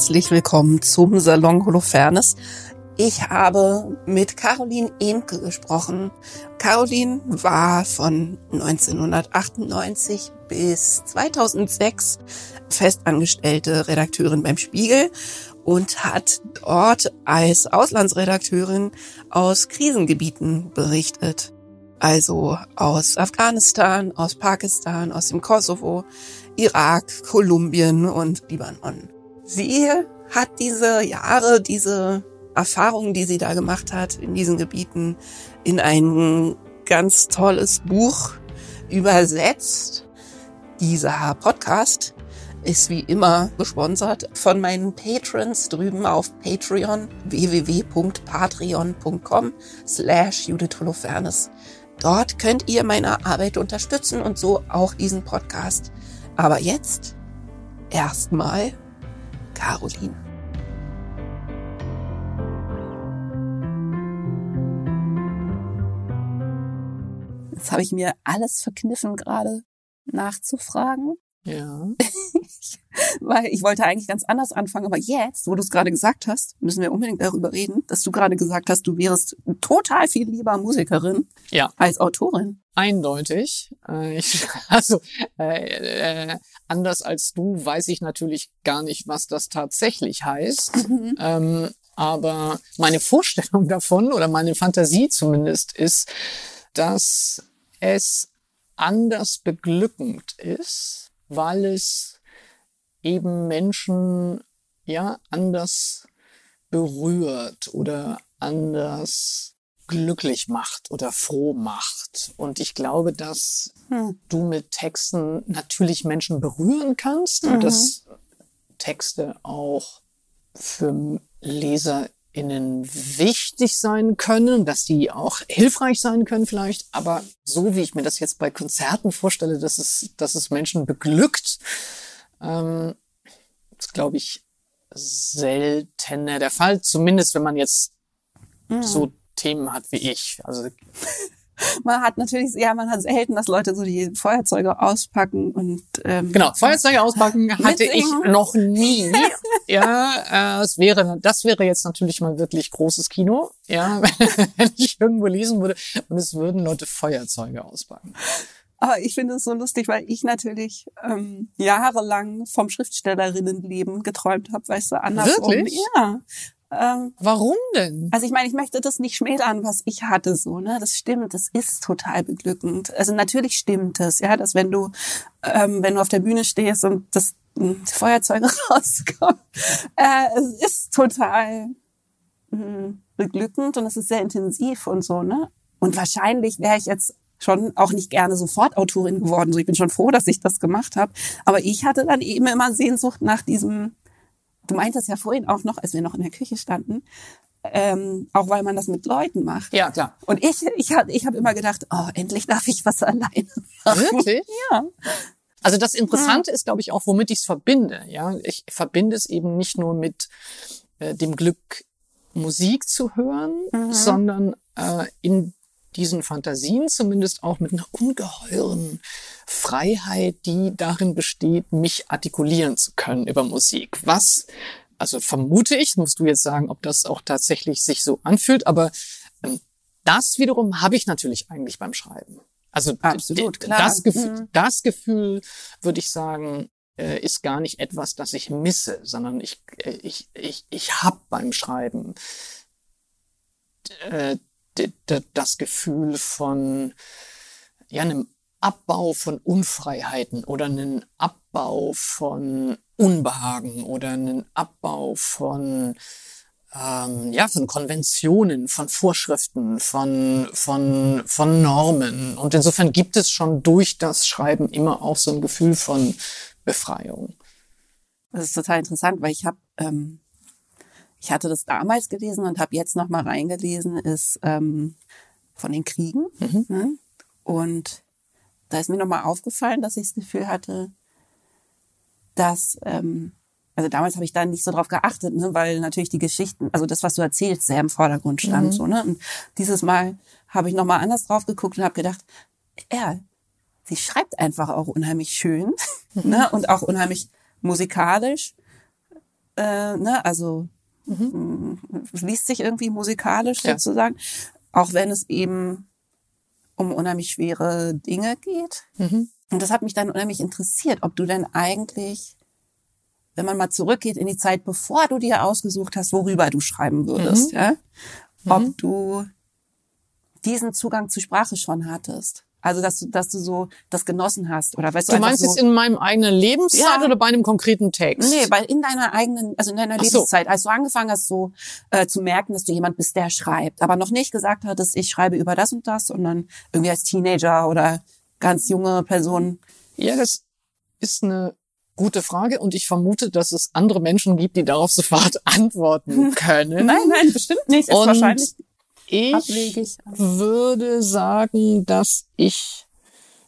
herzlich willkommen zum Salon Holofernes. Ich habe mit Caroline Emke gesprochen. Caroline war von 1998 bis 2006 festangestellte Redakteurin beim Spiegel und hat dort als Auslandsredakteurin aus Krisengebieten berichtet. Also aus Afghanistan, aus Pakistan, aus dem Kosovo, Irak, Kolumbien und Libanon. Sie hat diese Jahre, diese Erfahrungen, die sie da gemacht hat in diesen Gebieten, in ein ganz tolles Buch übersetzt. Dieser Podcast ist wie immer gesponsert von meinen Patrons drüben auf Patreon www.patreon.com slash Judith Holofernes. Dort könnt ihr meine Arbeit unterstützen und so auch diesen Podcast. Aber jetzt erstmal Caroline. Jetzt habe ich mir alles verkniffen gerade nachzufragen. Ja. Weil ich wollte eigentlich ganz anders anfangen, aber jetzt, wo du es gerade gesagt hast, müssen wir unbedingt darüber reden, dass du gerade gesagt hast, du wärst total viel lieber Musikerin ja. als Autorin. Eindeutig. Äh, ich, also äh, äh, anders als du weiß ich natürlich gar nicht, was das tatsächlich heißt. Mhm. Ähm, aber meine Vorstellung davon oder meine Fantasie zumindest ist, dass es anders beglückend ist, weil es eben Menschen ja anders berührt oder anders glücklich macht oder froh macht. Und ich glaube, dass hm. du mit Texten natürlich Menschen berühren kannst mhm. und dass Texte auch für LeserInnen wichtig sein können, dass die auch hilfreich sein können vielleicht. Aber so wie ich mir das jetzt bei Konzerten vorstelle, dass es, dass es Menschen beglückt, ähm, ist, glaube ich, seltener der Fall. Zumindest wenn man jetzt mhm. so Themen hat wie ich. Also man hat natürlich, ja, man hat selten, dass Leute so die Feuerzeuge auspacken und ähm, genau Feuerzeuge auspacken hatte ich noch nie. ja, äh, es wäre, das wäre jetzt natürlich mal wirklich großes Kino, ja, wenn ich irgendwo lesen würde und es würden Leute Feuerzeuge auspacken. Aber ich finde es so lustig, weil ich natürlich ähm, jahrelang vom Schriftstellerinnenleben geträumt habe, weißt du, andersrum. Wirklich? Ja. Ähm, Warum denn? Also ich meine, ich möchte das nicht schmälern, was ich hatte, so, ne? Das stimmt, das ist total beglückend. Also natürlich stimmt es, ja, dass wenn du, ähm, wenn du auf der Bühne stehst und das Feuerzeuge rauskommt, äh, es ist total mh, hm, beglückend und es ist sehr intensiv und so, ne? Und wahrscheinlich wäre ich jetzt schon auch nicht gerne sofort Autorin geworden. So, ich bin schon froh, dass ich das gemacht habe. Aber ich hatte dann eben immer Sehnsucht nach diesem Du meintest ja vorhin auch noch, als wir noch in der Küche standen, ähm, auch weil man das mit Leuten macht. Ja, klar. Und ich, ich habe ich hab immer gedacht, oh, endlich darf ich was alleine machen. Wirklich? Ja. Also das Interessante ja. ist, glaube ich, auch, womit ich es verbinde. Ja, ich verbinde es eben nicht nur mit äh, dem Glück, Musik zu hören, mhm. sondern äh, in diesen Fantasien zumindest auch mit einer ungeheuren Freiheit, die darin besteht, mich artikulieren zu können über Musik. Was, also vermute ich, musst du jetzt sagen, ob das auch tatsächlich sich so anfühlt, aber ähm, das wiederum habe ich natürlich eigentlich beim Schreiben. Also Absolut, klar. Das, Gefühl, mhm. das Gefühl, würde ich sagen, äh, ist gar nicht etwas, das ich misse, sondern ich, äh, ich, ich, ich habe beim Schreiben äh, das Gefühl von ja, einem Abbau von Unfreiheiten oder einen Abbau von Unbehagen oder einen Abbau von ähm, ja von Konventionen, von Vorschriften, von von von Normen und insofern gibt es schon durch das Schreiben immer auch so ein Gefühl von Befreiung. Das ist total interessant, weil ich habe ähm, ich hatte das damals gelesen und habe jetzt noch mal reingelesen, ist ähm, von den Kriegen. Mhm. Ne? Und da ist mir noch mal aufgefallen, dass ich das Gefühl hatte, dass ähm, also damals habe ich da nicht so drauf geachtet, ne, weil natürlich die Geschichten, also das, was du erzählst, sehr im Vordergrund stand. Mhm. So, ne? Und dieses Mal habe ich nochmal anders drauf geguckt und habe gedacht, ja, sie schreibt einfach auch unheimlich schön mhm. ne? und auch unheimlich musikalisch äh, ne, also Mhm. mh, liest sich irgendwie musikalisch Ja. sozusagen, auch wenn es eben um unheimlich schwere Dinge geht. Mhm. Und das hat mich dann unheimlich interessiert, ob du denn eigentlich, wenn man mal zurückgeht in die Zeit, bevor du dir ausgesucht hast, worüber du schreiben würdest, Mhm. ja, ob du diesen Zugang zur Sprache schon hattest. Also, dass du, dass du so das genossen hast oder weißt du, Du meinst so, jetzt in meinem eigenen Lebenszeit Ja. oder bei einem konkreten Text? Nee, weil in deiner eigenen, also in deiner Ach so. Lebenszeit, als du angefangen hast, so äh, zu merken, dass du jemand bist, der schreibt, aber noch nicht gesagt hattest, ich schreibe über das und das, sondern irgendwie als Teenager oder ganz junge Person. Ja, das ist eine gute Frage und ich vermute, dass es andere Menschen gibt, die darauf sofort antworten können. Nein, nein, bestimmt nicht. Ist Und wahrscheinlich ich abwegig. würde sagen, dass ich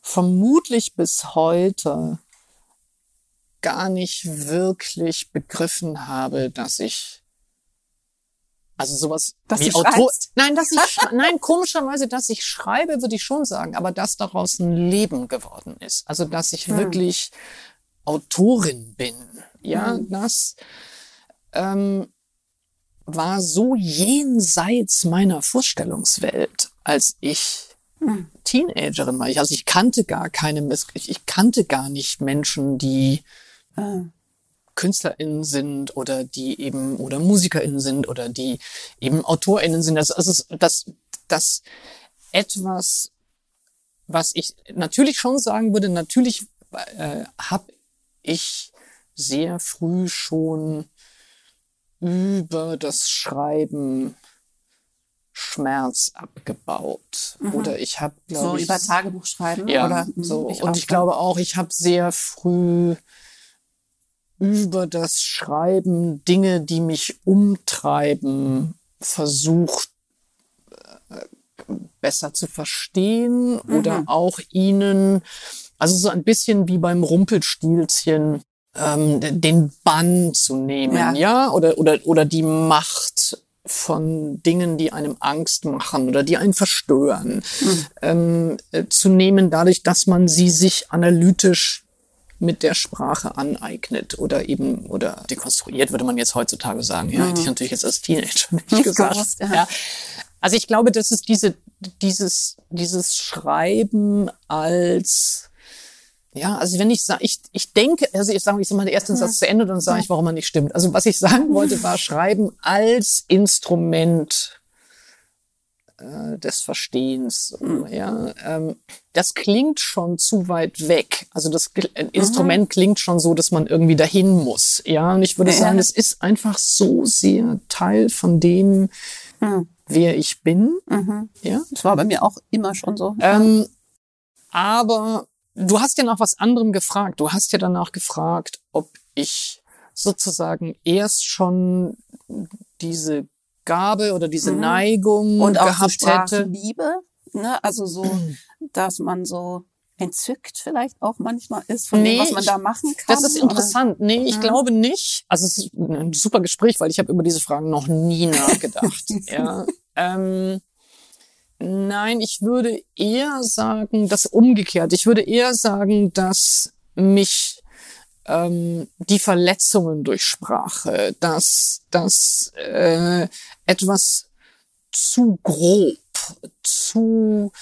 vermutlich bis heute gar nicht wirklich begriffen habe, dass ich also sowas Dass wie Autor nein, dass ich nein, komischerweise, dass ich schreibe, würde ich schon sagen, aber dass daraus ein Leben geworden ist. Also, dass ich Hm. wirklich Autorin bin. Ja, Hm. das ähm, war so jenseits meiner Vorstellungswelt, als ich Hm. Teenagerin war. Ich, also ich kannte gar keine, ich, ich kannte gar nicht Menschen, die Äh, KünstlerInnen sind oder die eben oder MusikerInnen sind oder die eben AutorInnen sind. Das, also es- das, das etwas, was ich natürlich schon sagen würde, natürlich äh, habe ich sehr früh schon über das Schreiben Schmerz abgebaut. Oder ich habe, glaube so ich, über Tagebuch schreiben ja, oder hm, so. ich und ich glaube auch, ich habe sehr früh über das Schreiben Dinge, die mich umtreiben, versucht äh, besser zu verstehen oder Mhm. auch ihnen, also so ein bisschen wie beim Rumpelstilzchen, ähm, den Bann zu nehmen, Ja. ja, oder, oder, oder die Macht von Dingen, die einem Angst machen oder die einen verstören, ähm, äh, zu nehmen, dadurch, dass man sie sich analytisch mit der Sprache aneignet oder eben oder dekonstruiert, würde man jetzt heutzutage sagen. Ja, hätte ich natürlich jetzt als Teenager nicht Nicht gesagt. gewusst, ja. ja. Also ich glaube, das ist diese, dieses, dieses Schreiben als ja, also wenn ich sage, ich, ich denke, also ich sage, ich sage mal den ersten Satz zu Ende, dann sage ich, warum er nicht stimmt. Also was ich sagen wollte, war Schreiben als Instrument äh, des Verstehens. So, ja, ähm, das klingt schon zu weit weg. Also das ein Instrument klingt schon so, dass man irgendwie dahin muss. Ja, und ich würde Ja. sagen, es ist einfach so sehr Teil von dem, Hm. wer ich bin. Mhm. Ja. Das war bei mir auch immer schon so. Ähm, aber du hast ja nach was anderem gefragt. Du hast ja danach gefragt, ob ich sozusagen erst schon diese Gabe oder diese Mhm. Neigung und auch so gehabt hätte. Sprachliebe, ne? Also so, dass man so entzückt vielleicht auch manchmal ist von Nee, dem, was man da machen kann. Das ist interessant. Nee, ich Mhm. glaube nicht. Also es ist ein super Gespräch, weil ich habe über diese Fragen noch nie nachgedacht. ja. Ähm, nein, ich würde eher sagen, das umgekehrt. Ich würde eher sagen, dass mich ähm, die Verletzungen durch Sprache, dass das äh, etwas zu grob, zu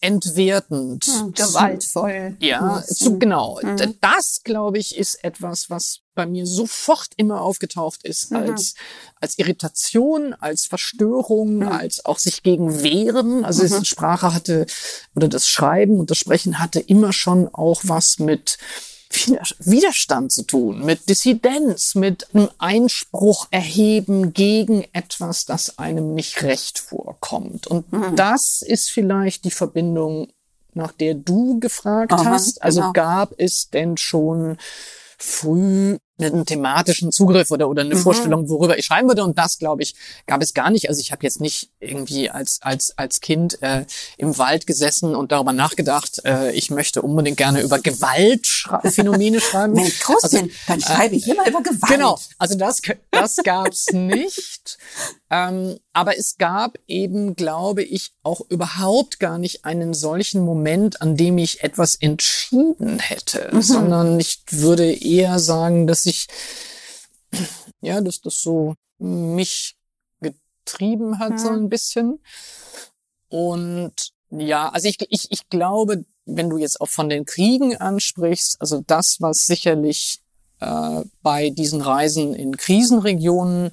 entwertend, Hm, zu- gewaltvoll. ja, Hm. zu, genau. D- Das, glaube ich, ist etwas, was bei mir sofort immer aufgetaucht ist, Mhm. als, als Irritation, als Verstörung, Mhm. als auch sich gegen Wehren. Also Mhm. Sprache hatte, oder das Schreiben und das Sprechen hatte immer schon auch was mit Widerstand zu tun, mit Dissidenz, mit einem Einspruch erheben gegen etwas, das einem nicht recht vorkommt. Und Mhm. das ist vielleicht die Verbindung, nach der du gefragt Aha, hast. Also genau. gab es denn schon früh einen thematischen Zugriff oder, oder eine Mhm. Vorstellung, worüber ich schreiben würde. Und das, glaube ich, gab es gar nicht. Also ich habe jetzt nicht irgendwie als, als, als Kind äh, im Wald gesessen und darüber nachgedacht, äh, ich möchte unbedingt gerne über Gewaltphänomene schreiben. Mensch, Krustin, Also, dann schreibe ich immer über Gewalt. Genau, also das, das gab's nicht. Ähm, aber es gab eben, glaube ich, auch überhaupt gar nicht einen solchen Moment, an dem ich etwas entschieden hätte, sondern ich würde eher sagen, dass ich Ja, dass das so mich getrieben hat, so Mhm. ein bisschen. Und ja, also ich, ich, ich glaube, wenn du jetzt auch von den Kriegen ansprichst, also das, was sicherlich äh, bei diesen Reisen in Krisenregionen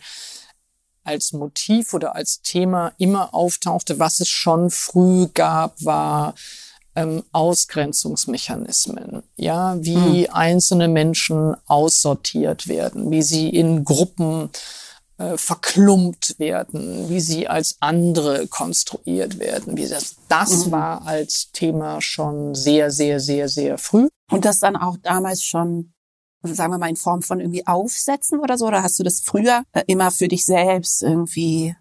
als Motiv oder als Thema immer auftauchte, was es schon früh gab, war ähm, Ausgrenzungsmechanismen. Ja, wie einzelne Menschen aussortiert werden, wie sie in Gruppen äh, verklumpt werden, wie sie als andere konstruiert werden. Wie das, das Mhm. war als Thema schon sehr, sehr, sehr, sehr früh. Und das dann auch damals schon, sagen wir mal, in Form von irgendwie Aufsätzen oder so? Oder hast du das früher äh, immer für dich selbst irgendwie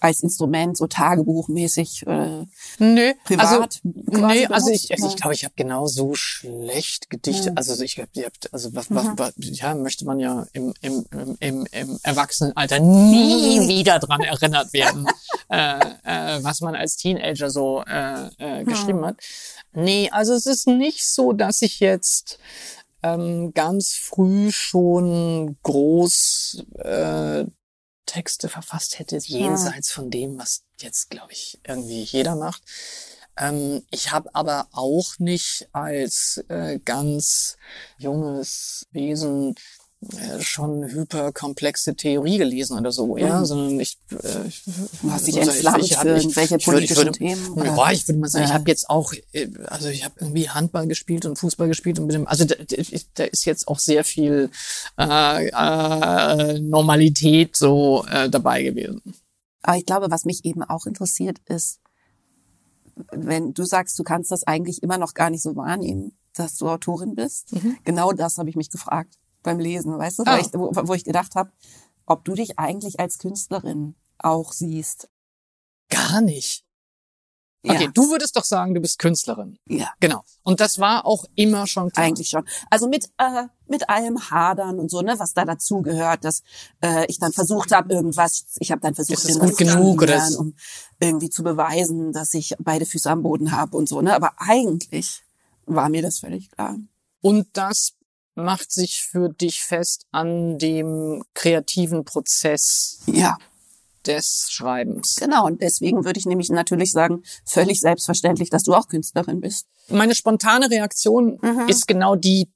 als Instrument, so tagebuchmäßig, äh, Nö, privat? also Nee, also ich, also ich Ja. glaube, ich habe genauso schlecht gedichtet. Mhm. Also ich habe, also was, was, was, ja, möchte man ja im, im, im, im, im Erwachsenenalter nie wieder dran erinnert werden, äh, äh, was man als Teenager so äh, äh, geschrieben hat. Nee, also es ist nicht so, dass ich jetzt ähm, ganz früh schon groß äh, Texte verfasst hätte, jenseits von dem, was jetzt, glaube ich, irgendwie jeder macht. Ähm, ich habe aber auch nicht als äh, ganz junges Wesen schon hyperkomplexe Theorie gelesen oder so, ja, Mhm. sondern ich, äh, ich Du hast dich also entflammt hab- für irgendwelche ich würde- ich politischen würde- Themen, oder? Ja, ich würde mal sagen, ich Ja. habe jetzt auch, äh, also ich habe irgendwie Handball gespielt und Fußball gespielt und mit dem, also da, da ist jetzt auch sehr viel äh, äh, Normalität so äh, dabei gewesen. Aber ich glaube, was mich eben auch interessiert, ist, wenn du sagst, du kannst das eigentlich immer noch gar nicht so wahrnehmen, dass du Autorin bist. Genau das habe ich mich gefragt beim Lesen, weißt du, Ah. ich, wo, wo ich gedacht habe, ob du dich eigentlich als Künstlerin auch siehst. Gar nicht. Okay, Ja, du würdest doch sagen, du bist Künstlerin. ja, Genau. Und das war auch immer schon klar. eigentlich schon. Also mit äh, mit allem Hadern und so, ne, was da dazu gehört, dass äh, ich dann versucht habe, irgendwas, ich habe dann versucht, Ist es gut genug zu oder ist- um irgendwie zu beweisen, dass ich beide Füße am Boden habe und so, ne. Aber eigentlich war mir das völlig klar. Und das macht sich für dich fest an dem kreativen Prozess Ja, des Schreibens. genau. Und deswegen würde ich nämlich natürlich sagen, völlig selbstverständlich, dass du auch Künstlerin bist. Meine spontane Reaktion ist genau die,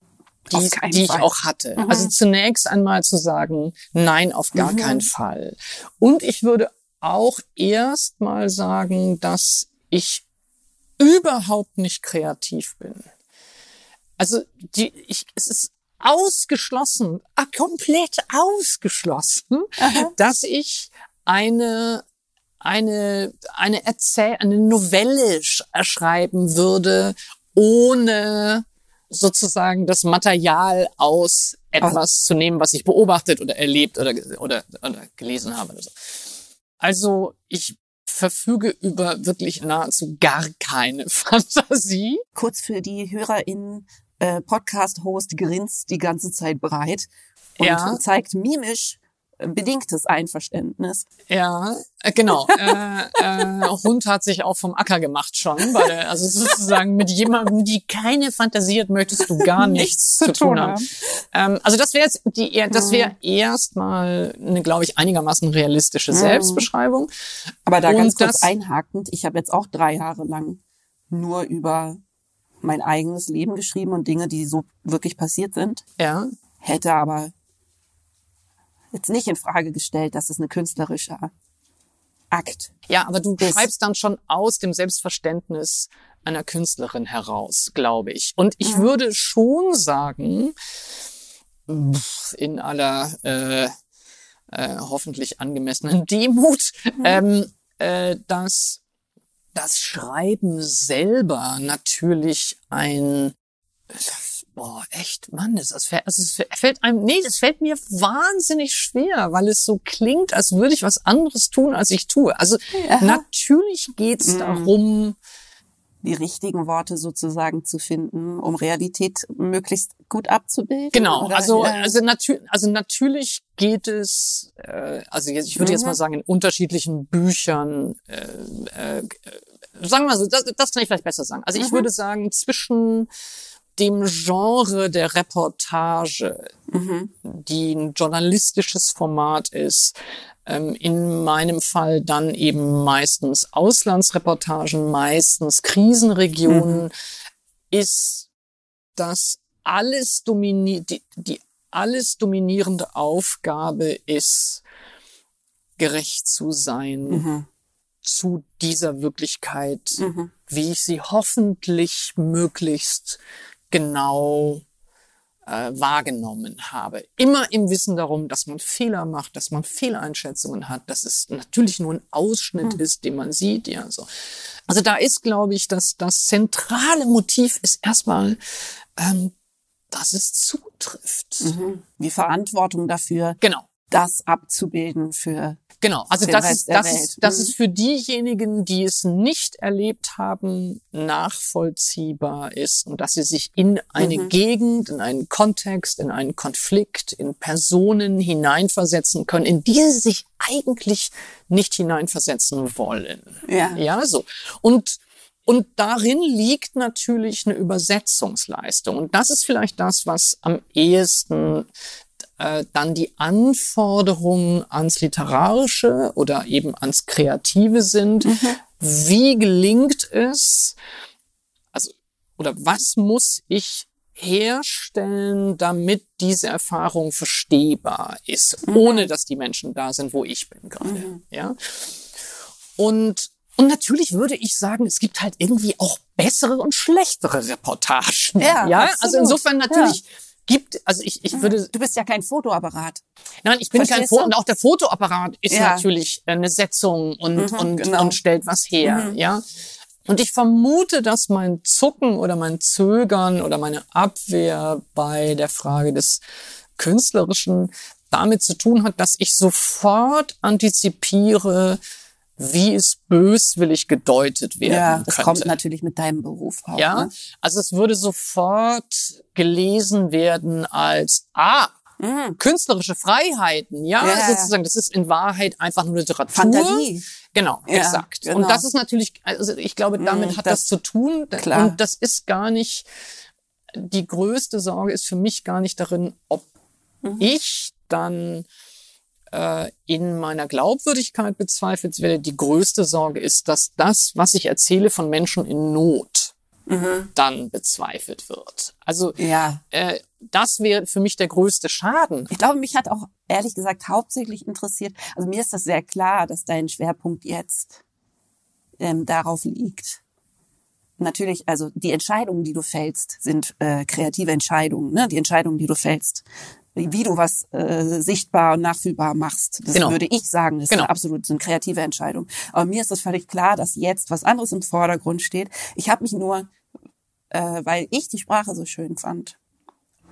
die, die ich Fall. auch hatte. Also zunächst einmal zu sagen, nein, auf gar keinen Fall. Und ich würde auch erst mal sagen, dass ich überhaupt nicht kreativ bin. Also die, ich, es ist ausgeschlossen, ah, komplett ausgeschlossen, dass ich eine eine eine Erzähl eine Novelle sch schreiben würde, ohne sozusagen das Material aus etwas zu nehmen, was ich beobachtet oder erlebt oder oder, oder gelesen habe. Oder so. Also ich verfüge über wirklich nahezu gar keine Fantasie. Kurz für die HörerInnen, äh, Podcast-Host grinst die ganze Zeit breit und Ja. zeigt mimisch äh, bedingtes Einverständnis. Ja, äh, genau. äh, äh, Hund hat sich auch vom Acker gemacht schon. Der, also sozusagen mit jemandem, die keine Fantasie hat, möchtest du gar nichts zu tun haben. Ähm, also das wäre jetzt die, das wäre erstmal eine, glaube ich, einigermaßen realistische Selbstbeschreibung. Aber da Und ganz kurz einhakend, ich habe jetzt auch drei Jahre lang nur über mein eigenes Leben geschrieben und Dinge, die so wirklich passiert sind. Ja, Hätte aber jetzt nicht in Frage gestellt, dass es eine künstlerische Akt. ja, aber du Das- schreibst dann schon aus dem Selbstverständnis einer Künstlerin heraus, glaube ich. Und ich würde schon sagen, in aller äh, äh, hoffentlich angemessenen Demut, ähm, äh, dass das Schreiben selber natürlich ein Boah, echt, Mann, das, das, fällt, also es fällt einem, nee, das fällt mir wahnsinnig schwer, weil es so klingt, als würde ich was anderes tun, als ich tue. Also natürlich geht's darum, die richtigen Worte sozusagen zu finden, um Realität möglichst gut abzubilden. Genau, oder? also, also, natür also natürlich geht es, äh, also jetzt, ich würde jetzt Mhm. mal sagen, in unterschiedlichen Büchern, äh, äh, äh, sagen wir mal so, das, das kann ich vielleicht besser sagen. Also ich Mhm. würde sagen, zwischen dem Genre der Reportage, mhm. die ein journalistisches Format ist, ähm, in meinem Fall dann eben meistens Auslandsreportagen, meistens Krisenregionen, mhm. ist das alles domini die, die alles dominierende Aufgabe ist, gerecht zu sein mhm. zu dieser Wirklichkeit, mhm. wie ich sie hoffentlich möglichst genau äh, wahrgenommen habe. Immer im Wissen darum, dass man Fehler macht, dass man Fehleinschätzungen hat, dass es natürlich nur ein Ausschnitt mhm. ist, den man sieht. Ja, so. Also da ist, glaube ich, dass das zentrale Motiv ist erstmal, ähm, dass es zutrifft. Mhm. Die Verantwortung dafür. Genau das abzubilden für Genau, also das ist, das, ist, das ist für diejenigen, die es nicht erlebt haben, nachvollziehbar ist und dass sie sich in eine mhm. Gegend, in einen Kontext, in einen Konflikt, in Personen hineinversetzen können, in die sie sich eigentlich nicht hineinversetzen wollen. Ja. Ja, so. Und und darin liegt natürlich eine Übersetzungsleistung. Und das ist vielleicht das, was am ehesten äh, dann die Anforderungen ans Literarische oder eben ans Kreative sind. Mhm. Wie gelingt es, also, oder was muss ich herstellen, damit diese Erfahrung verstehbar ist, mhm. ohne dass die Menschen da sind, wo ich bin gerade. Mhm. Ja. Und und natürlich würde ich sagen, es gibt halt irgendwie auch bessere und schlechtere Reportagen. Ja, ja? also insofern natürlich ja gibt, also ich, ich würde. Du bist ja kein Fotoapparat. Nein, ich bin Verstehst kein Foto, und auch der Fotoapparat ist ja. natürlich eine Setzung und, mhm, und, genau. und stellt was her, mhm. ja. Und ich vermute, dass mein Zucken oder mein Zögern oder meine Abwehr bei der Frage des Künstlerischen damit zu tun hat, dass ich sofort antizipiere, wie es böswillig gedeutet werden ja, das könnte. kommt natürlich mit deinem Beruf auch. Ja, ne? also es würde sofort gelesen werden als ah mhm. künstlerische Freiheiten, ja, ja, sozusagen. Das ist in Wahrheit einfach nur Literatur. Fantasie. Genau, ja, exakt. Genau. Und das ist natürlich, also ich glaube, damit mhm, hat das, das, zu tun. Klar. Und das ist gar nicht, die größte Sorge ist für mich gar nicht darin, ob mhm. ich dann äh, in meiner Glaubwürdigkeit bezweifelt werde. Die größte Sorge ist, dass das, was ich erzähle von Menschen in Not, mhm. dann bezweifelt wird. Also ja. äh, das wäre für mich der größte Schaden. Ich glaube, mich hat auch ehrlich gesagt hauptsächlich interessiert, also mir ist das sehr klar, dass dein Schwerpunkt jetzt ähm, darauf liegt. Natürlich, also die Entscheidungen, die du fällst, sind äh, kreative Entscheidungen. Ne? Die Entscheidungen, die du fällst, wie du was äh, sichtbar und nachfühlbar machst. Das genau. würde ich sagen, ist genau. eine absolut eine kreative Entscheidung. Aber mir ist es völlig klar, dass jetzt was anderes im Vordergrund steht. Ich habe mich nur, äh, weil ich die Sprache so schön fand,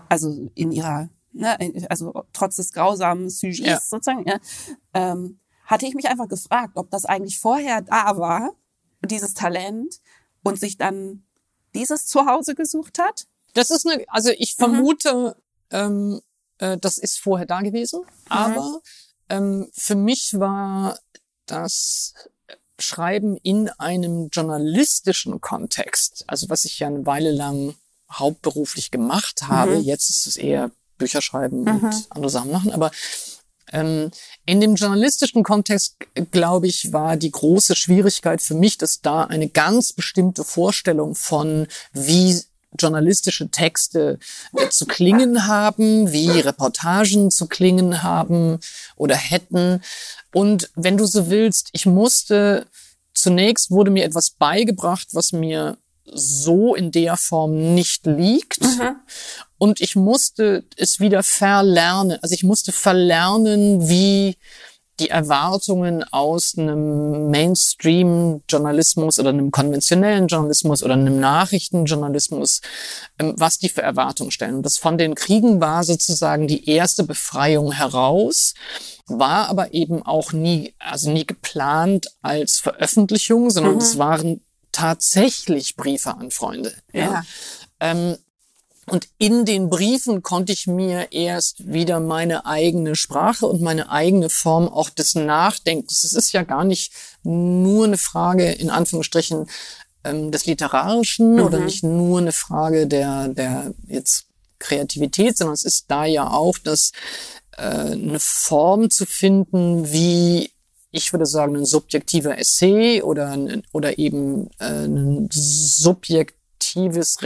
also in ihrer, ne, also trotz des grausamen Sujets ja. sozusagen, ja, ähm, hatte ich mich einfach gefragt, ob das eigentlich vorher da war, dieses Talent, und sich dann dieses Zuhause gesucht hat. Das ist eine, also ich mhm. vermute, mhm. ähm, äh, das ist vorher da gewesen. Mhm. Aber ähm, für mich war das Schreiben in einem journalistischen Kontext, also was ich ja eine Weile lang hauptberuflich gemacht habe, mhm. jetzt ist es eher Bücher schreiben mhm. und andere Sachen machen, aber ähm, in dem journalistischen Kontext, glaube ich, war die große Schwierigkeit für mich, dass da eine ganz bestimmte Vorstellung von, wie journalistische Texte äh, zu klingen haben, wie Reportagen zu klingen haben oder hätten. Und wenn du so willst, ich musste, zunächst wurde mir etwas beigebracht, was mir so in der Form nicht liegt. Mhm. Und ich musste es wieder verlernen. Also ich musste verlernen, wie die Erwartungen aus einem Mainstream-Journalismus oder einem konventionellen Journalismus oder einem Nachrichtenjournalismus, ähm, was die für Erwartungen stellen. Und das von den Kriegen war sozusagen die erste Befreiung heraus, war aber eben auch nie, also nie geplant als Veröffentlichung, sondern es mhm. waren tatsächlich Briefe an Freunde. Ja. ja. Ähm, und in den Briefen konnte ich mir erst wieder meine eigene Sprache und meine eigene Form auch des Nachdenkens. Es ist ja gar nicht nur eine Frage, in Anführungsstrichen, ähm, des Literarischen oder nicht nur eine Frage der, der jetzt Kreativität, sondern es ist da ja auch das äh, eine Form zu finden, wie ich würde sagen, ein subjektiver Essay oder, oder eben äh, ein subjektives,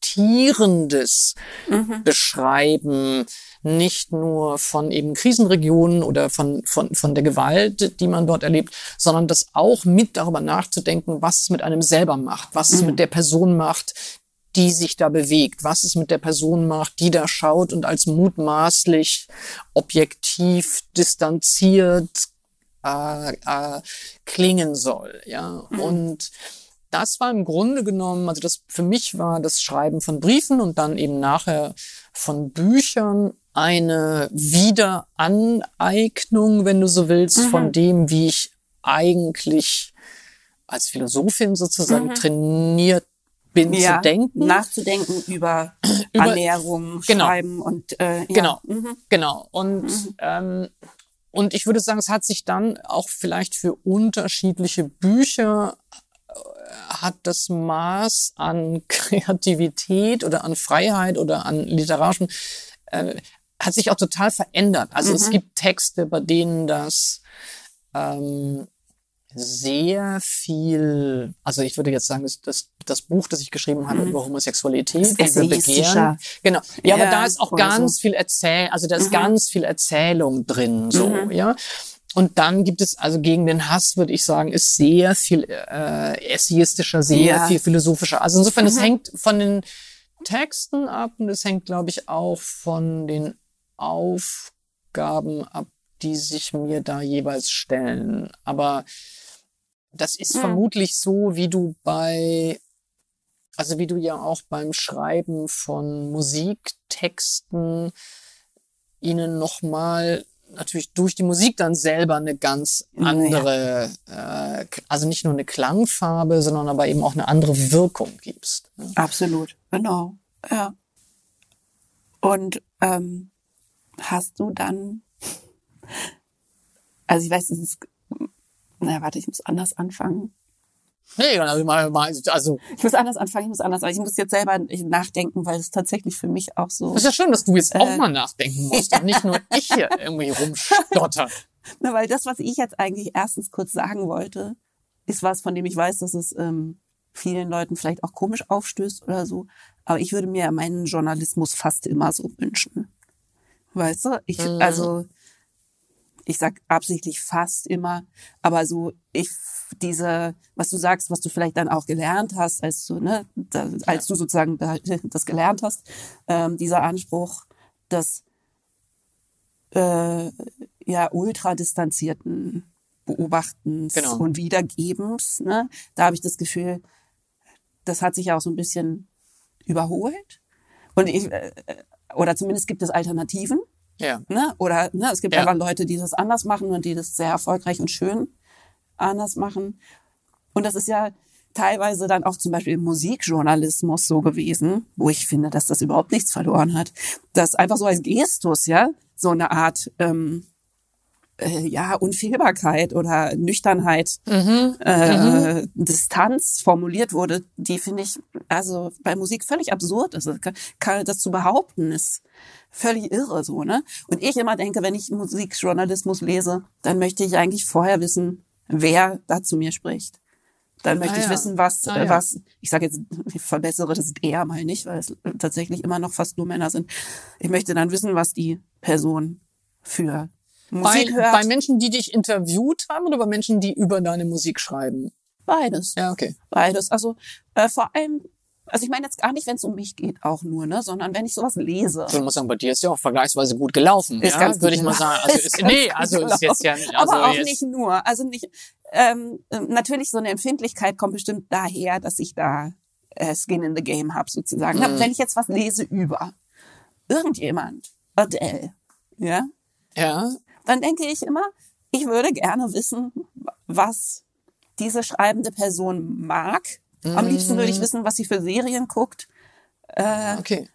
reflektierendes Mhm. Beschreiben, nicht nur von eben Krisenregionen oder von, von, von der Gewalt, die man dort erlebt, sondern das auch mit darüber nachzudenken, was es mit einem selber macht, was es mit der Person macht, die sich da bewegt, was es mit der Person macht, die da schaut und als mutmaßlich objektiv distanziert äh, äh, klingen soll, ja. Und das war im Grunde genommen, also das für mich war das Schreiben von Briefen und dann eben nachher von Büchern eine Wiederaneignung, wenn du so willst, von dem, wie ich eigentlich als Philosophin sozusagen trainiert bin Ja, zu denken. nachzudenken über, Über- Ernährung, Genau. Schreiben und äh, ja. Genau, Mhm. genau. Und ähm, und ich würde sagen, es hat sich dann auch vielleicht für unterschiedliche Bücher hat das Maß an Kreativität oder an Freiheit oder an literarischem äh, hat sich auch total verändert. Also es gibt Texte, bei denen das ähm, sehr viel, also ich würde jetzt sagen, das, das, Buch, das ich geschrieben habe über Homosexualität, Das über. Begehren, genau. Ja, aber Ja, da ist auch ganz so. viel Erzähl, also da ist ganz viel Erzählung drin, so, ja. Und dann gibt es, also gegen den Hass, würde ich sagen, ist sehr viel äh, essayistischer, sehr Ja. viel philosophischer. Also insofern, es hängt von den Texten ab und es hängt, glaube ich, auch von den Aufgaben ab, die sich mir da jeweils stellen. Aber das ist vermutlich so, wie du bei, also wie du ja auch beim Schreiben von Musiktexten ihnen nochmal natürlich durch die Musik dann selber eine ganz andere, äh, also nicht nur eine Klangfarbe, sondern aber eben auch eine andere Wirkung gibst. ne? Absolut, genau. Ja. Und ähm, hast du dann, also ich weiß, es ist, naja, warte, ich muss anders anfangen. Nee, also, mal- mal- also Ich muss anders anfangen, ich muss anders, ich muss jetzt selber nachdenken, weil es tatsächlich für mich auch so, ist ja schön, dass du jetzt auch Äh, mal nachdenken musst und nicht nur ich hier irgendwie rumstotter. na, weil das, was ich jetzt eigentlich erstens kurz sagen wollte, ist was, von dem ich weiß, dass es ähm, vielen Leuten vielleicht auch komisch aufstößt oder so. Aber ich würde mir meinen Journalismus fast immer so wünschen. Weißt du? Ich, also, ich sag absichtlich fast immer, aber so, ich, diese, was du sagst, was du vielleicht dann auch gelernt hast, als du, ne, da, als du sozusagen da, das gelernt hast, ähm, dieser Anspruch, dass, äh, ja, ultra distanzierten Beobachtens Genau. und Wiedergebens, ne, da habe ich das Gefühl, das hat sich auch so ein bisschen überholt. Und ich, äh, oder zumindest gibt es Alternativen. Ja. Ne? Oder ne, es gibt Ja. einfach Leute, die das anders machen und die das sehr erfolgreich und schön anders machen. Und das ist ja teilweise dann auch zum Beispiel im Musikjournalismus so gewesen, wo ich finde, dass das überhaupt nichts verloren hat. Das einfach so als Gestus, ja, so eine Art ähm, äh, ja, Unfehlbarkeit oder Nüchternheit, äh, Distanz formuliert wurde, die finde ich also bei Musik völlig absurd ist. Kann, das zu behaupten ist völlig irre so, ne? Und ich immer denke, wenn ich Musikjournalismus lese, dann möchte ich eigentlich vorher wissen, wer da zu mir spricht. Dann möchte Ah ich ja. wissen, was, Ah ja. was, ich sage jetzt, ich verbessere das eher mal nicht, weil es tatsächlich immer noch fast nur Männer sind. Ich möchte dann wissen, was die Person für Bei, Musik hört. bei Menschen, die dich interviewt haben oder bei Menschen, die über deine Musik schreiben? Beides. Ja, okay. Beides. Also äh, vor allem, also ich meine jetzt gar nicht, wenn es um mich geht, auch nur, ne, sondern wenn ich sowas lese. Also ich muss sagen, bei dir ist ja auch vergleichsweise gut gelaufen. Ist ja, ganz würde ich mal sagen. Also Ist nee, also ist jetzt ja, also aber auch nicht nur. Also nicht, ähm, äh, natürlich so eine Empfindlichkeit kommt bestimmt daher, dass ich da äh, Skin in the Game habe sozusagen. Mhm. Wenn ich jetzt was lese über irgendjemand, Adele, ja, ja, dann denke ich immer, ich würde gerne wissen, was diese schreibende Person mag. Am liebsten würde ich wissen, was sie für Serien guckt, okay.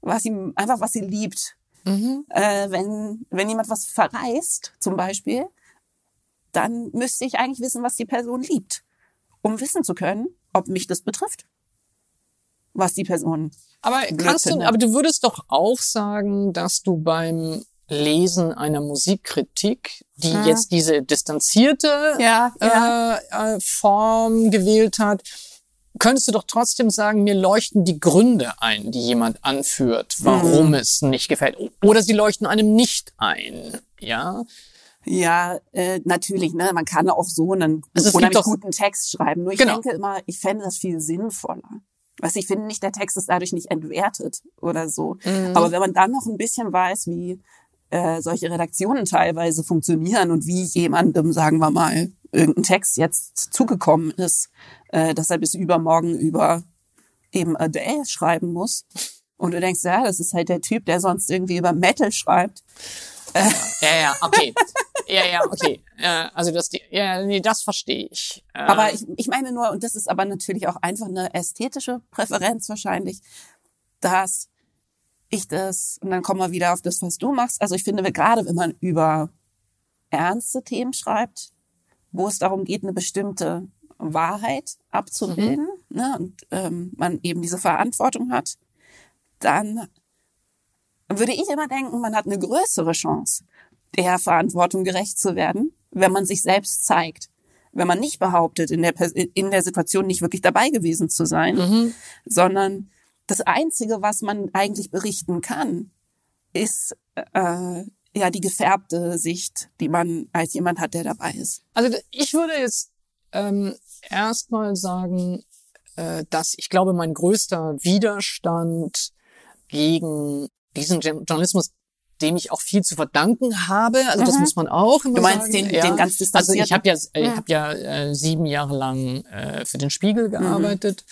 was sie einfach was sie liebt. Mhm. Äh, wenn wenn jemand was verreist, zum Beispiel, dann müsste ich eigentlich wissen, was die Person liebt, um wissen zu können, ob mich das betrifft, was die Person. Aber kannst du, aber du würdest doch auch sagen, dass du beim Lesen einer Musikkritik, die Hm. jetzt diese distanzierte Ja, Äh, äh, Form gewählt hat, könntest du doch trotzdem sagen, mir leuchten die Gründe ein, die jemand anführt, warum es nicht gefällt. Oder sie leuchten einem nicht ein. Ja, Ja, äh, natürlich, ne? Man kann auch so einen Also unheimlich guten Text schreiben. Nur ich Genau. denke immer, ich fände das viel sinnvoller. Was ich finde nicht, der Text ist dadurch nicht entwertet oder so. Mhm. Aber wenn man dann noch ein bisschen weiß, wie äh, solche Redaktionen teilweise funktionieren und wie jemandem, sagen wir mal, irgendein Text jetzt zugekommen ist, äh, dass er bis übermorgen über eben Adele schreiben muss. Und du denkst, ja, das ist halt der Typ, der sonst irgendwie über Metal schreibt. ja, ja, okay. ja, ja, okay. Äh, also das, ja, nee, das verstehe ich. Äh, Aber ich, ich meine nur, und das ist aber natürlich auch einfach eine ästhetische Präferenz wahrscheinlich, dass ich das, und dann kommen wir wieder auf das, was du machst. Also ich finde, gerade wenn man über ernste Themen schreibt, wo es darum geht, eine bestimmte Wahrheit abzubilden, ne, und ähm, man eben diese Verantwortung hat, dann würde ich immer denken, man hat eine größere Chance, der Verantwortung gerecht zu werden, wenn man sich selbst zeigt. Wenn man nicht behauptet, in der, in der Situation nicht wirklich dabei gewesen zu sein, Mhm. sondern das Einzige, was man eigentlich berichten kann, ist äh, ja die gefärbte Sicht, die man als jemand hat, der dabei ist. Also ich würde jetzt ähm, erstmal sagen, äh, dass ich glaube, mein größter Widerstand gegen diesen Journalismus, dem ich auch viel zu verdanken habe, also das Mhm. muss man auch immer Du meinst sagen. den, ja. den ganz Also distanzierten? ich habe ja, äh, ich Ja. habe ja äh, sieben Jahre lang äh, für den Spiegel gearbeitet.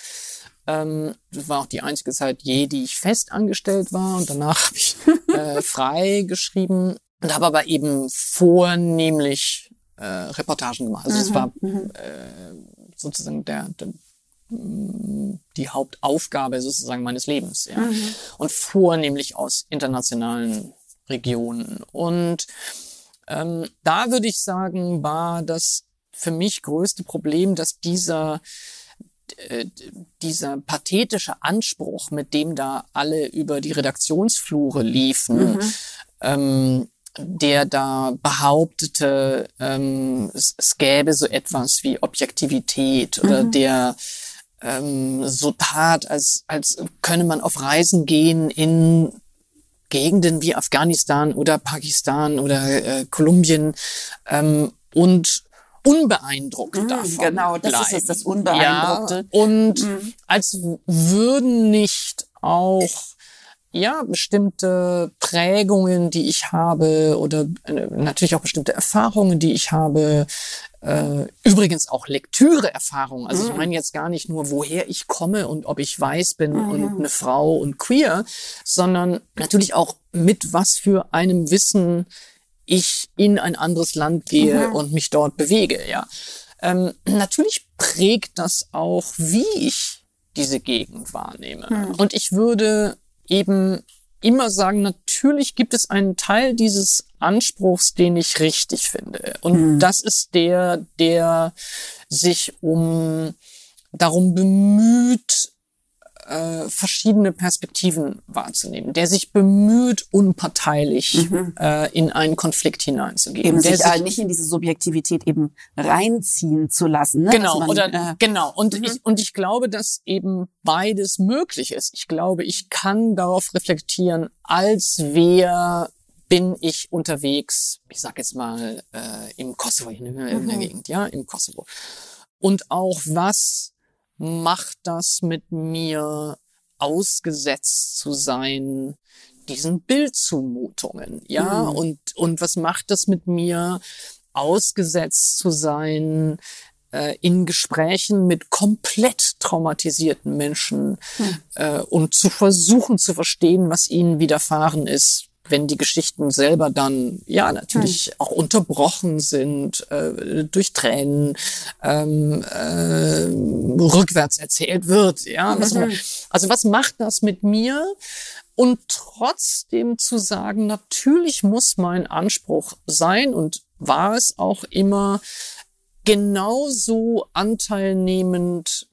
Ähm, das war auch die einzige Zeit je, die ich fest angestellt war und danach habe ich äh, frei geschrieben und habe aber eben vornehmlich äh, Reportagen gemacht. Also das war äh, sozusagen der, der mh, die Hauptaufgabe sozusagen meines Lebens, ja. Und vornehmlich aus internationalen Regionen. Und ähm, da würde ich sagen, war das für mich größte Problem, dass dieser dieser pathetische Anspruch, mit dem da alle über die Redaktionsflure liefen, ähm, der da behauptete, ähm, es, es gäbe so etwas wie Objektivität oder der ähm, so tat, als, als könne man auf Reisen gehen in Gegenden wie Afghanistan oder Pakistan oder äh, Kolumbien ähm, und unbeeindruckt Mhm, davon genau, das ist bleiben. es, das Unbeeindruckte. Ja, und Mhm. als würden nicht auch ja bestimmte Prägungen, die ich habe oder äh, natürlich auch bestimmte Erfahrungen, die ich habe, äh, übrigens auch Lektüre-Erfahrungen. Also ich meine jetzt gar nicht nur, woher ich komme und ob ich weiß bin und eine Frau und queer, sondern natürlich auch mit was für einem Wissen ich in ein anderes Land gehe und mich dort bewege, ja. Ähm, natürlich prägt das auch, wie ich diese Gegend wahrnehme. Und ich würde eben immer sagen, natürlich gibt es einen Teil dieses Anspruchs, den ich richtig finde. Und das ist der, der sich um darum bemüht, äh, verschiedene Perspektiven wahrzunehmen, der sich bemüht, unparteilich äh, in einen Konflikt hineinzugehen. eben der sich äh, nicht in diese Subjektivität eben reinziehen zu lassen. Ne? Genau, man, oder äh, genau. Und ich und ich glaube, dass eben beides möglich ist. Ich glaube, ich kann darauf reflektieren, als wer bin ich unterwegs, ich sag jetzt mal äh, im Kosovo, in irgendeiner Gegend, ja, im Kosovo. Und auch was macht das mit mir ausgesetzt zu sein diesen Bildzumutungen, ja, Mhm. und und was macht das mit mir ausgesetzt zu sein äh, in Gesprächen mit komplett traumatisierten Menschen äh, und zu versuchen zu verstehen, was ihnen widerfahren ist, wenn die Geschichten selber dann ja natürlich auch unterbrochen sind äh, durch Tränen ähm, äh, rückwärts erzählt wird ja was, also was macht das mit mir? Und trotzdem zu sagen natürlich muss mein Anspruch sein und war es auch immer genauso anteilnehmend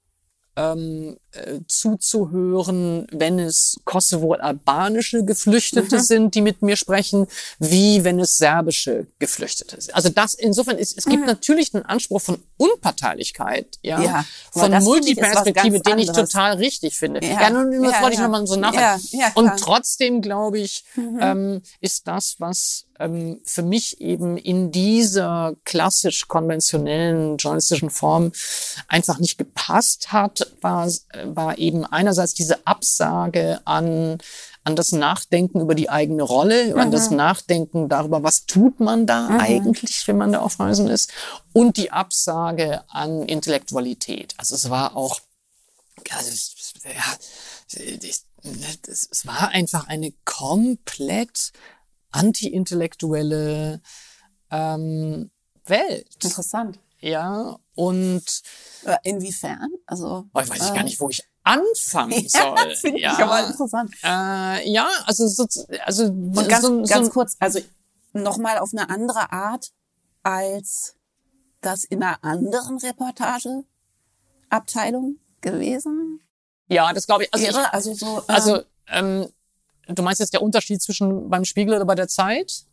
ähm, äh, zuzuhören, wenn es kosovo-albanische Geflüchtete mhm. sind, die mit mir sprechen, wie wenn es serbische Geflüchtete sind. Also das insofern ist, es gibt mhm. natürlich einen Anspruch von Unparteilichkeit, ja, ja von Multiperspektive, den ich total richtig finde. Ja, ja nun, das ja, wollte ich nochmal so nachher. Ja, Und trotzdem glaube ich, mhm. ähm, ist das, was ähm, für mich eben in dieser klassisch konventionellen journalistischen Form einfach nicht gepasst hat, war war eben einerseits diese Absage an an das Nachdenken über die eigene Rolle, mhm. an das. Nachdenken darüber, was tut man da mhm. eigentlich, wenn man da auf Reisen ist, und die Absage an Intellektualität. Also es war auch, also es, ja, es, es war einfach eine komplett anti-intellektuelle ähm, Welt. Interessant. Ja, und äh, inwiefern? Also oh, ich weiß äh, gar nicht, wo ich anfangen soll. ja, finde ja. ich aber interessant. Äh, ja, also so, also und ganz, so, ganz so, kurz, also nochmal auf eine andere Art als das in einer anderen Reportageabteilung gewesen. Ja, das glaube ich. Also, ich, also so. Ähm, also ähm, du meinst jetzt der Unterschied zwischen beim Spiegel oder bei der Zeit?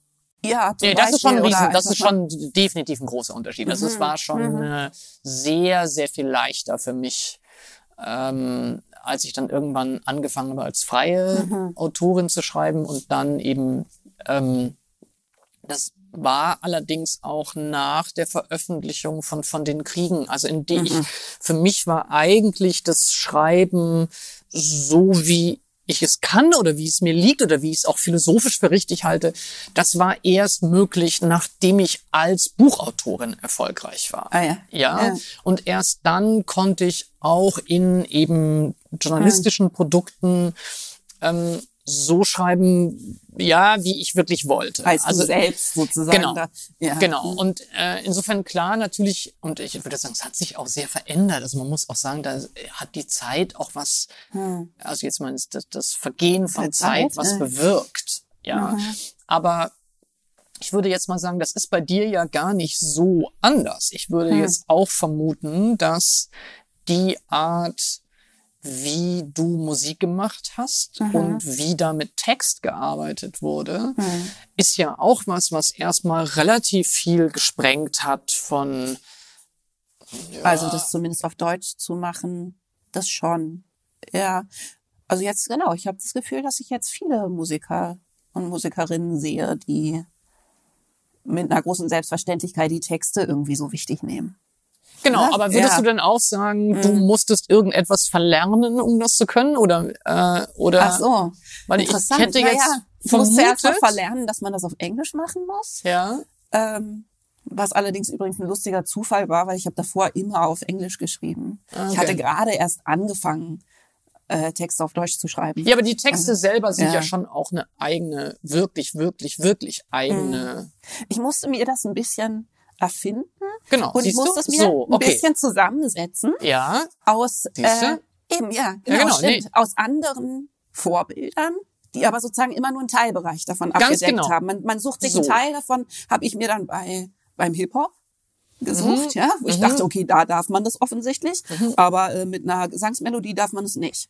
Ja, zum nee, das ist schon ein riesen, das ist schon definitiv ein großer Unterschied. Also mhm. es war schon mhm. äh, sehr, sehr viel leichter für mich, ähm, als ich dann irgendwann angefangen habe, als freie mhm. Autorin zu schreiben und dann eben ähm, das war allerdings auch nach der Veröffentlichung von, von den Kriegen. Also in die ich, mhm. für mich war eigentlich das Schreiben so wie ich es kann oder wie es mir liegt oder wie ich es auch philosophisch für richtig halte, das war erst möglich, nachdem ich als Buchautorin erfolgreich war. Ah, ja. ja. ja. Und erst dann konnte ich auch in eben journalistischen. Produkten ähm, so schreiben, ja, wie ich wirklich wollte. Als also selbst sozusagen. Genau, da, ja. genau. Mhm. Und äh, insofern klar natürlich, und ich würde sagen, es hat sich auch sehr verändert. Also man muss auch sagen, da hat die Zeit auch was, hm. also jetzt mal das, das Vergehen von Zeit, Zeit, was äh. bewirkt. Ja, mhm. aber ich würde jetzt mal sagen, das ist bei dir ja gar nicht so anders. Ich würde hm. jetzt auch vermuten, dass die Art wie du Musik gemacht hast mhm. und wie da mit Text gearbeitet wurde, mhm. ist ja auch was, was erstmal relativ viel gesprengt hat von. Ja. Also das zumindest auf Deutsch zu machen, das schon. Ja, also jetzt genau. Ich habe das Gefühl, dass ich jetzt viele Musiker und Musikerinnen sehe, die mit einer großen Selbstverständlichkeit die Texte irgendwie so wichtig nehmen. Genau, ne? aber würdest ja. du denn auch sagen, mhm. du musstest irgendetwas verlernen, um das zu können? Oder, äh, oder Ach so, weil interessant. Ich hätte jetzt naja, ich musste erst mal verlernen, dass man das auf Englisch machen muss. Ja. Ähm, was allerdings übrigens ein lustiger Zufall war, weil ich habe davor immer auf Englisch geschrieben. Okay. Ich hatte gerade erst angefangen, äh, Texte auf Deutsch zu schreiben. Ja, aber die Texte also, selber sind ja. ja. schon auch eine eigene, wirklich, wirklich, wirklich eigene. Mhm. Ich musste mir das ein bisschen erfinden. Genau. Und ich muss das mir so, okay. ein bisschen zusammensetzen. Ja. Aus äh, eben, ja, genau, ja, genau stimmt. Nee. Aus anderen Vorbildern, die aber sozusagen immer nur einen Teilbereich davon Ganz abgedeckt genau. haben. Man, man sucht sich so. einen Teil davon, habe ich mir dann bei beim Hip-Hop gesucht, mhm. ja, wo ich mhm. dachte, okay, da darf man das offensichtlich, mhm. aber äh, mit einer Gesangsmelodie darf man es nicht.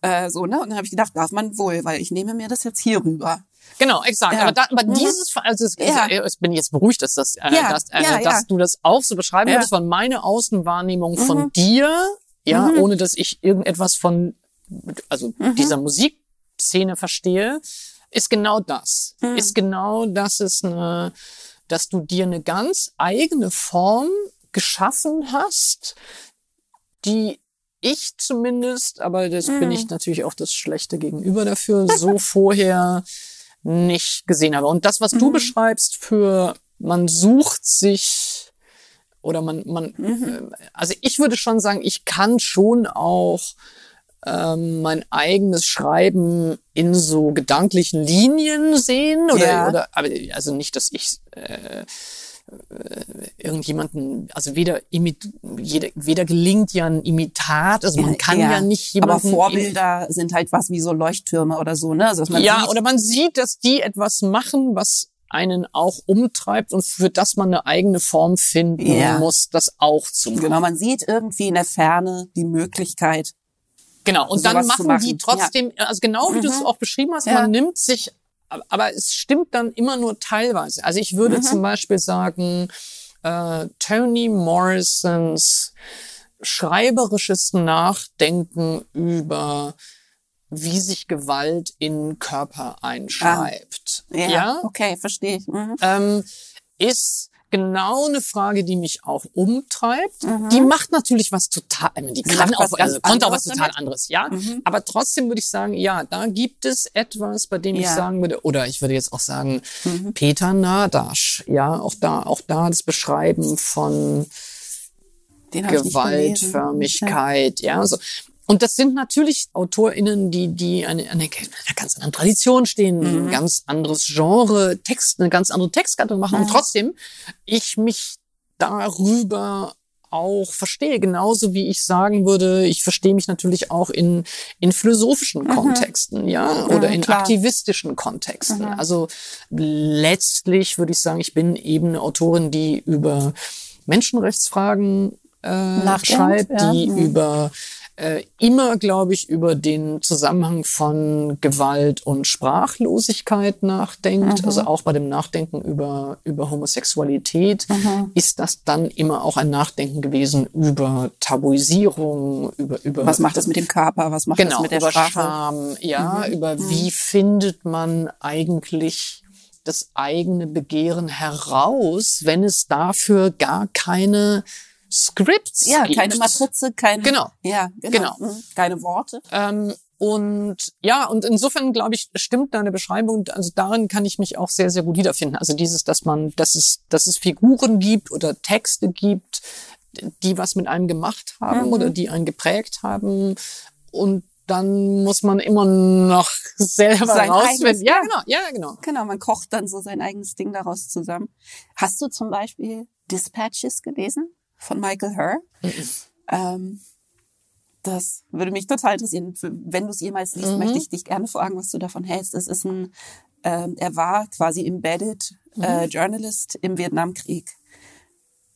Äh, so, ne? Und dann habe ich gedacht, darf man wohl, weil ich nehme mir das jetzt hier rüber. Genau, exakt. Ja. Aber, da, aber mhm. dieses, also es, ja. ich bin jetzt beruhigt, dass, das, äh, ja. dass, äh, dass du das auch so beschreiben würdest, von meine Außenwahrnehmung von mhm. dir, ja, mhm. ohne dass ich irgendetwas von, also dieser Musikszene verstehe, ist genau das. Ist genau, dass es eine, dass du dir eine ganz eigene Form geschaffen hast, die ich zumindest, aber das bin ich natürlich auch das Schlechte gegenüber dafür, so vorher nicht gesehen habe. Und das, was mhm. du beschreibst für man sucht sich oder man, man, mhm. Äh, also ich würde schon sagen, ich kann schon auch ähm, mein eigenes Schreiben in so gedanklichen Linien sehen oder, ja. oder aber also nicht, dass ich äh, äh, irgendjemanden, also weder, imit, jeder, weder gelingt ja ein Imitat, also man kann ja, ja nicht jemanden. Aber Vorbilder sind halt was wie so Leuchttürme oder so, ne? Also, ja, oder man sieht, dass die etwas machen, was einen auch umtreibt und für das man eine eigene Form finden Ja. muss, das auch zu machen. Genau, man sieht irgendwie in der Ferne die Möglichkeit. Genau, und dann sowas machen, machen. die trotzdem, also genau wie du es Mhm. auch beschrieben hast, Ja. man nimmt sich, aber es stimmt dann immer nur teilweise. Also ich würde Mhm. zum Beispiel sagen, äh, Toni Morrisons schreiberisches Nachdenken über wie sich Gewalt in Körper einschreibt. Ja, okay, verstehe ich. Mhm. ähm, ist genau eine Frage, die mich auch umtreibt. Die macht natürlich was total, ich meine, die Mhm. Kann auch, also, konnte auch was total damit. anderes, ja. Mhm. Aber trotzdem würde ich sagen, ja, da gibt es etwas, bei dem ich Ja. sagen würde, oder ich würde jetzt auch sagen, Mhm. Peter Nadasch, ja, auch da, auch da das Beschreiben von ich. Gewaltförmigkeit, ja, so. Und das sind natürlich AutorInnen, die, die eine, eine, einer ganz anderen Tradition stehen, Mhm. ein ganz anderes Genre, Text, eine ganz andere Textgattung machen. Und Mhm. trotzdem, ich mich darüber auch verstehe, genauso wie ich sagen würde, ich verstehe mich natürlich auch in, in philosophischen Kontexten, ja, oder Mhm, in aktivistischen Kontexten. Mhm. Also letztlich würde ich sagen, ich bin eben eine Autorin, die über Menschenrechtsfragen äh, schreibt, ja. die Mhm. über äh, immer, glaube ich, über den Zusammenhang von Gewalt und Sprachlosigkeit nachdenkt. Mhm. Also auch bei dem Nachdenken über, über Homosexualität Mhm. ist das dann immer auch ein Nachdenken gewesen über Tabuisierung, über, über Was macht das mit dem Körper? Was macht genau, das mit der über Sprache? Scham, ja, Mhm. über wie findet man eigentlich das eigene Begehren heraus, wenn es dafür gar keine Scripts Ja, gibt. keine Matrize, keine. Genau. Ja, genau. Genau. Mhm. Keine Worte. Ähm, und ja, und insofern glaube ich, stimmt deine Beschreibung. Also darin kann ich mich auch sehr, sehr gut wiederfinden. Also dieses, dass man, dass es, dass es Figuren gibt oder Texte gibt, die was mit einem gemacht haben Mhm. oder die einen geprägt haben. Und dann muss man immer noch selber Sein rausfinden. Ja. genau, ja, genau. Genau, man kocht dann so sein eigenes Ding daraus zusammen. Hast du zum Beispiel Dispatches gelesen von Michael Herr? Ähm, das würde mich total interessieren. Wenn du es jemals liest, Mhm. möchte ich dich gerne fragen, was du davon hältst. Es ist ein, ähm, er war quasi embedded äh, Journalist im Vietnamkrieg.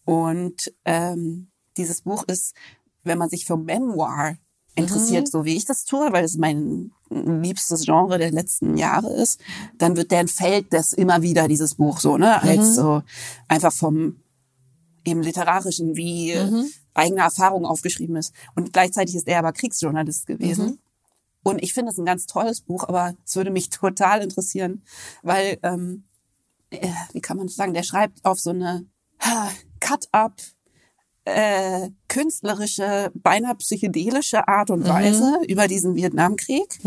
Und ähm, dieses Buch ist, wenn man sich für Memoir interessiert, so wie ich das tue, weil es mein liebstes Genre der letzten Jahre ist, dann wird der entfällt das immer wieder, dieses Buch, so, ne, als so einfach vom eben literarischen, wie Mhm. eigene Erfahrung aufgeschrieben ist. Und gleichzeitig ist er aber Kriegsjournalist gewesen. Mhm. Und ich finde es ein ganz tolles Buch, aber es würde mich total interessieren, weil, ähm, äh, wie kann man das sagen, der schreibt auf so eine Cut-up, äh, künstlerische, beinahe psychedelische Art und Weise über diesen Vietnamkrieg,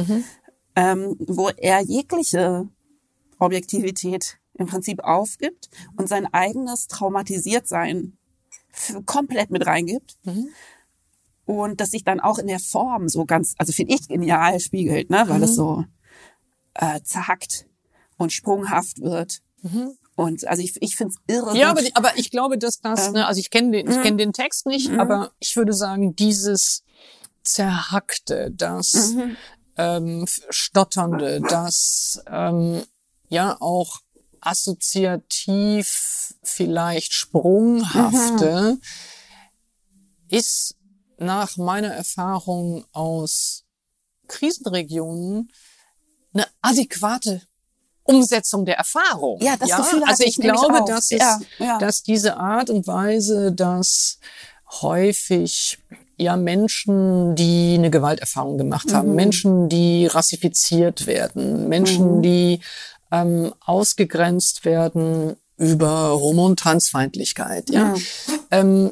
ähm, wo er jegliche Objektivität im Prinzip aufgibt und sein eigenes Traumatisiertsein f- komplett mit reingibt. Und das sich dann auch in der Form so ganz, also finde ich genial spiegelt, ne? weil es so äh, zerhackt und sprunghaft wird. Und also ich, ich finde es irre. Ja, aber, aber ich glaube, dass das, Ähm, ne, also ich kenne den, ich mhm. kenne den Text nicht, Mhm. aber ich würde sagen, dieses Zerhackte, das Mhm. ähm, Stotternde, das ähm, ja auch assoziativ vielleicht sprunghafte Mhm. ist nach meiner Erfahrung aus Krisenregionen eine adäquate Umsetzung der Erfahrung. Ja, das Gefühl hatte also ich, ich glaube, dass es, Ja, ja. dass diese Art und Weise, dass häufig ja Menschen, die eine Gewalterfahrung gemacht haben, Mhm. Menschen, die rassifiziert werden, Menschen, Mhm. die ähm, ausgegrenzt werden über Homo- und Transfeindlichkeit, ja. Mhm. Ähm,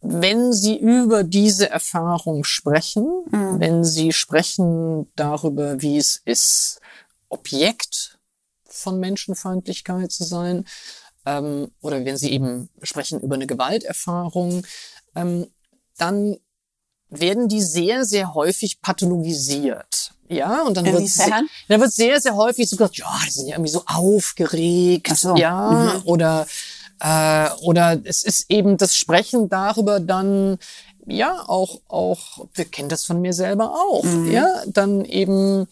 wenn sie über diese Erfahrung sprechen, Mhm. wenn sie sprechen darüber, wie es ist, Objekt von Menschenfeindlichkeit zu sein, ähm, oder wenn sie eben sprechen über eine Gewalterfahrung, ähm, dann werden die sehr, sehr häufig pathologisiert. Ja, und dann wird, dann wird sehr, sehr häufig so gesagt, ja, die sind ja irgendwie so aufgeregt, so, ja, mhm. oder, äh, oder es ist eben das Sprechen darüber dann, ja, auch, auch, wir kennen das von mir selber auch, Mhm. ja, dann eben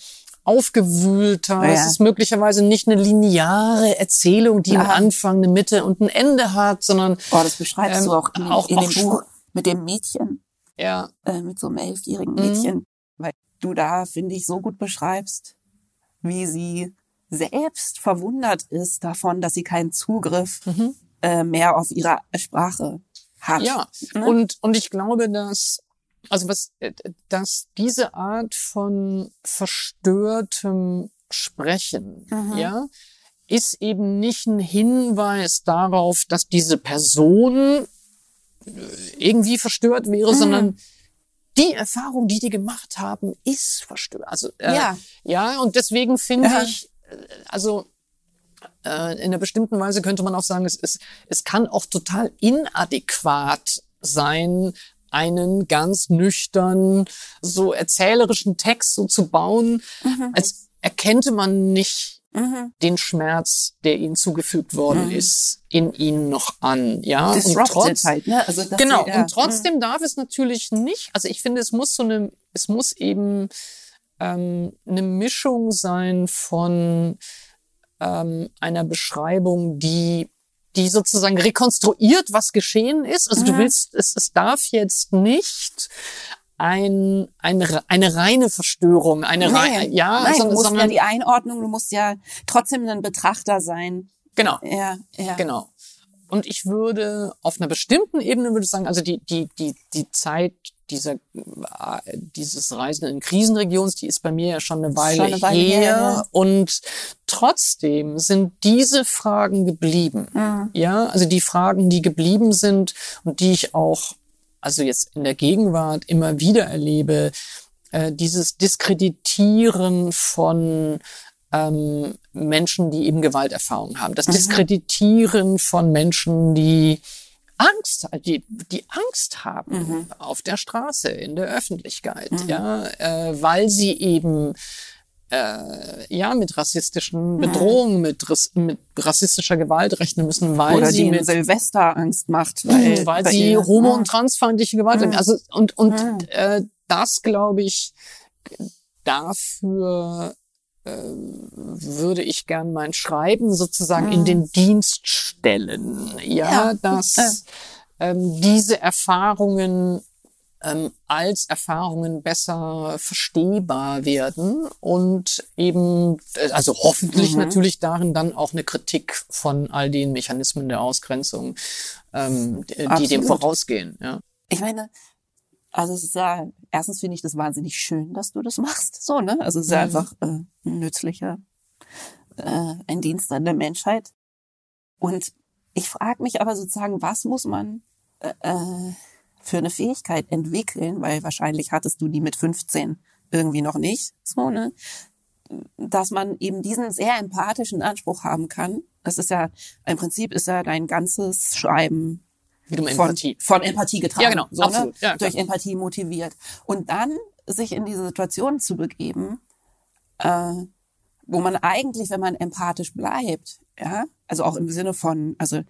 aufgewühlter. Ja. Es ist möglicherweise nicht eine lineare Erzählung, die einen. Anfang, eine Mitte und ein Ende hat, sondern Oh, das beschreibst Ähm, du auch in, auch- in auch dem Buch mit dem Mädchen, ja, äh, mit so einem elfjährigen Mhm. Mädchen, weil du da, finde ich, so gut beschreibst, wie sie selbst verwundert ist davon, dass sie keinen Zugriff Mhm. äh, mehr auf ihre Sprache hat. Ja, Ne? und, und ich glaube, dass, also was, äh, dass diese Art von verstörtem Sprechen, Mhm. ja, ist eben nicht ein Hinweis darauf, dass diese Person äh, irgendwie verstört wäre, Mhm. sondern die Erfahrung, die die gemacht haben, ist verstört. Also, äh, Ja. ja, und deswegen finde Ja. ich, äh, also, äh, in einer bestimmten Weise könnte man auch sagen, es, ist, es kann auch total inadäquat sein, einen ganz nüchtern, so erzählerischen Text so zu bauen, als erkennte man nicht Mhm. den Schmerz, der ihnen zugefügt worden ist, in ihnen noch an. Ja, und trotz, halt, ne? Also, Genau, und trotzdem darf es natürlich nicht, also ich finde, es muss so eine, es muss eben ähm, eine Mischung sein von ähm, einer Beschreibung, die die sozusagen rekonstruiert, was geschehen ist. Also du Mhm. willst, es, es darf jetzt nicht ein, eine, eine reine Verstörung, eine reine, ja, Nein, du sondern, musst ja sondern die Einordnung, du musst ja trotzdem ein Betrachter sein. genau. Ja, ja. Genau. Und ich würde auf einer bestimmten Ebene würde ich sagen, also die, die, die, die Zeit dieser, äh, dieses Reisen in Krisenregions, die ist bei mir ja schon eine Weile, Schon eine Weile her. her, ja. Und trotzdem sind diese Fragen geblieben. Mhm. Ja, also die Fragen, die geblieben sind und die ich auch, also jetzt in der Gegenwart immer wieder erlebe, äh, dieses Diskreditieren von ähm, Menschen, die eben Gewalterfahrung haben. Mhm. Das Diskreditieren von Menschen, die Angst, die, die Angst haben Mhm. auf der Straße, in der Öffentlichkeit, ja, äh, weil sie eben äh, ja mit rassistischen Bedrohungen, mit, mit rassistischer Gewalt rechnen müssen, weil Oder sie mit Silvester Angst macht, weil, weil bei sie ihr- homo- Ja. und transfeindliche Gewalt Mhm. Also und und Mhm. äh, das glaube ich dafür äh, würde ich gern mein Schreiben sozusagen in den Dienst stellen. Ja, Ja. dass ähm, diese Erfahrungen ähm, als Erfahrungen besser verstehbar werden und eben, äh, also hoffentlich Mhm. natürlich darin dann auch eine Kritik von all den Mechanismen der Ausgrenzung, ähm, die, die dem vorausgehen. Ja. Ich meine, also es ist ja, erstens finde ich das wahnsinnig schön, dass du das machst, so, ne? Also es ist ja Mhm. einfach äh, ein nützlicher, äh, ein Dienst an der Menschheit. Und ich frage mich aber sozusagen, was muss man äh, äh, für eine Fähigkeit entwickeln, weil wahrscheinlich hattest du die mit 15 irgendwie noch nicht, so, ne? Dass man eben diesen sehr empathischen Anspruch haben kann. Das ist ja, im Prinzip ist ja dein ganzes Schreiben von, Empathie. von Empathie getragen. Ja, genau, so, absolut. Ne? Ja. Durch Empathie motiviert. Und dann sich in diese Situation zu begeben, äh, wo man eigentlich, wenn man empathisch bleibt, ja, also auch im Sinne von, also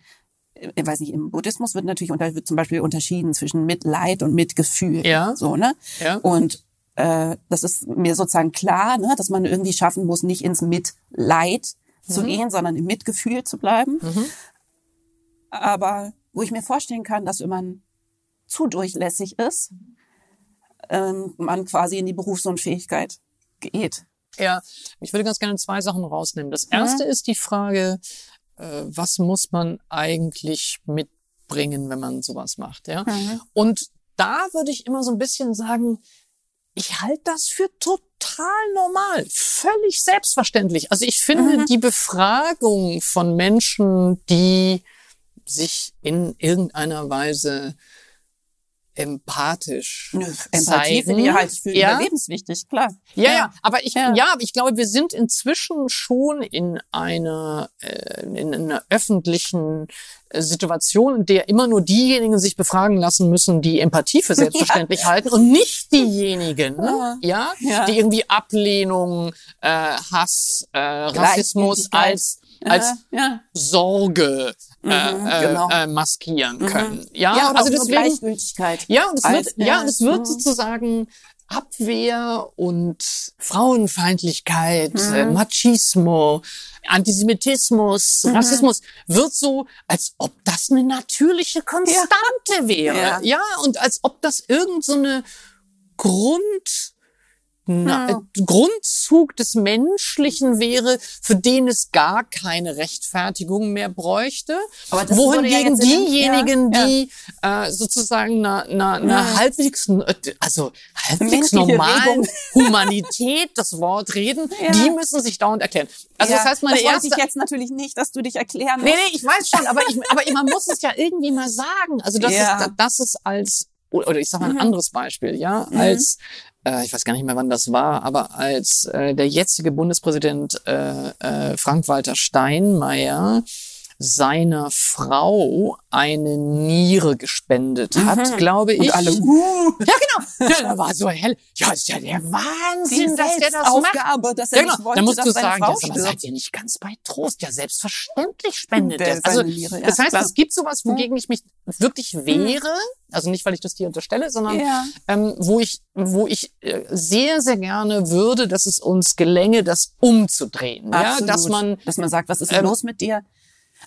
ich weiß nicht, im Buddhismus wird natürlich unter, wird zum Beispiel unterschieden zwischen Mitleid und Mitgefühl. Ja. So, ne? Ja. Und äh, das ist mir sozusagen klar, ne, dass man irgendwie schaffen muss, nicht ins Mitleid zu Mhm. gehen, sondern im Mitgefühl zu bleiben. Aber wo ich mir vorstellen kann, dass wenn man zu durchlässig ist, ähm, man quasi in die Berufsunfähigkeit geht. Ja, ich würde ganz gerne zwei Sachen rausnehmen. Das erste ist die Frage, äh, was muss man eigentlich mitbringen, wenn man sowas macht, ja? Mhm. Und da würde ich immer so ein bisschen sagen, ich halte das für total normal, völlig selbstverständlich. Also ich finde Mhm. die Befragung von Menschen, die sich in irgendeiner Weise empathisch Nö, Empathie finde ich halt für ja? überlebenswichtig, klar. Ja, ja, aber ich, ja. Ja. ich glaube, wir sind inzwischen schon in einer, äh, in einer öffentlichen äh, Situation, in der immer nur diejenigen sich befragen lassen müssen, die Empathie für selbstverständlich halten und nicht diejenigen, Ja. ja, Ja. die irgendwie Ablehnung, äh, Hass, äh, Rassismus als als ja, ja. Sorge Mhm, äh, genau. äh, maskieren können. Ja, ja, also deswegen Gleichgültigkeit. ja, und es Als- wird, ja, und es wird mhm. sozusagen Abwehr und Frauenfeindlichkeit, mhm. äh, Machismo, Antisemitismus, mhm. Rassismus wird so, als ob das eine natürliche Konstante ja. wäre. Ja. ja, und als ob das irgend so eine Grund ja. Grundzug des Menschlichen wäre, für den es gar keine Rechtfertigung mehr bräuchte. Aber das Wohingegen ja diejenigen, ja, die äh, sozusagen einer na, na halbwegs, also halbwegs normalen Humanität das Wort reden, die müssen sich dauernd erklären. Also das heißt, meine das erste... ich jetzt natürlich nicht, dass du dich erklären musst. Nee, nee, ich weiß schon, aber, ich, aber man muss es ja irgendwie mal sagen. Also das, ist, das ist als oder ich sage mal ein mhm. anderes Beispiel, ja, mhm. als äh, ich weiß gar nicht mehr, wann das war, aber als äh, der jetzige Bundespräsident äh, äh, Frank-Walter Steinmeier seiner Frau eine Niere gespendet hat, mhm. glaube ich. Und alle, uh. Ja, genau. Ja, da war so hell. Ja, ist ja der Wahnsinn, dass der das Aufgabe, macht. Dass er ja, genau. wollte, da musst du sagen, ja, aber seid ihr nicht ganz bei Trost. Ja, selbstverständlich spendet er. Also, Niere, ja, das heißt, klar. es gibt sowas, wogegen ich mich wirklich mhm. wehre. Also nicht, weil ich das dir unterstelle, sondern ja. ähm, wo ich, wo ich äh, sehr, sehr gerne würde, dass es uns gelänge, das umzudrehen. Absolut. Ja, dass man, dass man sagt, was ist ähm, los mit dir?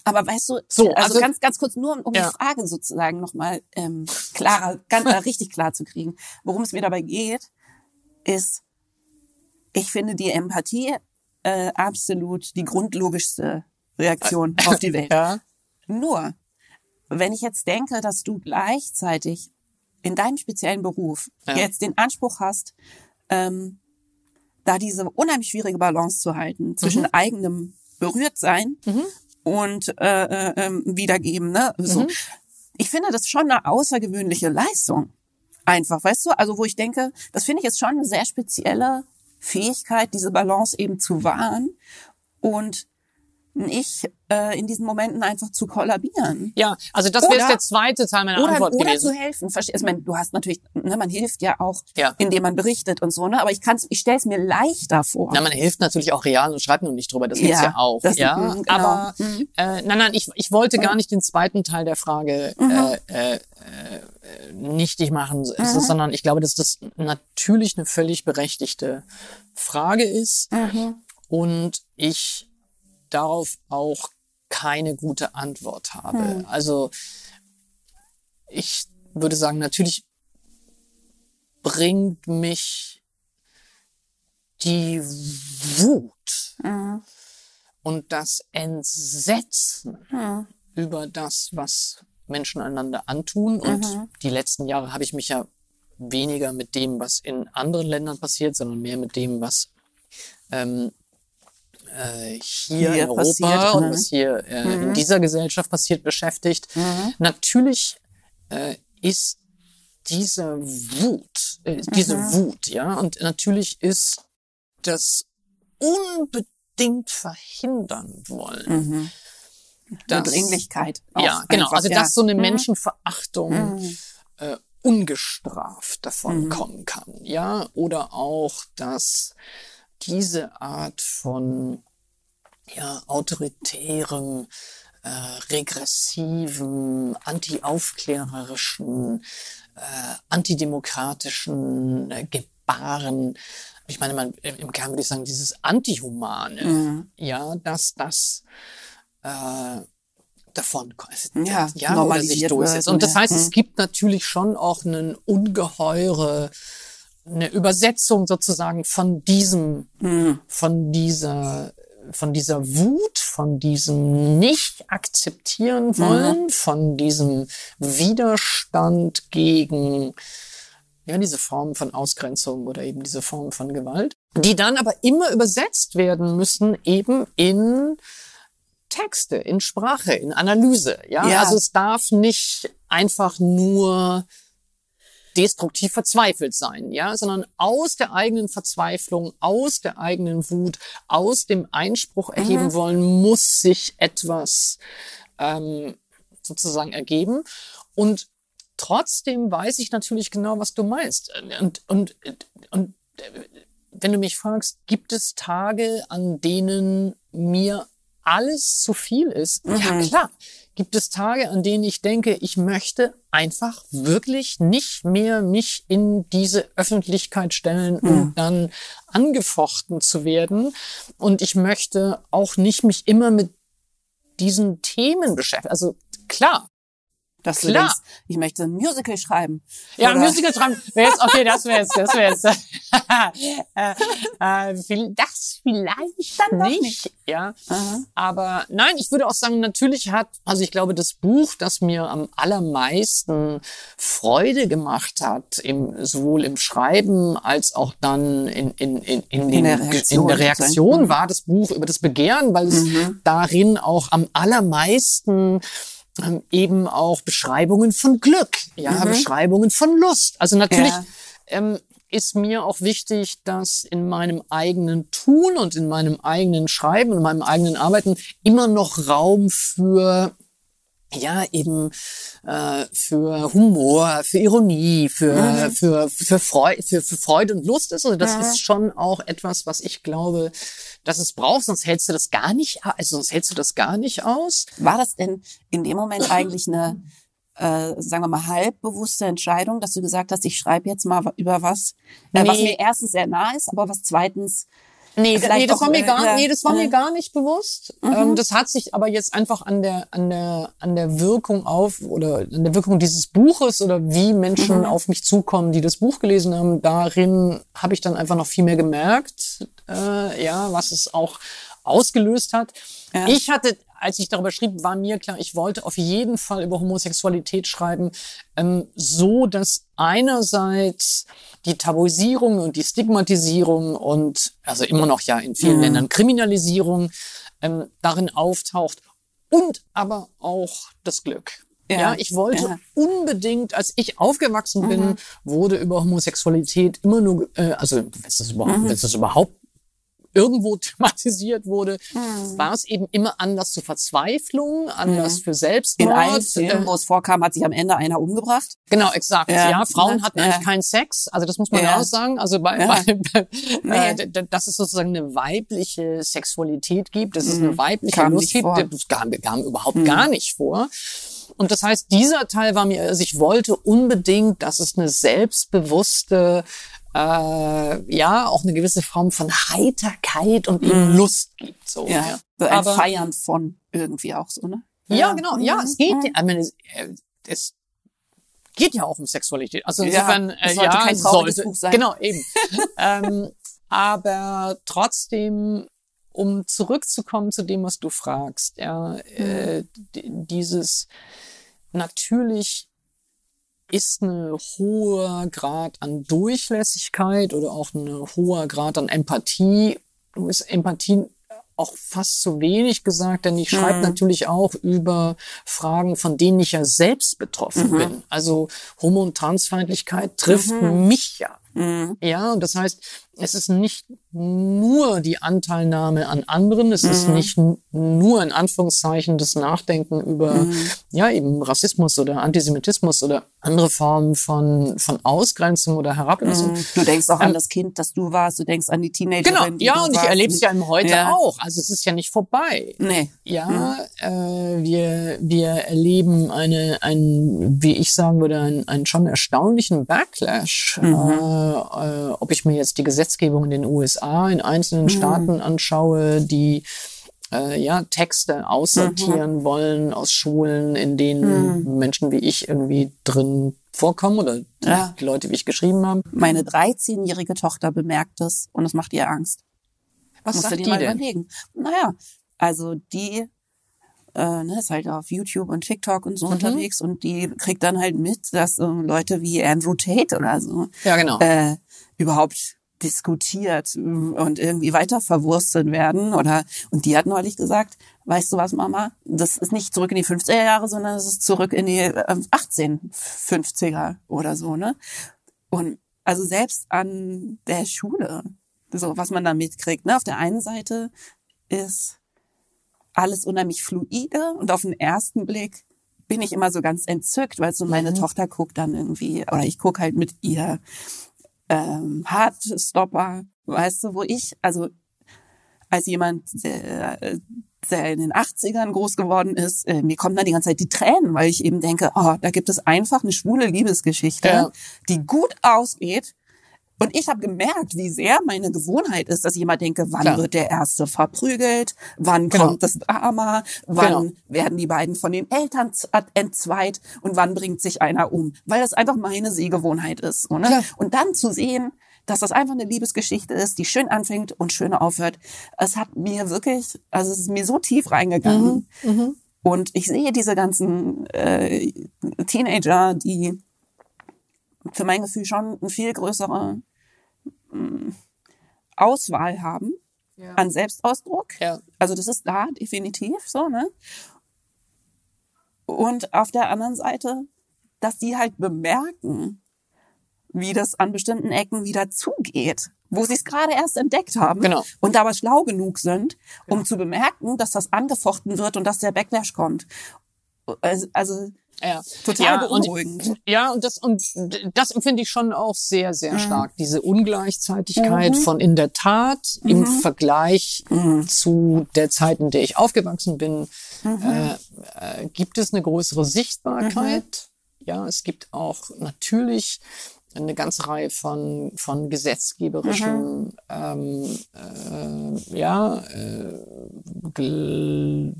Aber weißt du, so, also, also ganz, ganz kurz nur, um ja. die Frage sozusagen nochmal ähm, klarer, ganz äh, richtig klar zu kriegen. Worum es mir dabei geht, ist, ich finde die Empathie äh, absolut die grundlogischste Reaktion auf die Welt. Ja. Nur, wenn ich jetzt denke, dass du gleichzeitig in deinem speziellen Beruf ja. jetzt den Anspruch hast, ähm, da diese unheimlich schwierige Balance zu halten zwischen mhm. eigenem Berührtsein mhm und äh, äh, ähm, wiedergeben. Ne? So. Mhm. Ich finde das schon eine außergewöhnliche Leistung. Einfach, weißt du? Also wo ich denke, das finde ich jetzt schon eine sehr spezielle Fähigkeit, diese Balance eben zu wahren und nicht äh, in diesen Momenten einfach zu kollabieren. Ja, also das wäre der zweite Teil meiner oder, Antwort oder gewesen. Oder zu helfen. Verstehst also, du? hast natürlich, ne, man hilft ja auch, ja. indem man berichtet und so, ne? Aber ich kann's, ich stelle es mir leichter vor. Na, man hilft natürlich auch real und schreibt nur nicht drüber. Das gibt's ja, ja auch. Das, ja, mh, genau. aber mhm. äh, nein, nein, ich, ich wollte gar nicht den zweiten Teil der Frage mhm. äh, äh, nichtig machen, mhm. sondern ich glaube, dass das natürlich eine völlig berechtigte Frage ist. Mhm. Und ich darauf auch keine gute Antwort habe. Hm. Also ich würde sagen, natürlich bringt mich die Wut mhm. und das Entsetzen mhm. über das, was Menschen einander antun. Und mhm. die letzten Jahre habe ich mich ja weniger mit dem, was in anderen Ländern passiert, sondern mehr mit dem, was ähm, äh, hier, hier, in Europa passiert, und was hier äh, mhm. in dieser Gesellschaft passiert, beschäftigt. Mhm. Natürlich äh, ist diese Wut, äh, diese mhm. Wut, ja, und natürlich ist das unbedingt verhindern wollen. Mhm. Dass, Dringlichkeit. Ja, genau. Einfach, also, dass so eine mhm. Menschenverachtung mhm. äh, ungestraft davon kommen kann, ja, oder auch, dass diese Art von ja, autoritärem, äh, regressiven, anti-aufklärerischen, äh, antidemokratischen äh, Gebaren, ich meine, man, im Kern würde ich sagen, dieses Antihumane, mhm. ja, dass das äh, davon ja, ja oder sich durchsetzt. Und das heißt, mhm. es gibt natürlich schon auch einen ungeheure eine Übersetzung sozusagen von diesem, mhm. von dieser, von dieser Wut, von diesem nicht akzeptieren wollen, mhm. von diesem Widerstand gegen ja, diese Form von Ausgrenzung oder eben diese Form von Gewalt, die dann aber immer übersetzt werden müssen eben in Texte, in Sprache, in Analyse. Ja, ja. also es darf nicht einfach nur destruktiv verzweifelt sein, ja, sondern aus der eigenen Verzweiflung, aus der eigenen Wut, aus dem Einspruch erheben mhm. wollen, muss sich etwas ähm, sozusagen ergeben. Und trotzdem weiß ich natürlich genau, was du meinst. Und, und, und wenn du mich fragst, gibt es Tage, an denen mir alles zu viel ist? Mhm. Ja, klar. Gibt es Tage, an denen ich denke, ich möchte einfach wirklich nicht mehr mich in diese Öffentlichkeit stellen, um Mhm. dann angefochten zu werden. Und ich möchte auch nicht mich immer mit diesen Themen beschäftigen. Also klar, Dass du Klar. denkst, ich möchte ein Musical schreiben. Ja, Oder- Musical schreiben. Wäre jetzt, okay, das wäre jetzt, das wäre jetzt, äh, äh, das vielleicht Dann nicht, nicht. ja. Aha. Aber nein, ich würde auch sagen, natürlich hat, also ich glaube, das Buch, das mir am allermeisten Freude gemacht hat, im, sowohl im Schreiben als auch dann in, in, in, in, den, der Reaktion in der Reaktion Mhm. war das Buch über das Begehren, weil es Mhm. darin auch am allermeisten eben auch Beschreibungen von Glück, ja, Mhm. Beschreibungen von Lust. Also natürlich Ja. ähm, ist mir auch wichtig, dass in meinem eigenen Tun und in meinem eigenen Schreiben und in meinem eigenen Arbeiten immer noch Raum für ja, eben äh, für Humor, für Ironie, für, für, für, Freude, für, für Freude und Lust ist. Also das Mhm. ist schon auch etwas, was ich glaube, dass es braucht, sonst hältst du das gar nicht, also sonst hältst du das gar nicht aus. War das denn in dem Moment eigentlich eine, äh, sagen wir mal, halbbewusste Entscheidung, dass du gesagt hast, ich schreibe jetzt mal über was, äh, was Nee. mir erstens sehr nah ist, aber was zweitens Nee, Vielleicht nee, das war mir äh, gar, nee, das war äh. mir gar nicht bewusst. Ähm, das hat sich aber jetzt einfach an der, an der, an der Wirkung auf oder an der Wirkung dieses Buches oder wie Menschen auf mich zukommen, die das Buch gelesen haben. Darin habe ich dann einfach noch viel mehr gemerkt, äh, ja, was es auch ausgelöst hat. Ja. Ich hatte, als ich darüber schrieb, war mir klar, ich wollte auf jeden Fall über Homosexualität schreiben, ähm, so dass einerseits die Tabuisierung und die Stigmatisierung und also immer noch ja in vielen Mhm. Ländern Kriminalisierung ähm, darin auftaucht und aber auch das Glück. Ja, Ja, ich wollte ja. Mhm. unbedingt, als ich aufgewachsen bin, wurde über Homosexualität immer nur, äh, also wenn es das überhaupt, Mhm. wenn es das überhaupt irgendwo thematisiert wurde, Mhm. war es eben immer Anlass zur Verzweiflung, Anlass für in Selbstmord. allen Filmen, äh, wo es vorkam, hat sich am Ende einer umgebracht. Genau, exakt. Ja, Ja, Frauen hatten Ja. eigentlich keinen Sex. Also das muss man Ja. auch sagen. Also bei, bei d- dass es sozusagen eine weibliche Sexualität gibt, dass es eine weibliche Mhm. Kam Lust gibt. Mhm. das kam, kam überhaupt gar nicht vor. Und das heißt, dieser Teil war mir, also ich wollte unbedingt, dass es eine selbstbewusste, äh, ja, auch eine gewisse Form von Heiterkeit und eben Lust gibt. So, Mhm. Ja, so ein Aber- Feiern von irgendwie auch so, ne? ja, genau. Ja, Mhm. es geht. Mhm. Ich meine, es, äh, es geht ja auch um Sexualität. Also Ja, insofern, es äh, sollte ja, kein trauriges sollte. Buch sein. Genau, eben. ähm, aber trotzdem, um zurückzukommen zu dem, was du fragst, ja, äh, d- dieses natürlich ist ein hoher Grad an Durchlässigkeit oder auch ein hoher Grad an Empathie. Ist Empathie auch fast zu wenig gesagt, denn ich schreibe natürlich auch über Fragen, von denen ich ja selbst betroffen bin. Also Homo- und Transfeindlichkeit trifft mich ja. Mhm. Ja, und das heißt, es ist nicht nur die Anteilnahme an anderen, es ist nicht nur in Anführungszeichen das Nachdenken über, ja, eben Rassismus oder Antisemitismus oder andere Formen von, von Ausgrenzung oder Herablassung. Du denkst auch an das Kind, das du warst, du denkst an die Teenagerin, Ähm, Genau, ja, und ich erlebe es ja im Heute Ja. auch. Also es ist ja nicht vorbei. Nee. Ja, äh, wir, wir erleben eine, ein, wie ich sagen würde, einen, einen schon erstaunlichen Backlash. Äh, äh, ob ich mir jetzt die Gesetzgebung in den USA, in einzelnen Staaten anschaue, die äh, ja, Texte aussortieren wollen aus Schulen, in denen Menschen wie ich irgendwie drin vorkommen oder die, Ja. die Leute wie ich geschrieben haben. Meine 13-jährige Tochter bemerkt es und es macht ihr Angst. Was Musst du sagt dir die mal denn? überlegen. Naja, also die äh, ne, ist halt auf YouTube und TikTok und Mhm. so unterwegs und die kriegt dann halt mit, dass äh, Leute wie Andrew Tate oder so Ja, genau. äh, überhaupt diskutiert äh, und irgendwie weiter verwurstet werden oder und die hat neulich gesagt, weißt du was Mama, das ist nicht zurück in die 50er Jahre, sondern es ist zurück in die äh, 1850er oder so, ne? Und also selbst an der Schule, so was man da mitkriegt, ne? Auf der einen Seite ist alles unheimlich fluide und auf den ersten Blick bin ich immer so ganz entzückt, weil so meine Tochter guckt dann irgendwie, oder ich guck halt mit ihr ähm, Hardstopper, weißt du, wo ich, also als jemand, der, der in den 80ern groß geworden ist, äh, mir kommen dann die ganze Zeit die Tränen, weil ich eben denke, oh, da gibt es einfach eine schwule Liebesgeschichte, Ja. die gut ausgeht. Und ich habe gemerkt, wie sehr meine Gewohnheit ist, dass ich immer denke, wann Klar. wird der Erste verprügelt, wann Genau. kommt das Drama, wann Genau. werden die beiden von den Eltern z- entzweit und wann bringt sich einer um. Weil das einfach meine Sehgewohnheit ist. So, ne? Klar. Und dann zu sehen, dass das einfach eine Liebesgeschichte ist, die schön anfängt und schön aufhört, es hat mir wirklich, also es ist mir so tief reingegangen. Mhm. Und ich sehe diese ganzen äh, Teenager, die für mein Gefühl schon eine viel größere mh, Auswahl haben Ja. an Selbstausdruck. Ja. Also das ist da definitiv so, ne? Und auf der anderen Seite, dass die halt bemerken, wie das an bestimmten Ecken wieder zugeht, wo sie es gerade erst entdeckt haben Genau. und aber schlau genug sind, um zu bemerken, dass das angefochten wird und dass der Backlash kommt. Also, also Ja. total ja, und, beunruhigend. ja, und das, und das empfinde ich schon auch sehr, sehr Mhm. stark. Diese Ungleichzeitigkeit von in der Tat im Mhm. Vergleich zu der Zeit, in der ich aufgewachsen bin, Mhm. äh, äh, gibt es eine größere Sichtbarkeit. Ja, es gibt auch natürlich eine ganze Reihe von, von gesetzgeberischen Mhm. ähm, äh, ja, äh, Gl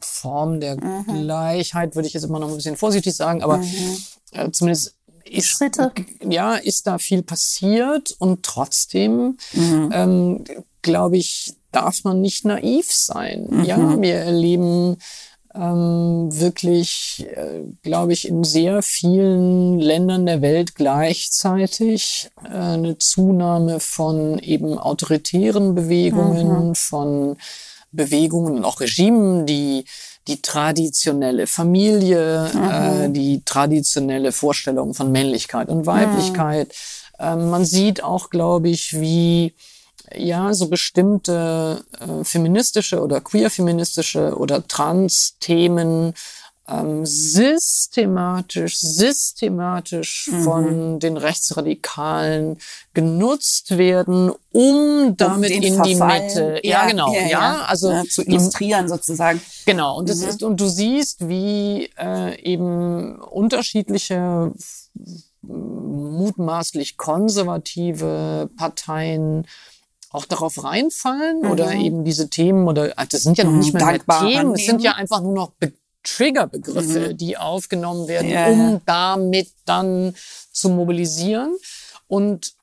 Form der Mhm. Gleichheit, würde ich jetzt immer noch ein bisschen vorsichtig sagen, aber äh, zumindest ist, Schritte. ja, ist da viel passiert und trotzdem, Mhm. ähm, glaube ich, darf man nicht naiv sein. Mhm. Ja, wir erleben ähm, wirklich, äh, glaube ich, in sehr vielen Ländern der Welt gleichzeitig äh, eine Zunahme von eben autoritären Bewegungen, von Bewegungen und auch Regimen, die die traditionelle Familie, äh, die traditionelle Vorstellung von Männlichkeit und Weiblichkeit. Ähm, man sieht auch, glaube ich, wie ja, so bestimmte äh, feministische oder queer-feministische oder Trans-Themen ähm, systematisch, systematisch von den Rechtsradikalen genutzt werden, um damit den in die Verfall, Mitte. Ja, genau. Ja, also ja, zu die- illustrieren sozusagen. Genau, und das Mhm. ist, und du siehst, wie äh, eben unterschiedliche mutmaßlich konservative Parteien auch darauf reinfallen oder eben diese Themen oder das sind ja noch Mhm, nicht mehr, mehr dankbar Themen, es sind ja einfach nur noch Be Triggerbegriffe, die aufgenommen werden, Ja, um ja. damit dann zu mobilisieren. Und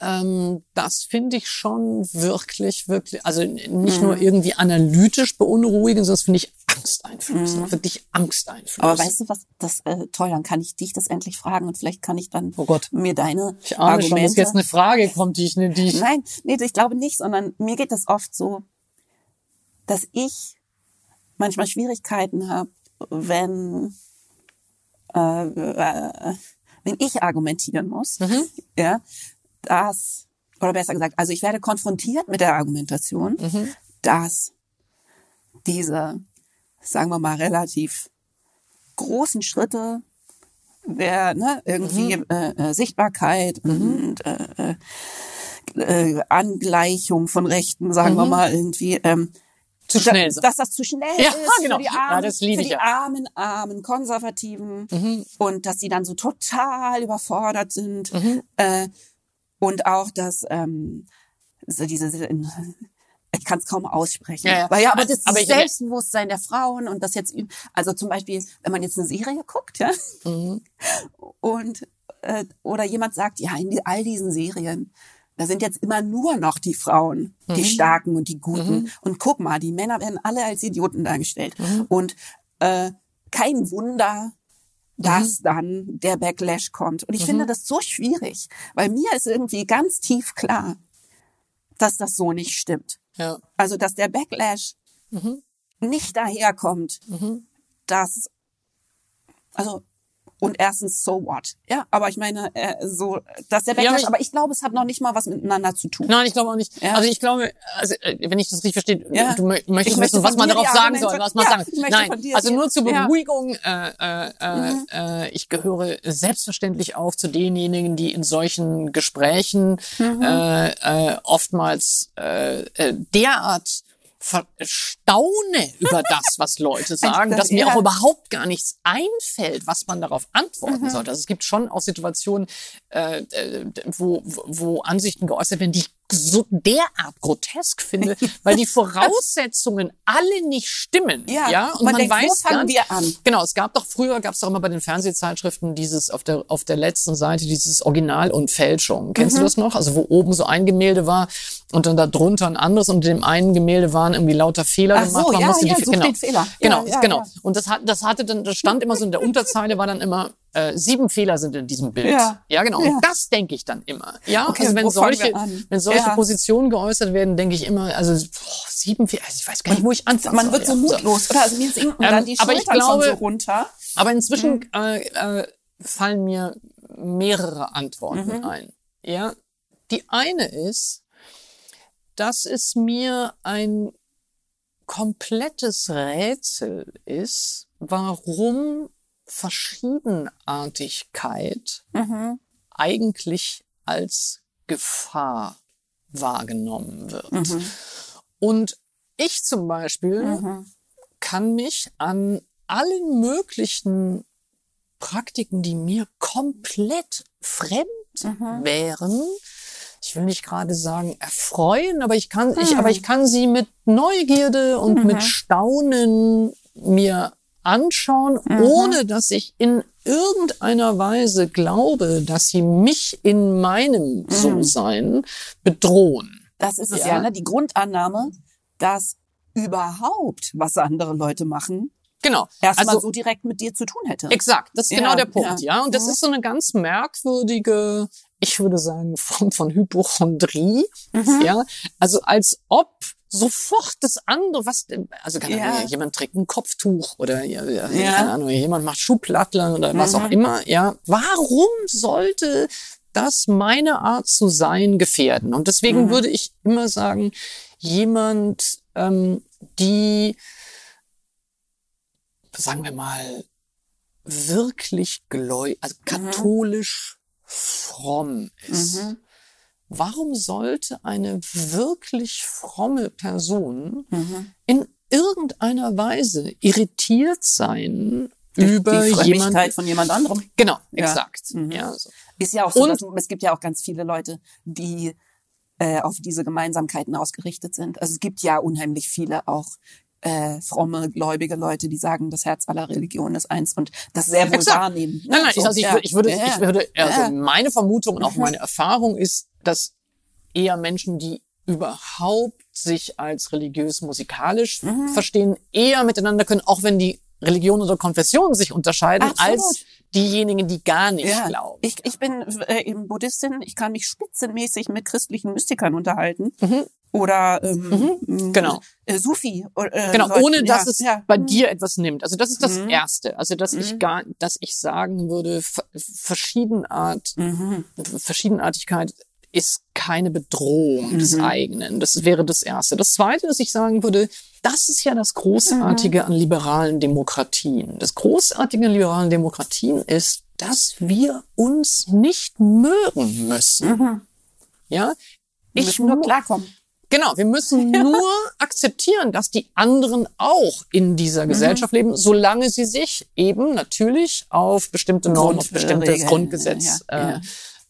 ähm, das finde ich schon wirklich, wirklich, also nicht nur Mhm. irgendwie analytisch beunruhigend, sondern das finde ich angsteinflößend, wirklich angsteinflößend. Mhm. Aber weißt du was, das äh, toll, dann kann ich dich das endlich fragen und vielleicht kann ich dann Oh Gott. mir deine ich ahne schon, dass Argumente. jetzt eine Frage kommt, die ich, ne, die ich Nein, nee, ich glaube nicht, sondern mir geht es oft so, dass ich manchmal Schwierigkeiten habe, wenn äh, äh, wenn ich argumentieren muss, Mhm. ja, dass oder besser gesagt, also ich werde konfrontiert mit der Argumentation, Mhm. dass diese, sagen wir mal, relativ großen Schritte der ne, irgendwie Mhm. äh, äh, Sichtbarkeit und äh, äh, äh, Angleichung von Rechten, sagen wir mal irgendwie, ähm, Mhm. zu schnell sind. dass das zu schnell Ja, ist genau. für die Ja, armen, das liebe für ich die ja. armen, armen Konservativen Mhm. und dass sie dann so total überfordert sind Mhm. äh, und auch, dass ähm, so diese ich kann es kaum aussprechen. Ja, ja. Weil ja, aber das Aber Selbstbewusstsein der Frauen und das jetzt, also zum Beispiel, wenn man jetzt eine Serie guckt, ja, Mhm. und äh, oder jemand sagt, ja, in all diesen Serien, da sind jetzt immer nur noch die Frauen, die Starken und die Guten. Und guck mal, die Männer werden alle als Idioten dargestellt. Und äh, kein Wunder, dass dann der Backlash kommt. Und ich finde das so schwierig, weil mir ist irgendwie ganz tief klar, dass das so nicht stimmt. Ja. Also, dass der Backlash nicht daherkommt, dass, also, und erstens, so what? Ja, aber ich meine, äh, so, dass der Ja, Backlash, ich- aber ich glaube, es hat noch nicht mal was miteinander zu tun. Nein, ich glaube auch nicht. Ja. Also ich glaube, also äh, wenn ich das richtig verstehe, Ja. du mö- möchtest möchte wissen, was man darauf sagen soll, was man Ja, sagen. Nein, dir also nur zur ja. Mhm. Beruhigung. Äh, äh, äh, äh, ich gehöre selbstverständlich auch zu denjenigen, die in solchen Gesprächen Mhm. äh, äh, oftmals äh, äh, derart staune über das, was Leute sagen, dass mir auch überhaupt gar nichts einfällt, was man darauf antworten mhm. sollte. Also es gibt schon auch Situationen, äh, äh wo, wo Ansichten geäußert werden, die ich so derart grotesk finde, weil die Voraussetzungen alle nicht stimmen. Ja, ja? und man, man denkt, weiß wo fangen wir an? Genau, es gab doch früher, gab es doch immer bei den Fernsehzeitschriften dieses auf der auf der letzten Seite dieses Original und Fälschung. Kennst mhm. du das noch? Also wo oben so ein Gemälde war und dann da drunter ein anderes und in dem einen Gemälde waren irgendwie lauter Fehler Ach gemacht. So, man ja, musste ja, die, genau, Fehler. Genau, ja, genau. Und das hat das hatte dann das stand immer so in der Unterzeile war dann immer äh, sieben Fehler sind in diesem Bild. Ja, ja genau. Ja. Und das denke ich dann immer. Ja, okay, also wenn solche, wenn solche ja. Positionen geäußert werden, denke ich immer, also boah, sieben Fehler, also ich weiß gar nicht, wo ich anfange. Man wird so mutlos, oder? Also mir sinken ähm, dann die aber Schultern ich glaube, so runter. Aber inzwischen mhm. äh, äh, fallen mir mehrere Antworten mhm. ein. Ja, die eine ist, dass es mir ein komplettes Rätsel ist, warum Verschiedenartigkeit mhm. eigentlich als Gefahr wahrgenommen wird. Mhm. Und ich zum Beispiel mhm. kann mich an allen möglichen Praktiken, die mir komplett fremd mhm. wären, ich will nicht gerade sagen erfreuen, aber ich kann, ich, aber mhm. ich kann sie mit Neugierde und mit mhm. Staunen mir anschauen, mhm. ohne dass ich in irgendeiner Weise glaube, dass sie mich in meinem mhm. So-Sein bedrohen. Das ist es ja, ja ne? die Grundannahme, dass überhaupt, was andere Leute machen, Genau. Erstmal also, so direkt mit dir zu tun hätte. Exakt, das ist genau ja, genau der Punkt, ja. ja. Und das mhm. ist so eine ganz merkwürdige, ich würde sagen, Form von Hypochondrie, mhm. ja. Also als ob sofort das andere, was, also keine ja. Jemand trägt ein Kopftuch oder ja, ja, keine Ahnung, jemand macht Schuhplattlern oder mhm. was auch mhm. immer, ja. Warum sollte das meine Art zu sein gefährden? Und deswegen mhm. würde ich immer sagen, jemand, ähm, die, sagen wir mal, wirklich gläubig, also mhm. katholisch fromm ist. Warum sollte eine wirklich fromme Person mhm. in irgendeiner Weise irritiert sein die, über die jemand von jemand anderem. Genau, ja. exakt. Mhm. Ja, so. Ist ja auch so, Und, es gibt ja auch ganz viele Leute, die äh, auf diese Gemeinsamkeiten ausgerichtet sind. Also es gibt ja unheimlich viele auch äh, fromme, gläubige Leute, die sagen, das Herz aller Religionen ist eins und das sehr wohl Exakt. wahrnehmen. Nein, nein, so, also ich, ja. ich, würde, ich würde, also ja. meine Vermutung und auch mhm. meine Erfahrung ist, dass eher Menschen, die überhaupt sich als religiös-musikalisch mhm. verstehen, eher miteinander können, auch wenn die Religion oder Konfession sich unterscheiden, Absolut. als diejenigen, die gar nicht ja. glauben. Ich, ich bin äh, eben Buddhistin, ich kann mich spitzenmäßig mit christlichen Mystikern unterhalten. Mhm. Oder ähm, mhm. genau. Äh, Sufi. Äh, genau, Leute, ohne dass ja, es ja. bei mhm. dir etwas nimmt. Also das ist das mhm. Erste. Also dass ich mhm. gar, dass ich sagen würde, Verschiedenart, mhm. Verschiedenartigkeit ist keine Bedrohung mhm. des eigenen. Das wäre das Erste. Das Zweite, was ich sagen würde, das ist ja das Großartige mhm. an liberalen Demokratien. Das Großartige an liberalen Demokratien ist, dass wir uns nicht mögen müssen. Mhm. Ja, ich muss nur klarkommen. Genau, wir müssen nur akzeptieren, dass die anderen auch in dieser mhm. Gesellschaft leben, solange sie sich eben natürlich auf bestimmte Normen, auf bestimmtes Grundgesetz ja, ja.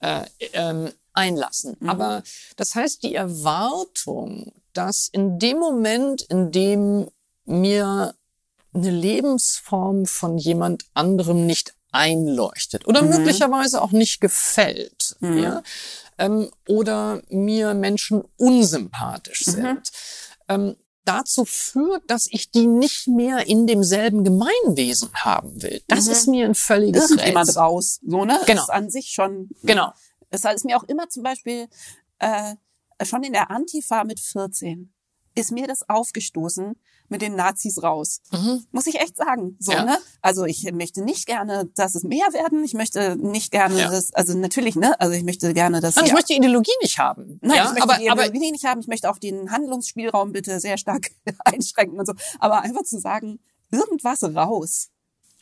Äh, äh, ähm, einlassen. Mhm. Aber das heißt, die Erwartung, dass in dem Moment, in dem mir eine Lebensform von jemand anderem nicht einleuchtet oder mhm. möglicherweise auch nicht gefällt, mhm. ja, ähm, oder mir Menschen unsympathisch mhm. sind, ähm, dazu führt, dass ich die nicht mehr in demselben Gemeinwesen haben will. Das mhm. ist mir ein völliges Irgendjemand Rätsel. raus, so ne? Genau. Ist an sich schon. Genau. Es ist mir auch immer zum Beispiel äh, schon in der Antifa mit 14 ist mir das aufgestoßen mit den Nazis raus. Mhm. Muss ich echt sagen. So, ja. ne? Also ich möchte nicht gerne, dass es mehr werden. Ich möchte nicht gerne, ja. dass, also natürlich, ne? Also ich möchte gerne, dass. Nein, ich möchte die Ideologie nicht haben. Nein, ich möchte aber, die Ideologie aber, nicht haben. Ich möchte auch den Handlungsspielraum bitte sehr stark einschränken und so. Aber einfach zu sagen, irgendwas raus.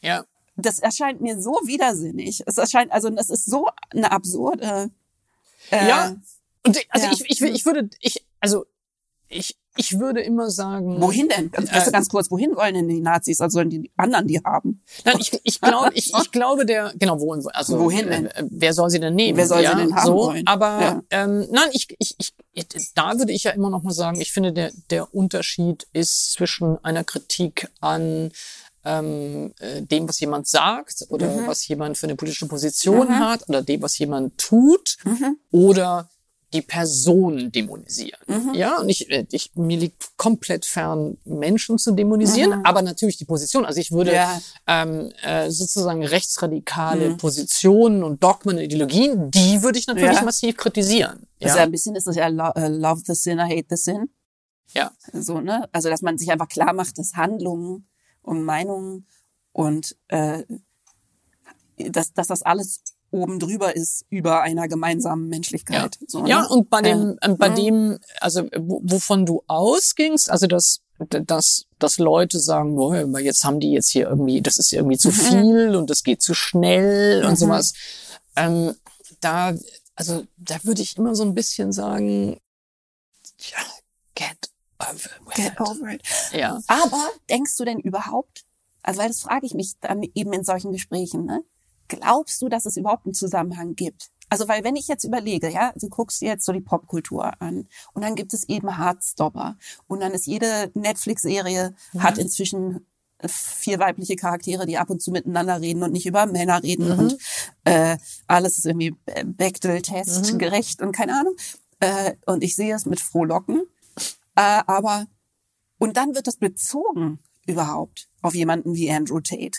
Ja das erscheint mir so widersinnig. Es erscheint, also das ist so eine absurde. Äh, ja. Und also ja. ich, ich, ich würde, ich, also ich ich würde immer sagen. Wohin denn? Ganz, äh, ganz kurz, wohin wollen denn die Nazis? Also sollen die anderen die haben? Nein, ich, ich glaube, ich, ich glaube der, genau, wohin, also, wohin denn? Äh, wer soll sie denn nehmen? Wer soll ja, sie denn haben so, wollen? Aber, Ja. ähm, nein, ich, ich, ich, da würde ich ja immer noch mal sagen, ich finde, der, der Unterschied ist zwischen einer Kritik an ähm, äh, dem, was jemand sagt oder Mhm. was jemand für eine politische Position hat oder dem, was jemand tut Mhm. oder die Person dämonisieren. Mhm. Ja, und ich, äh, ich, mir liegt komplett fern, Menschen zu dämonisieren, aber natürlich die Position. Also ich würde Mhm. Ja. ähm, äh, sozusagen rechtsradikale Positionen und Dogmen und Ideologien, die würde ich natürlich Ja. massiv kritisieren. Ist ja Ja, ein bisschen ist das ja lo äh, Love the Sinner, Hate the Sin. ja. So, ne? Also, dass man sich einfach klar macht, dass Handlungen und Meinungen und äh, dass, dass das alles oben drüber ist über einer gemeinsamen Menschlichkeit. So, ja, ne? und bei dem, Äh, bei mhm. dem, also wo- wovon du ausgingst, also dass, dass, dass Leute sagen, boah, jetzt haben die jetzt hier irgendwie, das ist irgendwie Mhm. zu viel und das geht zu schnell und sowas. Ähm, da, also da würde ich immer so ein bisschen sagen, ja, get over it. Get over it. Ja. Aber denkst du denn überhaupt, also weil das frage ich mich dann eben in solchen Gesprächen, ne? Glaubst du, dass es überhaupt einen Zusammenhang gibt? Also weil wenn ich jetzt überlege, ja, du guckst dir jetzt so die Popkultur an und dann gibt es eben Hardstopper und dann ist jede Netflix-Serie hat inzwischen vier weibliche Charaktere, die ab und zu miteinander reden und nicht über Männer reden und äh, alles ist irgendwie Bechdel-Test gerecht und keine Ahnung. Äh, und ich sehe es mit Frohlocken. Äh, aber und dann wird das bezogen überhaupt auf jemanden wie Andrew Tate.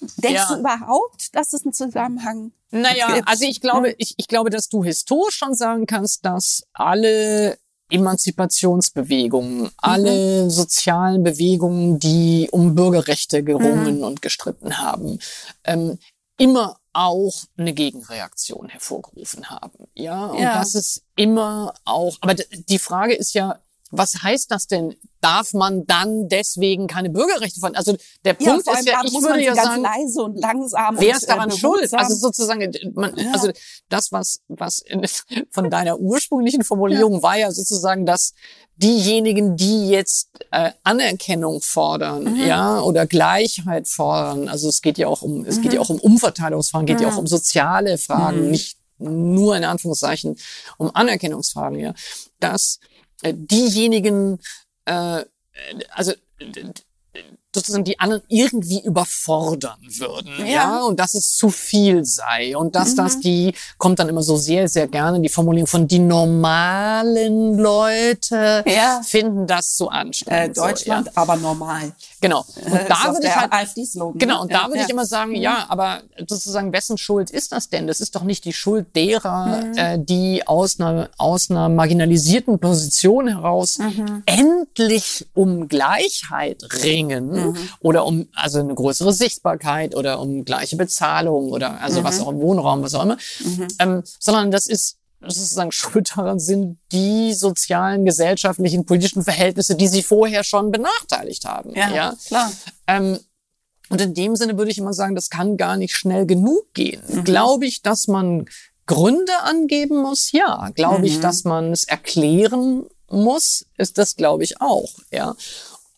Denkst Ja. du überhaupt, dass es einen Zusammenhang Naja, gibt? also ich glaube, ich, ich glaube, dass du historisch schon sagen kannst, dass alle Emanzipationsbewegungen, alle sozialen Bewegungen, die um Bürgerrechte gerungen und gestritten haben, ähm, immer auch eine Gegenreaktion hervorgerufen haben. Ja, und Ja. das ist immer auch, aber die Frage ist ja, was heißt das denn? Darf man dann deswegen keine Bürgerrechte von? Also der Ja, Punkt vor ist ja, ich würde ja ganz sagen, leise und langsam Wer ist daran äh, schuld? Also sozusagen, man, also das, was, was in, von deiner ursprünglichen Formulierung war ja sozusagen, dass diejenigen, die jetzt äh, Anerkennung fordern, Mhm. ja, oder Gleichheit fordern, also es geht ja auch um, es geht ja auch um Umverteilungsfragen, geht ja Mhm. auch um soziale Fragen, nicht nur in Anführungszeichen um Anerkennungsfragen, ja, dass äh, diejenigen, äh, also äh, sozusagen die anderen irgendwie überfordern würden, ja, Ja. und dass es zu viel sei und dass das die kommt dann immer so sehr sehr gerne die Formulierung von die normalen Leute Ja. finden das so äh, anstrengend. Deutschland, so, aber normal. Genau. Und da würde ich halt AfD-Slogan. Genau, ne? und da Ja, würde ja. ich immer sagen, ja, aber sozusagen, wessen Schuld ist das denn? Das ist doch nicht die Schuld derer, Mhm. äh, die aus einer, aus einer marginalisierten Position heraus Mhm. endlich um Gleichheit ringen Mhm. oder um also eine größere Sichtbarkeit oder um gleiche Bezahlung oder also was Mhm. auch im Wohnraum, was auch immer, ähm, sondern das ist sozusagen schuld daran sind die sozialen, gesellschaftlichen, politischen Verhältnisse, die sie vorher schon benachteiligt haben. Ja, ja? klar. Ähm, und in dem Sinne würde ich immer sagen, das kann gar nicht schnell genug gehen. Mhm. Glaube ich, dass man Gründe angeben muss? Ja. Glaube ich, Mhm. dass man es erklären muss? Ist das, glaube ich, auch. Ja.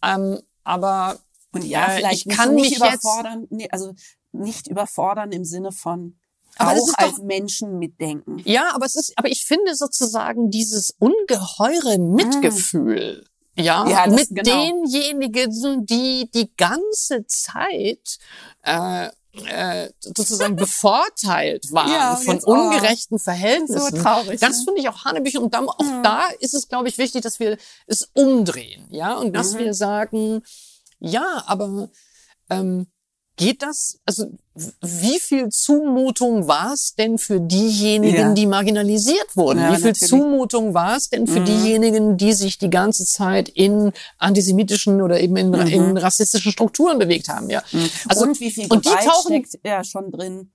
Ähm, aber Und ja, vielleicht ich kann nicht mich jetzt- überfordern, nee, also nicht überfordern im Sinne von Aber auch als doch- Menschen mitdenken. ja, aber es ist, aber ich finde sozusagen dieses ungeheure Mitgefühl. Ja, Mhm. Ja, das- mit genau. denjenigen, die die ganze Zeit äh, äh, sozusagen bevorteilt waren Ja, von jetzt, oh, ungerechten Verhältnissen. so traurig, Das ne? finde ich auch Hanebüchen. Und dann, auch da ist es, glaube ich, wichtig, dass wir es umdrehen. Ja, und dass Mhm. wir sagen, ja, aber ähm, geht das? Also wie viel Zumutung war es denn für diejenigen, Ja. die marginalisiert wurden? Ja, wie viel natürlich. Zumutung war es denn für Mhm. diejenigen, die sich die ganze Zeit in antisemitischen oder eben in, in rassistischen Strukturen bewegt haben? Ja. Also Mhm. und wie viel und die Gewalt tauchen- steckt ja schon drin.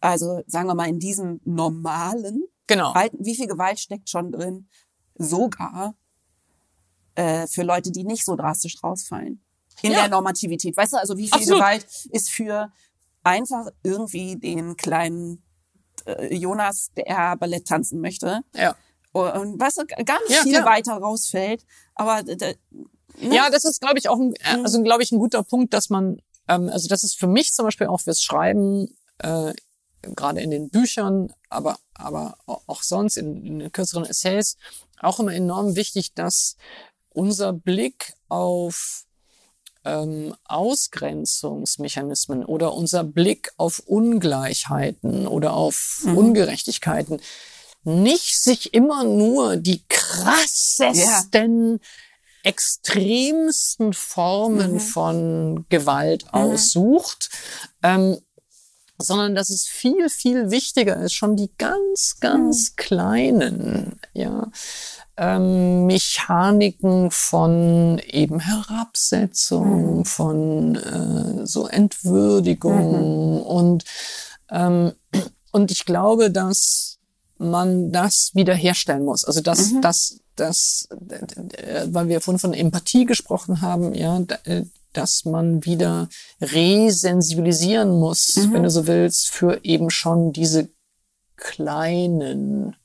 Also sagen wir mal in diesem normalen genau. Wie viel Gewalt steckt schon drin? Sogar äh, für Leute, die nicht so drastisch rausfallen. In Ja. der Normativität. Weißt du, also wie viel Absolut. Gewalt ist für einfach irgendwie den kleinen äh, Jonas, der Ballett tanzen möchte Ja. und was weißt du, ganz Ja, viel klar. weiter rausfällt. Aber d- ne? Ja, das ist, glaube ich, auch ein, äh, Mhm. also glaube ich, ein guter Punkt, dass man, ähm, also das ist für mich zum Beispiel auch fürs Schreiben, äh, gerade in den Büchern, aber aber auch sonst in, in kürzeren Essays auch immer enorm wichtig, dass unser Blick auf ähm, Ausgrenzungsmechanismen oder unser Blick auf Ungleichheiten oder auf Mhm. Ungerechtigkeiten nicht sich immer nur die krassesten, extremsten Formen Mhm. von Gewalt aussucht, ähm, sondern dass es viel, viel wichtiger ist, schon die ganz, ganz Mhm. kleinen, ja, ähm, Mechaniken von eben Herabsetzung, Mhm. von äh, so Entwürdigung und ähm, und ich glaube, dass man das wiederherstellen muss. Also dass Mhm. das das weil wir vorhin von Empathie gesprochen haben, ja, äh, dass man wieder resensibilisieren muss, Mhm. wenn du so willst, für eben schon diese kleinen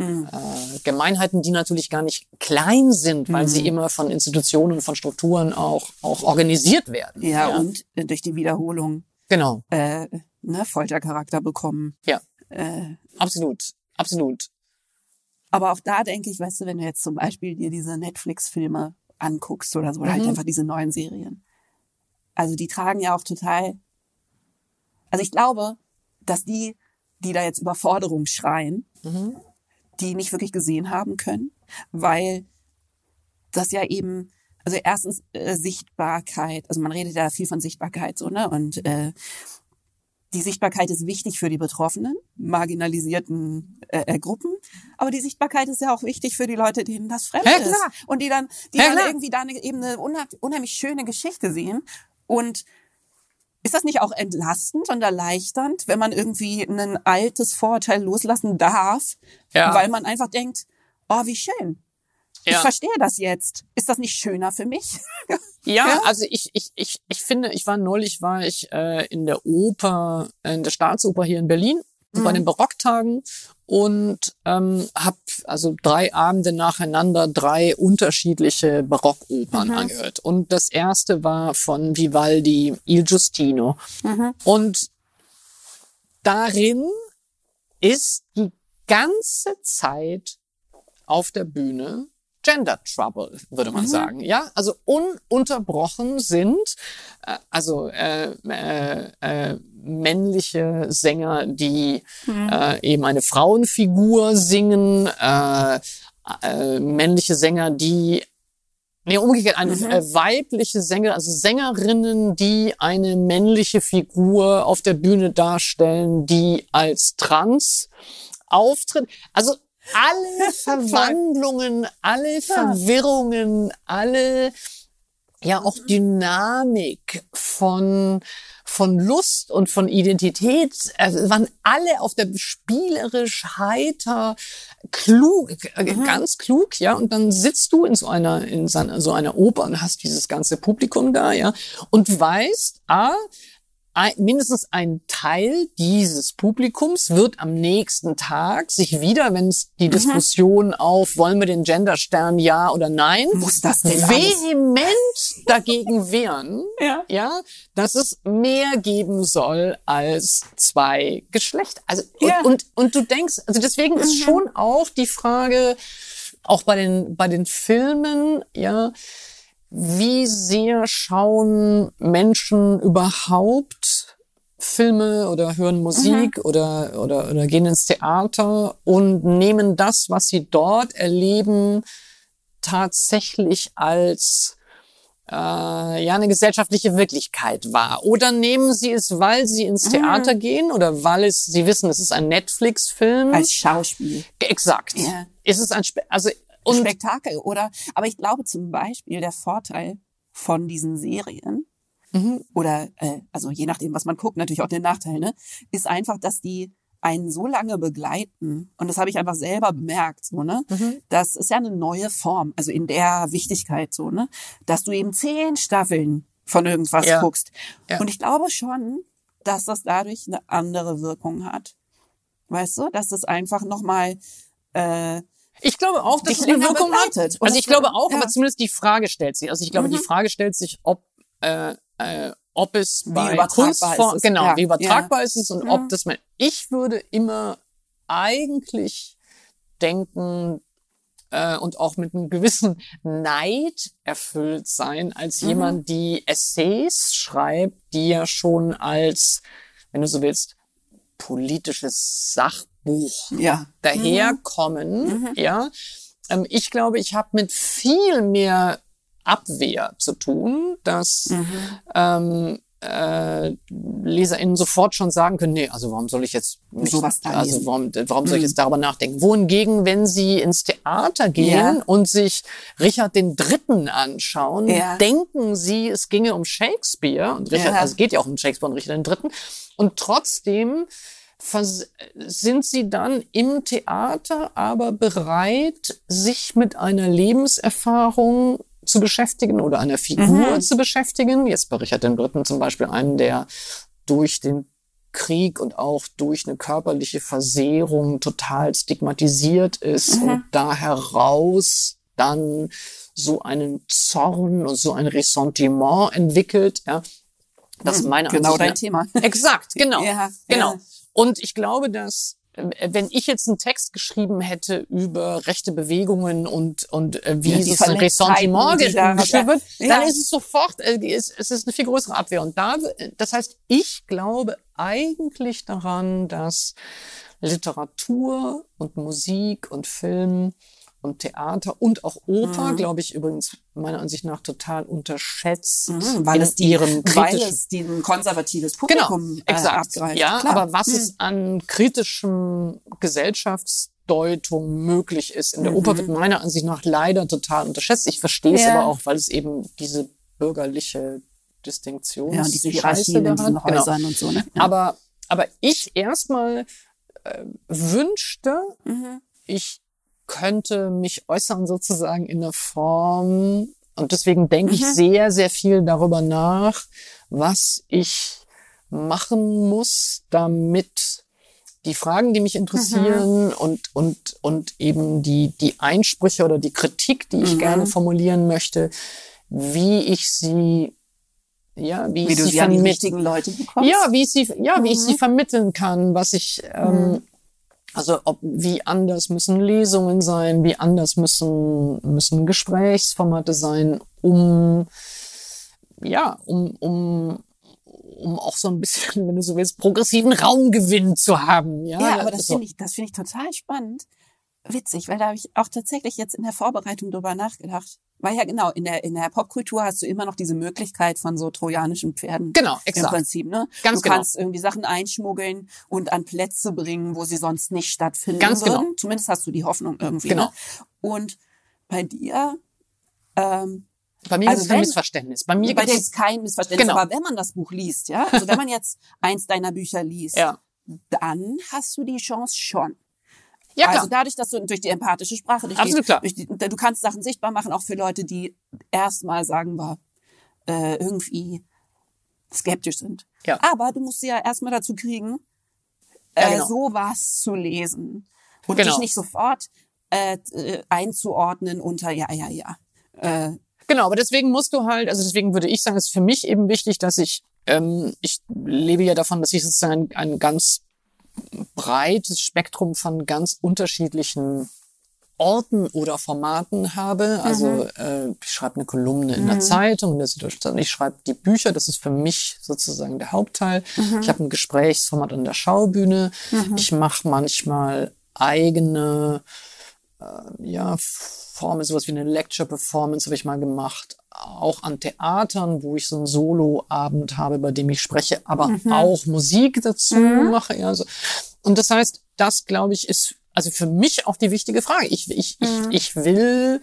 Mhm. äh, Gemeinheiten, die natürlich gar nicht klein sind, weil Mhm. sie immer von Institutionen, von Strukturen auch, auch organisiert werden. ja, und äh, durch die Wiederholung Genau. äh, ne, Foltercharakter bekommen. Ja. Äh, Absolut. Absolut. aber auch da denke ich, weißt du, wenn du jetzt zum Beispiel dir diese Netflix-Filme anguckst oder so, oder halt Mhm. einfach diese neuen Serien. Also die tragen ja auch total. Also ich glaube, dass die, die da jetzt Überforderung schreien, Mhm. Die nicht wirklich gesehen haben können, weil das ja eben, also erstens äh, Sichtbarkeit, also man redet ja viel von Sichtbarkeit so, ne? Und äh, die Sichtbarkeit ist wichtig für die Betroffenen, marginalisierten äh, äh, Gruppen, aber die Sichtbarkeit ist ja auch wichtig für die Leute, denen das fremd ist und die dann, die dann klar. irgendwie da eine, eben eine unheim- unheimlich schöne Geschichte sehen und ist das nicht auch entlastend und erleichternd, wenn man irgendwie ein altes Vorurteil loslassen darf, Ja. weil man einfach denkt, oh, wie schön. Ich Ja. verstehe das jetzt. Ist das nicht schöner für mich? Ja, Ja? also ich, ich, ich, ich finde, ich war neulich, war ich äh, in der Oper, in der Staatsoper hier in Berlin bei Mhm. den Barocktagen und ähm, habe also drei Abende nacheinander drei unterschiedliche Barockopern Mhm. angehört. Und das erste war von Vivaldi, Il Giustino. Mhm. Und darin ist die ganze Zeit auf der Bühne Gender Trouble, würde man Mhm. sagen. Ja, also ununterbrochen sind äh, also äh, äh, äh, männliche Sänger, die äh, eben eine Frauenfigur singen, äh, äh, männliche Sänger, die Nee, umgekehrt, eine Mhm. äh, weibliche Sänger, also Sängerinnen, die eine männliche Figur auf der Bühne darstellen, die als trans auftritt. Also alle Verwandlungen, alle Verwirrungen, alle ja auch Dynamik von von Lust und von Identität. Also waren alle auf der spielerisch heiter klug äh, ganz klug ja. Und dann sitzt du in so einer in so einer Oper und hast dieses ganze Publikum da ja und weißt ah ein, mindestens ein Teil dieses Publikums wird am nächsten Tag sich wieder, wenn es die Diskussion auf, wollen wir den Genderstern ja oder nein, Muss das denn alles? vehement dagegen wehren, Ja. ja, dass es mehr geben soll als zwei Geschlechter. Also und, Ja. und, und du denkst, also deswegen ist schon auch die Frage, auch bei den bei den Filmen, ja, wie sehr schauen Menschen überhaupt Filme oder hören Musik oder, oder, oder gehen ins Theater und nehmen das, was sie dort erleben, tatsächlich als äh, ja eine gesellschaftliche Wirklichkeit wahr. Oder nehmen sie es, weil sie ins Theater gehen oder weil es, sie wissen, es ist ein Netflix-Film. Als Schauspiel. Exakt. Ja. Ist es ein Spe also und Spektakel, oder? Aber ich glaube zum Beispiel, der Vorteil von diesen Serien, Mhm. oder äh, also je nachdem, was man guckt, natürlich auch der Nachteil, ne, ist einfach, dass die einen so lange begleiten, und das habe ich einfach selber bemerkt, so, ne? Mhm. Das ist ja eine neue Form, also in der Wichtigkeit, so, ne? Dass du eben zehn Staffeln von irgendwas Ja. guckst. Ja. Und ich glaube schon, dass das dadurch eine andere Wirkung hat. Weißt du, dass es einfach nochmal äh, Ich glaube auch, dass es eine Wirkung hat. Also ich glaube auch, ja. aber zumindest die Frage stellt sich. Also ich glaube, die Mhm. Frage stellt sich, ob äh, äh, ob es bei Kunstform, es, genau, ja, wie übertragbar ist es und ob das man. Ich würde immer eigentlich denken äh, und auch mit einem gewissen Neid erfüllt sein, als Mhm. jemand, die Essays schreibt, die ja schon als, wenn du so willst, politisches Sachbuch Ja. daherkommen, ja. Ähm, ich glaube, ich habe mit viel mehr Abwehr zu tun, dass ähm, äh, LeserInnen sofort schon sagen können, nee, also warum soll ich jetzt mich, Sowas da also warum, warum soll ich jetzt darüber nachdenken? Wohingegen, wenn sie ins Theater gehen Ja. und sich Richard den Dritten anschauen, Ja. denken sie, es ginge um Shakespeare und Richard, Ja. also es geht ja auch um Shakespeare und Richard den Dritten und trotzdem sind sie dann im Theater aber bereit, sich mit einer Lebenserfahrung zu beschäftigen oder einer Figur Mhm. zu beschäftigen. Jetzt bei Richard dem Dritten zum Beispiel einen, der durch den Krieg und auch durch eine körperliche Versehrung total stigmatisiert ist Mhm. und da heraus dann so einen Zorn und so ein Ressentiment entwickelt. Ja, das ist meine Genau Ansicht dein Thema. Exakt, genau. Ja, genau. ja. Und ich glaube, dass äh, wenn ich jetzt einen Text geschrieben hätte über rechte Bewegungen und und äh, wie Ja, Verletztheiten, Ressentiment geschrieben wird, ja. dann ist es sofort, äh, ist, es ist eine viel größere Abwehr. Und da, das heißt, ich glaube eigentlich daran, dass Literatur und Musik und Film und Theater und auch Oper, glaube ich übrigens meiner Ansicht nach total unterschätzt Mhm, weil es die, weil es die ein konservatives Genau, Publikum äh, exakt. abgreift. ja, Klar. aber was Mhm. es an kritischem Gesellschaftsdeutung möglich ist in der Mhm. Oper, wird meiner Ansicht nach leider total unterschätzt. Ich verstehe es Ja. aber auch, weil es eben diese bürgerliche Distinktion ja, diese Hierarchien in diesen Genau. Häusern und so. Ne? Ja. Aber, aber ich erstmal äh, wünschte, Mhm. ich könnte mich äußern sozusagen in der Form und deswegen denke ich Mhm. sehr, sehr viel darüber nach, was ich machen muss, damit die Fragen, die mich Mhm. interessieren und, und, und eben die, die Einsprüche oder die Kritik, die ich Mhm. gerne formulieren möchte, wie ich sie, ja, wie, Wie ich sie sie an die richtigen Leute bekommst. Ja, wie ich sie, ja, wie ich Mhm. sie vermitteln kann, was ich, ähm, also ob, wie anders müssen Lesungen sein, wie anders müssen, müssen Gesprächsformate sein, um, ja, um, um, um auch so ein bisschen, wenn du so willst, progressiven Raumgewinn zu haben. Ja, Ja, aber das so. finde ich, das finde ich total spannend. Witzig, weil da habe ich auch tatsächlich jetzt in der Vorbereitung drüber nachgedacht. Weil ja genau, in der, in der Popkultur hast du immer noch diese Möglichkeit von so trojanischen Pferden. Genau, Im exakt. Prinzip, ne? Ganz du genau. kannst irgendwie Sachen einschmuggeln und an Plätze bringen, wo sie sonst nicht stattfinden Ganz genau. würden. Zumindest hast du die Hoffnung irgendwie. Genau. Ne? Und bei dir, ähm, Bei mir Also ist es kein Missverständnis. Bei mir bei dir ist kein Missverständnis, Genau. aber wenn man das Buch liest, ja, also wenn man jetzt eins deiner Bücher liest, ja, dann hast du die Chance schon. Ja klar. Also dadurch, dass du durch die empathische Sprache, durch Absolut die, klar. Durch die, du kannst Sachen sichtbar machen, auch für Leute, die erstmal sagen wir äh, irgendwie skeptisch sind. Ja. Aber du musst sie ja erstmal dazu kriegen, Ja, äh, genau. sowas zu lesen und Genau. dich nicht sofort äh, äh, einzuordnen unter ja ja ja. Äh, Genau, aber deswegen musst du halt, also deswegen würde ich sagen, es ist für mich eben wichtig, dass ich, ähm, ich lebe ja davon, dass ich sozusagen ein, ein ganz breites Spektrum von ganz unterschiedlichen Orten oder Formaten habe. Also äh, ich schreibe eine Kolumne in der Zeitung, in der Zeitung. Ich schreibe die Bücher, das ist für mich sozusagen der Hauptteil. Ich habe ein Gesprächsformat an der Schaubühne. Ich mache manchmal eigene ja, Formen, sowas wie eine Lecture-Performance habe ich mal gemacht. Auch an Theatern, wo ich so einen Solo-Abend habe, bei dem ich spreche, aber auch Musik dazu mache. Ja, so. Und das heißt, das glaube ich ist also für mich auch die wichtige Frage. Ich, ich, ich, ich will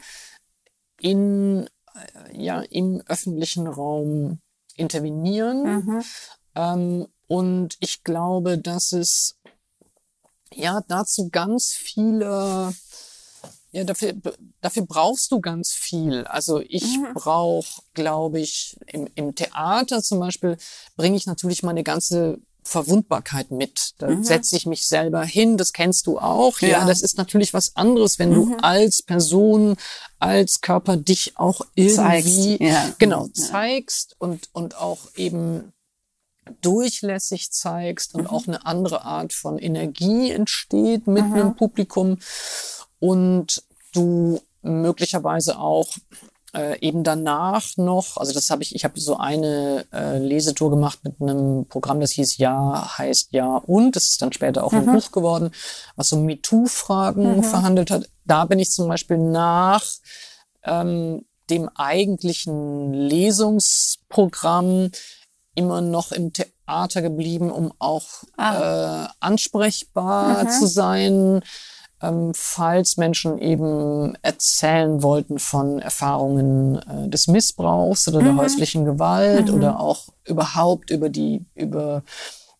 in, äh, ja, im öffentlichen Raum intervenieren. Ähm, und ich glaube, dass es ja dazu ganz viele ja, dafür, dafür brauchst du ganz viel. Also ich brauche, glaube ich, im, im Theater zum Beispiel bringe ich natürlich meine ganze Verwundbarkeit mit. Da mhm. setze ich mich selber hin, das kennst du auch. Ja. ja, das ist natürlich was anderes, wenn mhm. du als Person, als Körper dich auch irgendwie ja. genau zeigst und und auch eben durchlässig zeigst und mhm. auch eine andere Art von Energie entsteht mit einem Publikum und du möglicherweise auch äh, eben danach noch, also das habe ich, ich habe so eine äh, Lesetour gemacht mit einem Programm, das hieß Ja, heißt Ja und, das ist dann später auch mhm. ein Buch geworden, was so MeToo-Fragen mhm. verhandelt hat. Da bin ich zum Beispiel nach ähm, dem eigentlichen Lesungsprogramm immer noch im Theater geblieben, um auch ah. äh, ansprechbar mhm. zu sein ähm, falls Menschen eben erzählen wollten von Erfahrungen äh, des Missbrauchs oder der mhm. häuslichen Gewalt mhm. oder auch überhaupt über die, über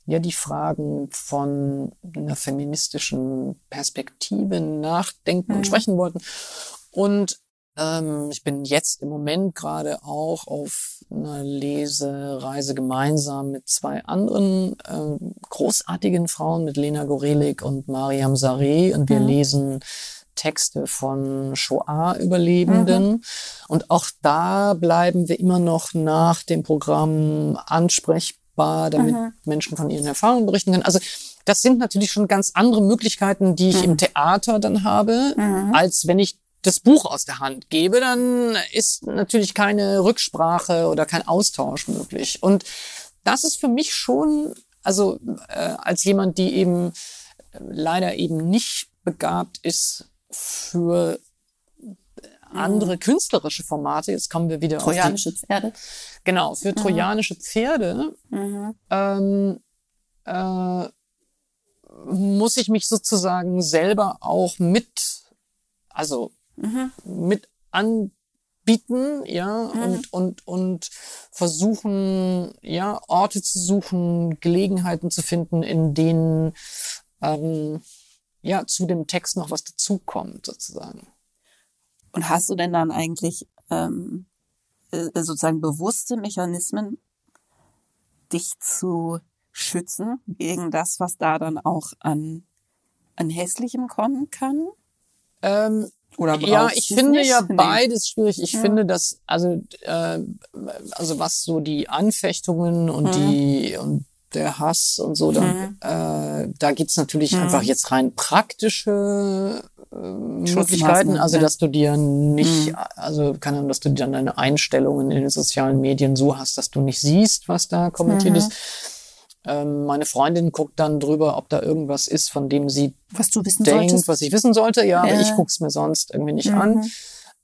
ja, die Fragen von einer feministischen Perspektive nachdenken mhm. und sprechen wollten. Und ähm, ich bin jetzt im Moment gerade auch auf einer Lesereise gemeinsam mit zwei anderen äh, großartigen Frauen, mit Lena Gorelik und Mariam Sareh. Und wir mhm. lesen Texte von Shoah-Überlebenden. Mhm. Und auch da bleiben wir immer noch nach dem Programm ansprechbar, damit mhm. Menschen von ihren Erfahrungen berichten können. Also das sind natürlich schon ganz andere Möglichkeiten, die ich mhm. im Theater dann habe, mhm. als wenn ich das Buch aus der Hand gebe, dann ist natürlich keine Rücksprache oder kein Austausch möglich. Und das ist für mich schon, also äh, als jemand, die eben äh, leider eben nicht begabt ist für andere mhm. künstlerische Formate. Jetzt kommen wir wieder trojanische auf die, Pferde. Genau, für mhm. trojanische Pferde mhm. ähm, äh, muss ich mich sozusagen selber auch mit, also mhm. mit anbieten, ja, mhm. und, und, und versuchen, ja, Orte zu suchen, Gelegenheiten zu finden, in denen, ähm, ja, zu dem Text noch was dazukommt, sozusagen. Und hast du denn dann eigentlich ähm, äh, sozusagen bewusste Mechanismen, dich zu schützen gegen das, was da dann auch an, an Hässlichem kommen kann? Ähm, oder ja, ich finde ja beides schwierig. Ich ja. finde, dass also äh, also was so die Anfechtungen und mhm. die und der Hass und so, dann, mhm. äh, da gibt's natürlich mhm. einfach jetzt rein praktische äh, Möglichkeiten, also dass du dir nicht, mhm. also kann Ahnung, dass du dann deine Einstellungen in den sozialen Medien so hast, dass du nicht siehst, was da kommentiert mhm. ist ähm, meine Freundin guckt dann drüber, ob da irgendwas ist, von dem sie was du wissen denkt, solltest. was ich wissen sollte. Ja, ja. aber ich guck's mir sonst irgendwie nicht mhm. an.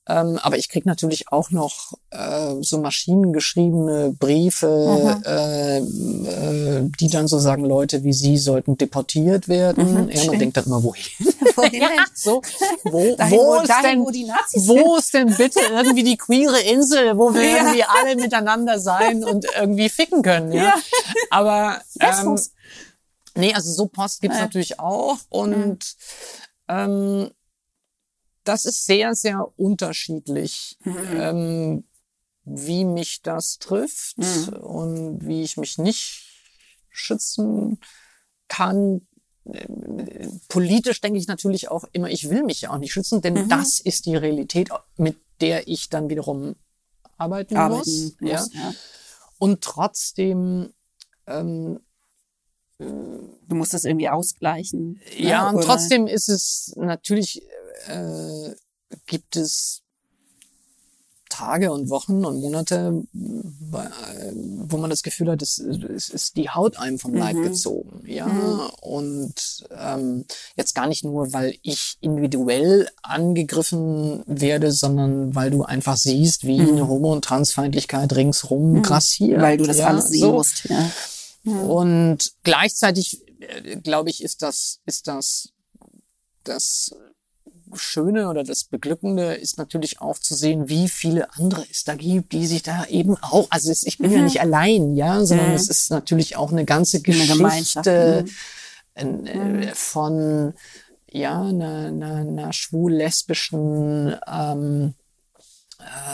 Ähm, aber ich krieg natürlich auch noch äh, so maschinengeschriebene Briefe, äh, äh, die dann so sagen, Leute wie Sie sollten deportiert werden. Mhm, ja, man denkt dann immer, wohin? wohin ja, so, wo, dahin, wo, ist dahin, denn, wo, die Nazis wo ist denn bitte irgendwie die queere Insel, wo wir ja. irgendwie alle miteinander sein und irgendwie ficken können? Ja, ja. aber ähm, nee, also so Post gibt's natürlich auch und mhm. ähm, das ist sehr, sehr unterschiedlich, mhm. ähm, wie mich das trifft mhm. und wie ich mich nicht schützen kann. Politisch denke ich natürlich auch immer, ich will mich ja auch nicht schützen, denn mhm. das ist die Realität, mit der ich dann wiederum arbeiten, arbeiten muss. muss ja. ja. Und trotzdem ähm, Du musst das irgendwie ausgleichen. Ne, ja, ne? und trotzdem ist es natürlich äh, gibt es Tage und Wochen und Monate, wo man das Gefühl hat, es, es ist die Haut einem vom Leib mhm. gezogen. Ja, mhm. und ähm, jetzt gar nicht nur, weil ich individuell angegriffen werde, sondern weil du einfach siehst, wie mhm. eine Homo- und Transfeindlichkeit ringsrum mhm. grassiert. Weil du das ja, alles so. musst. Ja. Und gleichzeitig, äh, glaube ich, ist das, ist das, das Schöne oder das Beglückende ist natürlich auch zu sehen, wie viele andere es da gibt, die sich da eben auch, also es, ich bin mhm. ja nicht allein, ja, sondern mhm. es ist natürlich auch eine ganze Geschichte mhm. äh, von ja, einer, einer, einer schwul-lesbischen ähm, äh,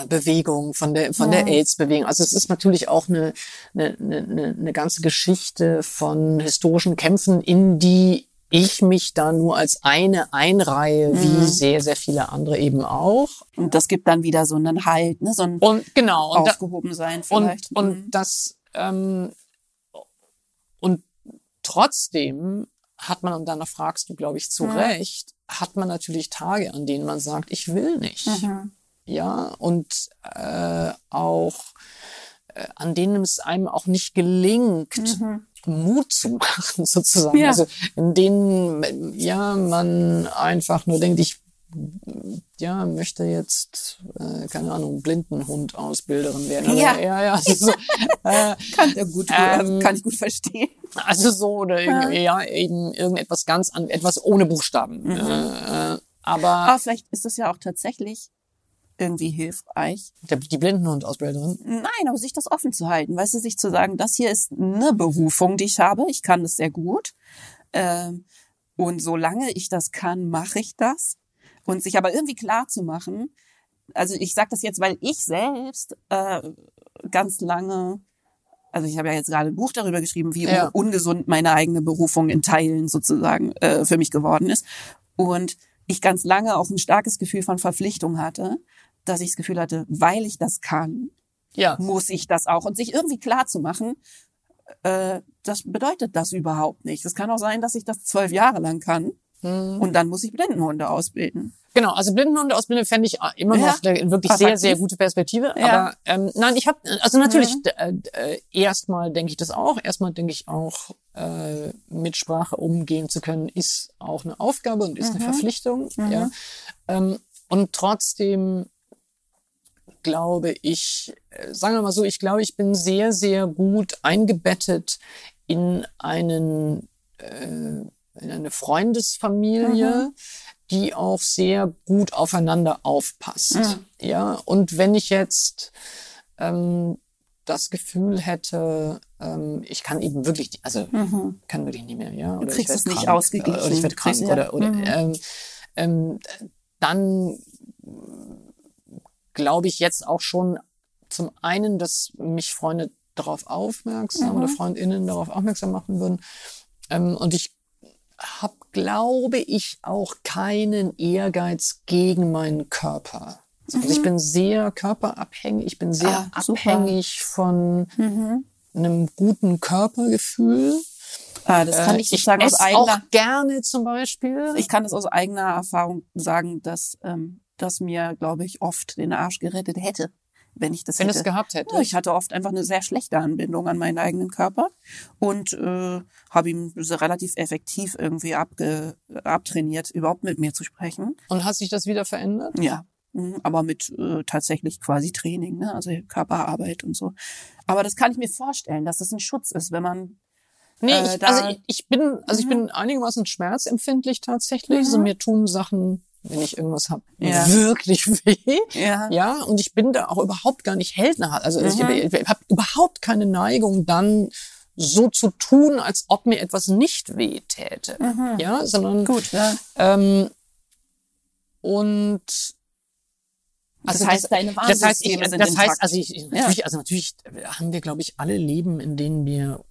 Bewegung, von der von der AIDS-Bewegung. Also es ist natürlich auch eine, eine, eine, eine ganze Geschichte von historischen Kämpfen, in die ich mich da nur als eine einreihe, wie Mhm. sehr, sehr viele andere eben auch. Und das gibt dann wieder so einen Halt, ne? so ein Und genau, und, aufgehoben sein und, vielleicht. und Mhm. das ähm, und trotzdem hat man, und danach fragst du, glaube ich, zu Mhm. Recht, hat man natürlich Tage, an denen man sagt, ich will nicht. Mhm. Ja, und äh, auch äh, an denen es einem auch nicht gelingt, Mhm. Mut zu machen, sozusagen. Ja. Also in denen ja man einfach nur denkt, ich ja möchte jetzt äh, keine Ahnung Blindenhund-Ausbilderin werden. Oder, Ja. ja, ja. Also, so, äh, Kann, ja gut, Ähm, kann ich gut verstehen. also so oder irgendwie, ja eben irgendetwas ganz an etwas ohne Buchstaben. Mhm. Äh, äh, aber Aber vielleicht ist das ja auch tatsächlich irgendwie hilfreich. die Blindenhund-Ausbilderin. Nein, aber sich das offen zu halten, weißt du, sich zu sagen, das hier ist eine Berufung, die ich habe, ich kann das sehr gut. Ähm, und solange ich das kann, mache ich das. Und sich aber irgendwie klar zu machen, also ich sage das jetzt, weil ich selbst äh, ganz lange, also ich habe ja jetzt gerade ein Buch darüber geschrieben, wie Ja. ungesund meine eigene Berufung in Teilen sozusagen äh, für mich geworden ist. Und ich ganz lange auch ein starkes Gefühl von Verpflichtung hatte, dass ich das Gefühl hatte, weil ich das kann, Ja. muss ich das auch. Und sich irgendwie klar zu machen, äh, das bedeutet das überhaupt nicht. Es kann auch sein, dass ich das zwölf Jahre lang kann Hm. und dann muss ich Blindenhunde ausbilden. Genau, also Blindenhunde-Ausbildung fände ich immer Ja. noch eine wirklich sehr, sehr gute Perspektive. Ja. Aber ähm, nein, ich habe, also natürlich, Mhm. äh, äh, erstmal denke ich das auch. Erstmal denke ich auch, äh, mit Sprache umgehen zu können, ist auch eine Aufgabe und ist eine Mhm. Verpflichtung. Mhm. Ja. Ähm, und trotzdem glaube ich, äh, sagen wir mal so, ich glaube, ich bin sehr, sehr gut eingebettet in einen äh, in eine Freundesfamilie, die auch sehr gut aufeinander aufpasst. Mhm. Ja, und wenn ich jetzt ähm, das Gefühl hätte, ähm, ich kann eben wirklich, also Mhm. kann wirklich nicht mehr, ja, oder kriegst ich es nicht ausgeglichen. oder ich werde krank ja. oder oder Mhm. ähm, ähm, dann glaube ich jetzt auch schon zum einen, dass mich Freunde darauf aufmerksam Mhm. oder Freundinnen darauf aufmerksam machen würden. Ähm, und ich habe, glaube ich, auch keinen Ehrgeiz gegen meinen Körper. Also ich bin sehr körperabhängig, ich bin sehr Mhm. Ah, super. abhängig von Mhm. einem guten Körpergefühl. Ah, das kann Äh, ich sozusagen aus esse eigener, auch gerne zum Beispiel. ich kann das aus eigener Erfahrung sagen, dass ähm, das mir, glaube ich, oft den Arsch gerettet hätte, wenn ich das wenn hätte. es gehabt hätte. Ja, ich hatte oft einfach eine sehr schlechte Anbindung an meinen eigenen Körper und äh, habe ihm so relativ effektiv irgendwie abge abtrainiert, überhaupt mit mir zu sprechen. Und hat sich das wieder verändert? Ja, mhm, aber mit äh, tatsächlich quasi Training, ne? also Körperarbeit und so. Aber das kann ich mir vorstellen, dass das ein Schutz ist, wenn man Nee, Äh, ich, da- also ich, ich bin, also ich Mhm. bin einigermaßen schmerzempfindlich tatsächlich. Also Mhm. mir tun Sachen, wenn ich irgendwas habe, Ja. wirklich weh. ja, Ja, und ich bin da auch überhaupt gar nicht heldner. Also ich, Mhm. ich, ich habe überhaupt keine Neigung, dann so zu tun, als ob mir etwas nicht weh täte. Mhm. Ja, sondern gut. Ja. ähm, und Das also heißt, deine das heißt, ich, Warnsysteme sind das intakt. heißt, also ich, natürlich, also natürlich haben wir, glaube ich, alle Leben, in denen wir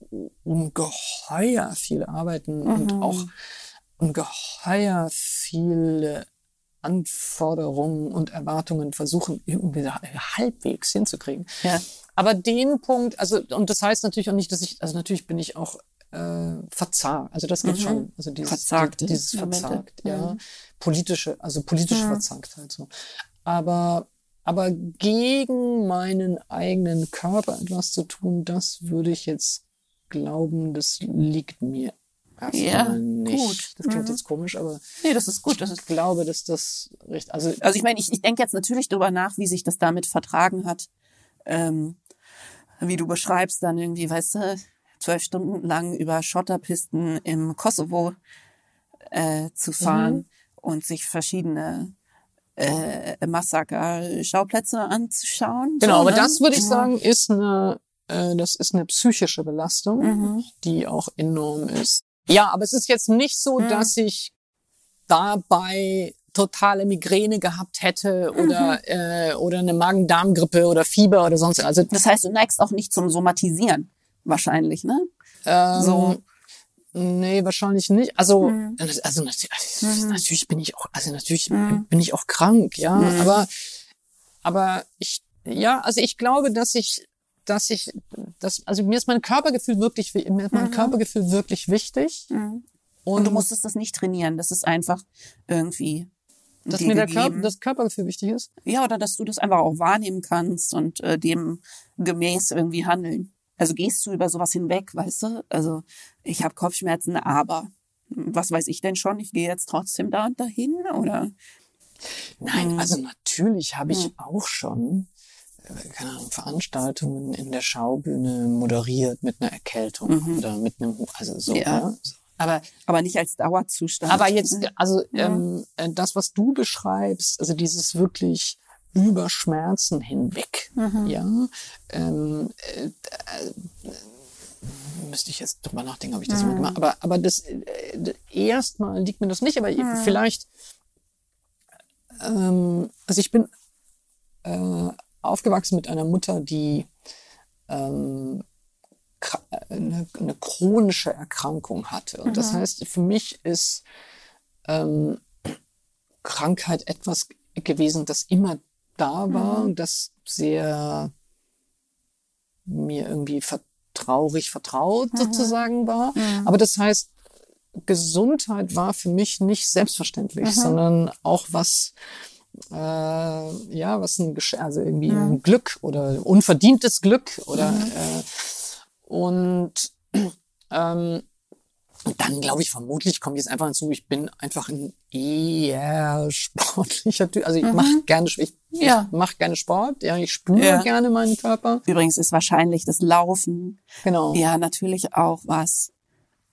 ungeheuer viel arbeiten und Mhm. auch ungeheuer viele Anforderungen und Erwartungen versuchen, irgendwie halbwegs hinzukriegen. ja. Aber den Punkt, also, und das heißt natürlich auch nicht, dass ich, also natürlich bin ich auch äh, verzagt. Also das geht Mhm. schon. Also dieses, Verzagte dieses Momente. verzagt, ja. Mhm. Politische, also politische Mhm. Verzagtheit so. Aber, aber gegen meinen eigenen Körper etwas zu tun, das würde ich jetzt glauben, das liegt mir Ja, nicht. gut. Das klingt Mhm. jetzt komisch, aber Nee, das ist gut. Das ist ich glaube, dass das recht, also Also ich meine, ich, ich denke jetzt natürlich darüber nach, wie sich das damit vertragen hat, ähm, wie du beschreibst, dann irgendwie, weißt du, zwölf Stunden lang über Schotterpisten im Kosovo äh, zu fahren Mhm. und sich verschiedene äh, Massaker-Schauplätze anzuschauen. Genau, so, aber ne? das würde ich Ja. sagen, ist eine, äh, das ist eine psychische Belastung, Mhm. die auch enorm ist. Ja, aber es ist jetzt nicht so, Mhm. dass ich dabei totale Migräne gehabt hätte oder äh, oder eine Magen-Darm-Grippe oder Fieber oder sonst also Das heißt, du neigst auch nicht zum Somatisieren, wahrscheinlich, ne? ähm, So. nee wahrscheinlich nicht also Mhm. also natürlich, natürlich bin ich auch also natürlich Mhm. bin ich auch krank ja Mhm. aber aber ich ja also ich glaube dass ich dass ich das also mir ist mein Körpergefühl wirklich wi- mir ist mein Mhm. Körpergefühl wirklich wichtig Und, und, du musstest das nicht trainieren. Das ist einfach irgendwie dass mir der gegeben. Körper das Körpergefühl wichtig ist Ja, oder dass du das einfach auch wahrnehmen kannst und äh, dem gemäß irgendwie handeln. Also gehst du über sowas hinweg, weißt du? Also ich habe Kopfschmerzen, aber was weiß ich denn schon? Ich gehe jetzt trotzdem da und dahin oder? Nein, Mhm. also natürlich habe ich Mhm. auch schon keine Ahnung, Veranstaltungen in der Schaubühne moderiert mit einer Erkältung Mhm. oder mit einem, also so. Ja. So. Aber, Aber nicht als Dauerzustand. aber jetzt, also Ja. ähm, äh, das, was du beschreibst, also dieses wirklich über Schmerzen hinweg, Mhm. ja, ähm, äh, äh, müsste ich jetzt drüber nachdenken, ob ich das Mhm. mal gemacht aber aber das äh, erstmal liegt mir das nicht, aber Mhm. vielleicht ähm, also ich bin äh, aufgewachsen mit einer Mutter, die ähm, äh, eine, eine chronische Erkrankung hatte. Und das Mhm. heißt, für mich ist ähm, Krankheit etwas gewesen, das immer da war Mhm. und das sehr mir irgendwie vertraurig vertraut Mhm. sozusagen war. Mhm. Aber das heißt, Gesundheit war für mich nicht selbstverständlich, Mhm. sondern auch was, äh, ja, was ein, Gesch- also irgendwie Mhm. ein Glück oder unverdientes Glück oder Mhm. äh, und ähm, dann glaube ich vermutlich kommt jetzt einfach hinzu, ich bin einfach ein eher sportlicher Typ. Also ich Mhm. mache gerne, ich, Ja. ich mache gerne Sport, ja, ich spüre Ja. gerne meinen Körper. Übrigens ist wahrscheinlich das Laufen Genau. ja natürlich auch was.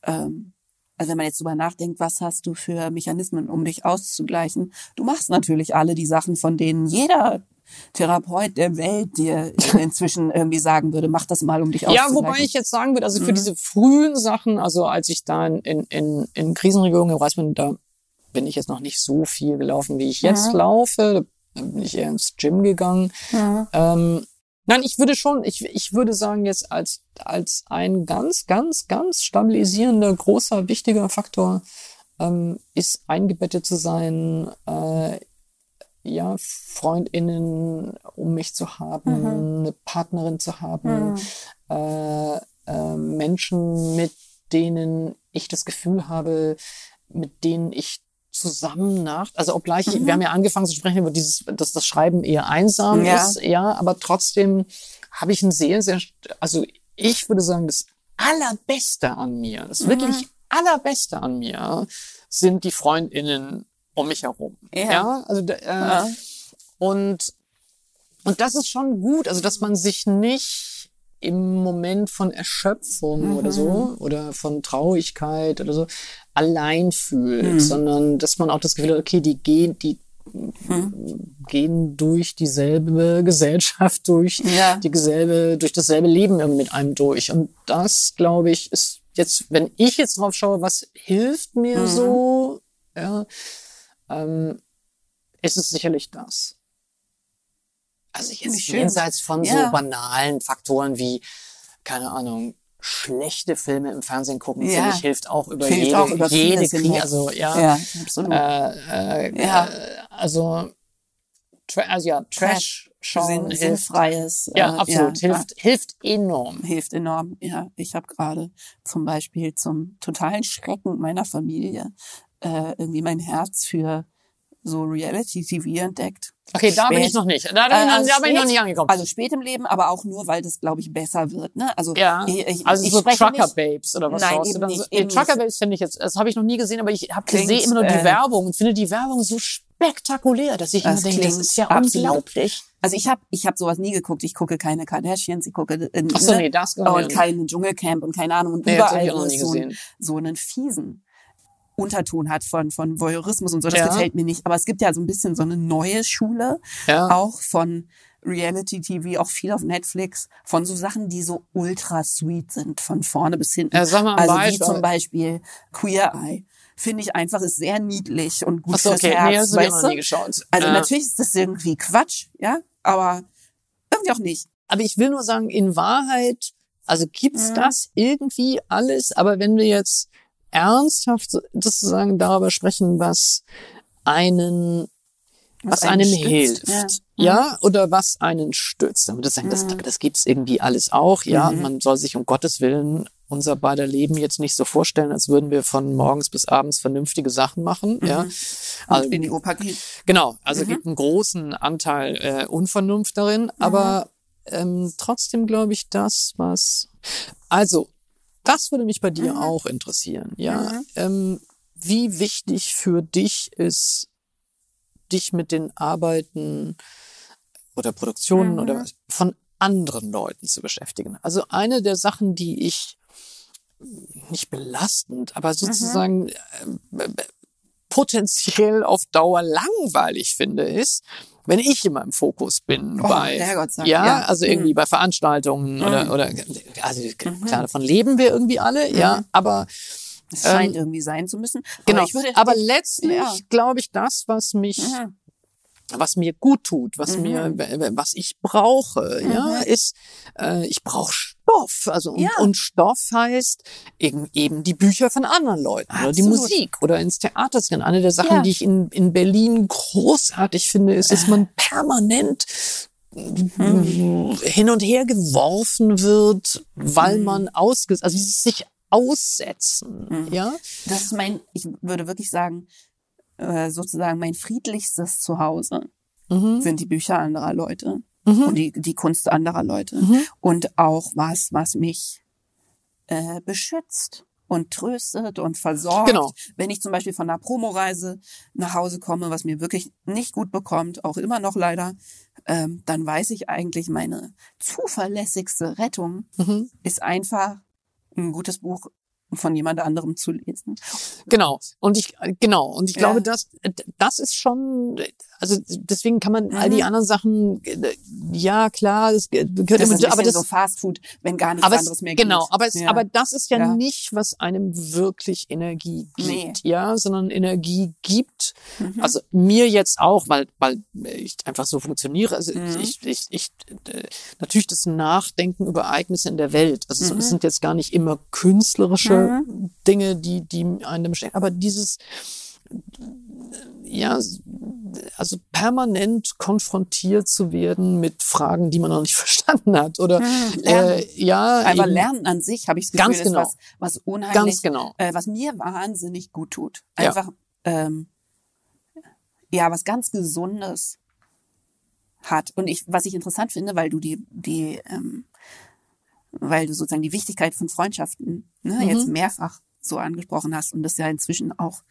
Ähm, also wenn man jetzt drüber nachdenkt, was hast du für Mechanismen, um dich auszugleichen? Du machst natürlich alle die Sachen, von denen jeder Therapeut der Welt dir inzwischen irgendwie sagen würde, mach das mal, um dich Ja, auszugleichen. wobei ich jetzt sagen würde, also für Mhm. diese frühen Sachen, also als ich da in, in, in, Krisenregionen im Reis bin, da bin ich jetzt noch nicht so viel gelaufen, wie ich jetzt Mhm. laufe. Da bin ich eher ins Gym gegangen. Mhm. Ähm, nein, ich würde schon, ich, ich würde sagen jetzt als, als ein ganz, ganz, ganz stabilisierender, großer, wichtiger Faktor ähm, ist eingebettet zu sein, äh, ja, FreundInnen um mich zu haben, Mhm. eine Partnerin zu haben, Mhm. äh, äh, Menschen, mit denen ich das Gefühl habe, mit denen ich zusammen nach, also obgleich, Mhm. wir haben ja angefangen zu sprechen über dieses, dass das Schreiben eher einsam Ja. ist, ja, aber trotzdem habe ich ein sehr, sehr, also ich würde sagen, das allerbeste an mir, das Mhm. wirklich allerbeste an mir sind die FreundInnen um mich herum. Ja. also da- äh, Ja. und und das ist schon gut, also dass man sich nicht im Moment von Erschöpfung Mhm. oder so oder von Traurigkeit oder so allein fühlt, Mhm. sondern dass man auch das Gefühl hat, okay, die gehen, die Mhm. gehen durch dieselbe Gesellschaft, durch Ja. die dieselbe, durch dasselbe Leben irgendwie mit einem durch. Und das, glaube ich, ist jetzt, wenn ich jetzt drauf schaue, was hilft mir Mhm. so, ja, ähm, ist es sicherlich das. Also jetzt jenseits von Ja. so banalen Faktoren wie, keine Ahnung, schlechte Filme im Fernsehen gucken, Ja. finde ich, hilft auch über Hilft jede, auch über jede Krise. Also ja, Ja, absolut. äh, äh, Ja. äh, also, also ja, Trash schauen Sinn, hilft. sinnfreies. Ja, äh, absolut. ja, hilft, hilft enorm. hilft enorm. Ja, ich habe gerade zum Beispiel zum totalen Schrecken meiner Familie äh, irgendwie mein Herz für so Reality-TV entdeckt. Okay, da bin Spät. ich noch nicht. Da, da, bin, ich noch- also da bin ich noch nicht angekommen. Also spät im Leben, aber auch nur, weil das, glaube ich, besser wird. Ne? Also ja, ich, ich, also ich so spreche Trucker nicht- Babes oder was Nein, eben dann? nicht, so? Eben Trucker nicht. Babes finde ich jetzt, das habe ich noch nie gesehen, aber ich habe gesehen immer nur die äh, Werbung und finde die Werbung so spektakulär, dass ich immer Das denke, das ist ja absolut. unglaublich. Also ich habe ich hab sowas nie geguckt. Ich gucke keine Kardashians, ich gucke äh, Ach so, ne? nee, das und kein Dschungelcamp und keine Ahnung. Und Nee, überall nie so, ein, gesehen. so einen fiesen Unterton hat von, von Voyeurismus und so. Das Ja. gefällt mir nicht. Aber es gibt ja so ein bisschen so eine neue Schule, Ja. auch von Reality TV, auch viel auf Netflix, von so Sachen, die so ultra sweet sind, von vorne bis hinten. Ja, sag mal also wie Beispiel. zum Beispiel Queer Eye. finde ich einfach ist sehr niedlich und gut Ach so, fürs okay. Herz. nee, weißt du? nie geschaut. Also Äh, natürlich ist das irgendwie Quatsch, ja, aber irgendwie auch nicht. Aber ich will nur sagen, in Wahrheit, also gibt's Mhm. das irgendwie alles, aber wenn wir jetzt ernsthaft so- sozusagen darüber sprechen, was einen was, einen einem stützt, hilft, ja. ja. oder was einen stützt. Damit das sagen, das, Mhm. das gibt's irgendwie alles auch, ja. Mhm. Man soll sich um Gottes Willen unser beider Leben jetzt nicht so vorstellen, als würden wir von morgens bis abends vernünftige Sachen machen, ja. Also in die Oper geht. Genau, also Mhm. gibt einen großen Anteil äh, Unvernunft darin, aber ähm, trotzdem glaube ich das, was also das würde mich bei dir Mhm. auch interessieren, ja. Mhm. Ähm, wie wichtig für dich ist, dich mit den Arbeiten oder Produktionen Mhm. oder von anderen Leuten zu beschäftigen. Also eine der Sachen, die ich nicht belastend, aber sozusagen äh, potenziell auf Dauer langweilig finde, ist, wenn ich immer im Fokus bin Oh, bei, ja, ja. also irgendwie Mhm. bei Veranstaltungen oder, Mhm. oder, also klar, davon leben wir irgendwie alle, ja, aber Es scheint Ähm, irgendwie sein zu müssen. genau. Aber, ich würde, aber letztlich ja. glaube ich, das, was mich Mhm. was mir gut tut, was Mhm. mir, was ich brauche, ja, Mhm. ist, äh, ich brauche Stoff. Also und, Ja. und Stoff heißt eben, eben die Bücher von anderen Leuten oder die Absolut. Musik oder ins Theater zu gehen. Eine der Sachen, Ja. die ich in, in Berlin großartig finde, ist, dass man permanent Mhm. hin und her geworfen wird, weil Mhm. man ausges, also sich aussetzen, Mhm. ja. Das ist mein, ich würde wirklich sagen, äh, sozusagen mein friedlichstes Zuhause Mhm. sind die Bücher anderer Leute Mhm. und die, die Kunst anderer Leute. Mhm. Und auch was, was mich äh, beschützt und tröstet und versorgt. Genau. Wenn ich zum Beispiel von einer Promoreise nach Hause komme, was mir wirklich nicht gut bekommt, auch immer noch leider, ähm, dann weiß ich eigentlich, meine zuverlässigste Rettung Mhm. ist einfach ein gutes Buch von jemand anderem zu lesen. Genau. Und ich, genau. Und ich Ja. glaube, das, das ist schon, also deswegen kann man all die Mhm. anderen Sachen, äh, ja klar, das gehört Das immer, ist aber das, so Fast Food, wenn gar nichts es, anderes mehr genau, geht. aber es, Ja. aber das ist ja, Ja. nicht, was einem wirklich Energie gibt, Nee. ja, sondern Energie gibt, Mhm. also mir jetzt auch, weil, weil ich einfach so funktioniere, also Mhm. ich, ich, ich, äh, natürlich das Nachdenken über Ereignisse in der Welt, also Mhm. es sind jetzt gar nicht immer künstlerische Mhm. Dinge, die, die einen beschäftigen, aber dieses, ja, also permanent konfrontiert zu werden mit Fragen, die man noch nicht verstanden hat oder Mhm. Äh, ja, Aber eben, Lernen an sich habe ich das Gefühl, Ganz ist genau. was, was unheimlich, ganz genau. äh, was mir wahnsinnig gut tut. Ja. Einfach, ähm, ja, was ganz Gesundes hat. Und ich, was ich interessant finde, weil du die, die, ähm, weil du sozusagen die Wichtigkeit von Freundschaften ne, Mhm. jetzt mehrfach so angesprochen hast und das ja inzwischen auch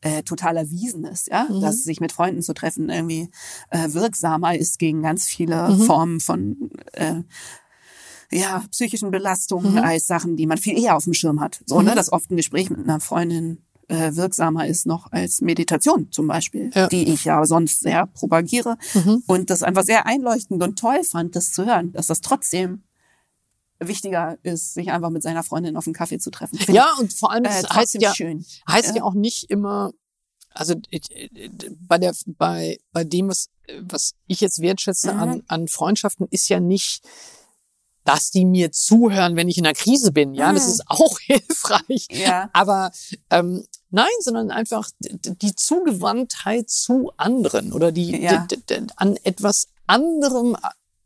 äh, total erwiesen ist, ja, Mhm. dass sich mit Freunden zu treffen irgendwie äh, wirksamer ist gegen ganz viele Mhm. Formen von äh, ja, psychischen Belastungen Mhm. als Sachen, die man viel eher auf dem Schirm hat. So, ne, Mhm. dass oft ein Gespräch mit einer Freundin äh, wirksamer ist noch als Meditation zum Beispiel, Ja. die ich ja sonst sehr propagiere Mhm. und das einfach sehr einleuchtend und toll fand, das zu hören, dass das trotzdem wichtiger ist, sich einfach mit seiner Freundin auf einen Kaffee zu treffen. Finde Ja, und vor allem, das äh, heißt ja, schön. heißt Ja. ja auch nicht immer, also äh, bei der, bei, bei dem, was, was ich jetzt wertschätze Mhm. an, an Freundschaften, ist ja nicht, dass die mir zuhören, wenn ich in einer Krise bin. Ja, das Mhm. ist auch hilfreich. Ja. Aber ähm, nein, sondern einfach die Zugewandtheit zu anderen oder die Ja. d- d- d- an etwas anderem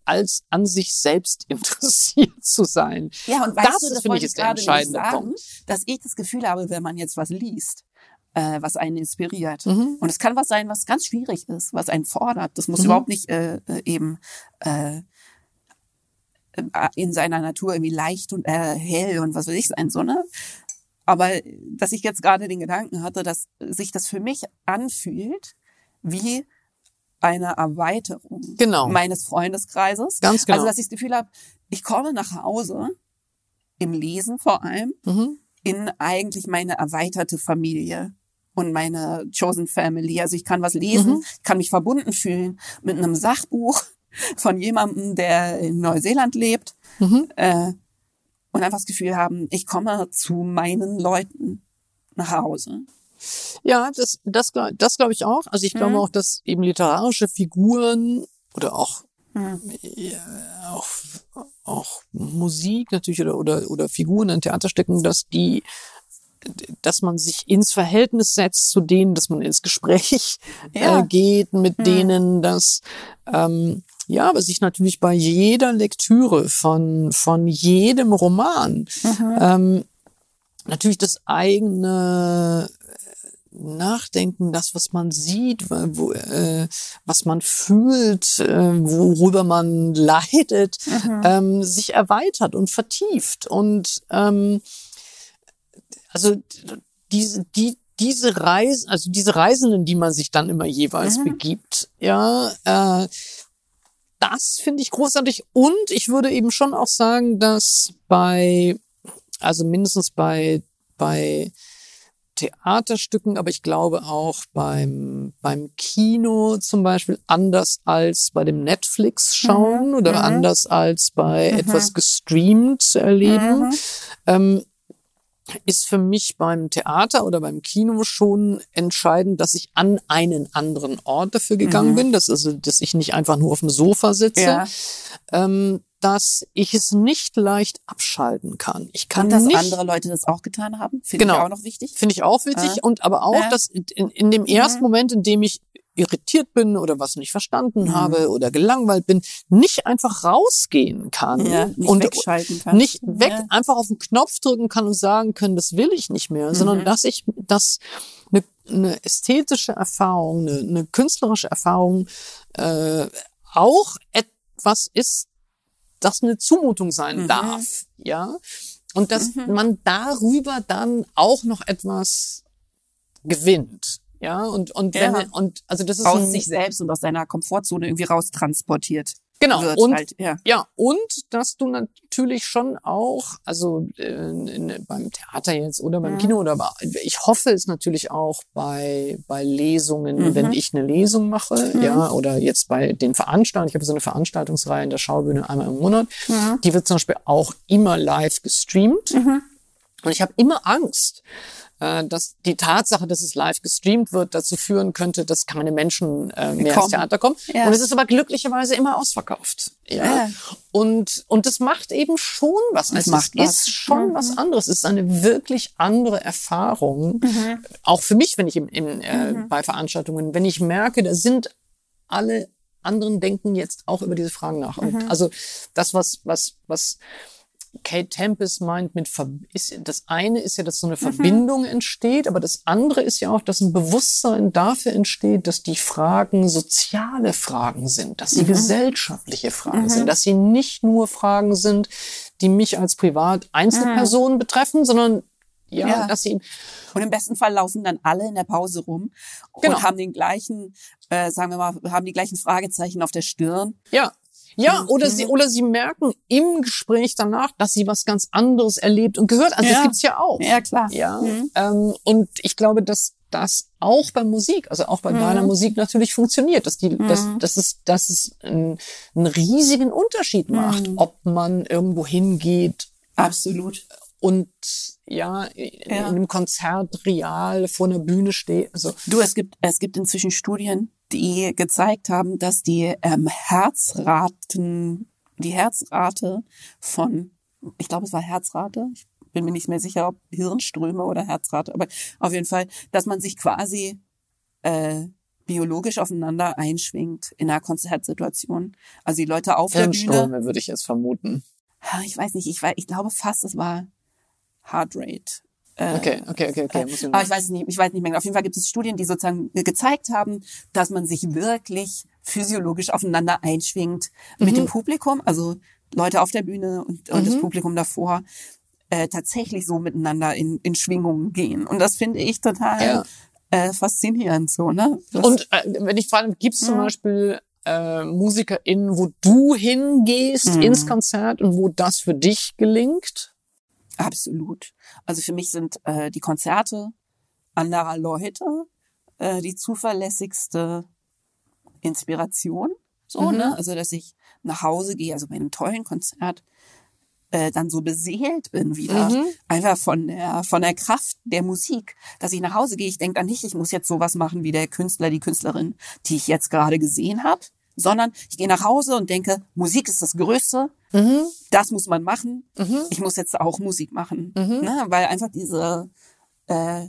als an sich selbst interessiert zu sein. Ja, und weißt Das du, das finde ich, ist der entscheidende sagen, Punkt. dass ich das Gefühl habe, wenn man jetzt was liest, äh, was einen inspiriert. Mhm. Und es kann was sein, was ganz schwierig ist, was einen fordert. Das muss Mhm. überhaupt nicht äh, äh, eben äh, äh, in seiner Natur irgendwie leicht und äh, hell und was weiß ich sein, so, ne? Aber dass ich jetzt gerade den Gedanken hatte, dass sich das für mich anfühlt wie eine Erweiterung Genau. meines Freundeskreises. Ganz genau. Also, dass ich das Gefühl habe, ich komme nach Hause, im Lesen vor allem, Mhm. in eigentlich meine erweiterte Familie und meine Chosen Family. Also ich kann was lesen, Mhm. kann mich verbunden fühlen mit einem Sachbuch von jemandem, der in Neuseeland lebt Mhm. äh, und einfach das Gefühl haben, ich komme zu meinen Leuten nach Hause. Ja, das, das, das glaube ich auch. Also ich glaube Mhm. auch, dass eben literarische Figuren oder auch, Mhm. ja, auch, auch Musik natürlich oder, oder, oder Figuren in Theaterstücken, dass die, dass man sich ins Verhältnis setzt zu denen, dass man ins Gespräch Ja. äh, geht mit Mhm. denen, dass ähm, ja, aber sich natürlich bei jeder Lektüre von von jedem Roman Mhm. ähm, natürlich das eigene äh, Nachdenken, das, was man sieht, wo, äh, was man fühlt, äh, worüber man leidet, Mhm. ähm, sich erweitert und vertieft. Und ähm, also diese, die, diese Reisen, also diese Reisenden, die man sich dann immer jeweils Mhm. begibt, ja, äh, das finde ich großartig. Und ich würde eben schon auch sagen, dass bei, also mindestens bei, bei Theaterstücken, aber ich glaube auch beim, beim Kino zum Beispiel anders als bei dem Netflix-Schauen oder mhm. anders als bei Mhm. etwas gestreamt zu erleben, Mhm. ähm, ist für mich beim Theater oder beim Kino schon entscheidend, dass ich an einen anderen Ort dafür gegangen Mhm. bin, dass also, dass ich nicht einfach nur auf dem Sofa sitze, Ja. ähm, dass ich es nicht leicht abschalten kann. Ich kann Und dass nicht andere Leute das auch getan haben, finde Genau. ich auch noch wichtig. Finde ich auch wichtig. Ja. Und aber auch, Ja. dass in, in dem ersten Mhm. Moment, in dem ich irritiert bin oder was nicht verstanden Mhm. habe oder gelangweilt bin, nicht einfach rausgehen kann Ja, nicht und wegschalten kann. nicht weg Ja. einfach auf den Knopf drücken kann und sagen können, das will ich nicht mehr, sondern Mhm. dass ich dass eine, eine ästhetische Erfahrung, eine, eine künstlerische Erfahrung äh, auch etwas ist, das eine Zumutung sein Mhm. darf, ja, und dass Mhm. man darüber dann auch noch etwas gewinnt, ja, und und wenn Ja. und also das ist aus ein, sich selbst und aus seiner Komfortzone irgendwie raustransportiert genau wird und halt. Ja. Ja, und dass du natürlich schon auch, also äh, in, beim Theater jetzt oder beim Mhm. Kino oder aber ich hoffe es natürlich auch bei bei Lesungen, Mhm. wenn ich eine Lesung mache, Mhm. ja, oder jetzt bei den Veranstaltungen. Ich habe so eine Veranstaltungsreihe in der Schaubühne einmal im Monat. Mhm. Die wird zum Beispiel auch immer live gestreamt. Mhm. Und ich habe immer Angst, dass die Tatsache, dass es live gestreamt wird, dazu führen könnte, dass keine Menschen äh, mehr ins Kommen. Theater kommen. Ja. Und es ist aber glücklicherweise immer ausverkauft. Ja. Ja. Und, und das macht eben schon was. Also macht es was. ist schon Mhm. was anderes. Es ist eine wirklich andere Erfahrung. Mhm. Auch für mich, wenn ich im, im, äh, Mhm. bei Veranstaltungen, wenn ich merke, da sind alle anderen denken jetzt auch über diese Fragen nach. Und Mhm. also das, was, was, was Kate Tempest meint mit, Ver ist, das eine ist ja, dass so eine Mhm. Verbindung entsteht, aber das andere ist ja auch, dass ein Bewusstsein dafür entsteht, dass die Fragen soziale Fragen sind, dass sie Mhm. gesellschaftliche Fragen Mhm. sind, dass sie nicht nur Fragen sind, die mich als privat Einzelperson betreffen, sondern ja, Mhm. Ja. dass sie Und im besten Fall laufen dann alle in der Pause rum Genau. und haben den gleichen, äh, sagen wir mal, haben die gleichen Fragezeichen auf der Stirn. Ja. Ja, Mhm. oder sie, oder sie merken im Gespräch danach, dass sie was ganz anderes erlebt und gehört. Also Ja. das gibt's ja auch. Ja, klar. Ja. Mhm. Ähm, und ich glaube, dass das auch bei Musik, also auch bei Mhm. deiner Musik natürlich funktioniert, dass die, dass, Mhm. dass es, dass es einen, einen riesigen Unterschied macht, Mhm. ob man irgendwo hingeht Absolut. und ja, in, Ja. in einem Konzert real vor einer Bühne steht. Also Du, es gibt, es gibt inzwischen Studien, die gezeigt haben, dass die ähm, Herzraten, die Herzrate von, ich glaube, es war Herzrate, ich bin mir nicht mehr sicher, ob Hirnströme oder Herzrate, aber auf jeden Fall, dass man sich quasi äh, biologisch aufeinander einschwingt in einer Konzertsituation. Also die Leute auf der Bühne. Hirnströme würde ich jetzt vermuten. Ich weiß nicht, ich, weiß, ich glaube fast, es war Heart Rate. Äh, Okay, okay, okay, okay. Muss ich aber ich weiß es nicht, ich weiß nicht mehr. Auf jeden Fall gibt es Studien, die sozusagen gezeigt haben, dass man sich wirklich physiologisch aufeinander einschwingt mit Mhm. dem Publikum, also Leute auf der Bühne und, und das Mhm. Publikum davor äh, tatsächlich so miteinander in, in Schwingungen gehen. Und das finde ich total Ja. äh, faszinierend so, ne? Das, Und äh, wenn ich frage, gibt es zum Mhm. Beispiel äh, MusikerInnen, wo du hingehst Mhm. ins Konzert und wo das für dich gelingt? Absolut. Also für mich sind äh, die Konzerte anderer Leute äh, die zuverlässigste Inspiration. So, Mhm. ne? Also dass ich nach Hause gehe, also bei einem tollen Konzert, äh, dann so beseelt bin wieder. Mhm. Einfach von der, von der Kraft der Musik. Dass ich nach Hause gehe, ich denke dann nicht, ich muss jetzt sowas machen wie der Künstler, die Künstlerin, die ich jetzt gerade gesehen habe. Sondern ich gehe nach Hause und denke, Musik ist das Größte, Mhm. das muss man machen. Mhm. Ich muss jetzt auch Musik machen. Mhm. Ne? Weil einfach diese, äh,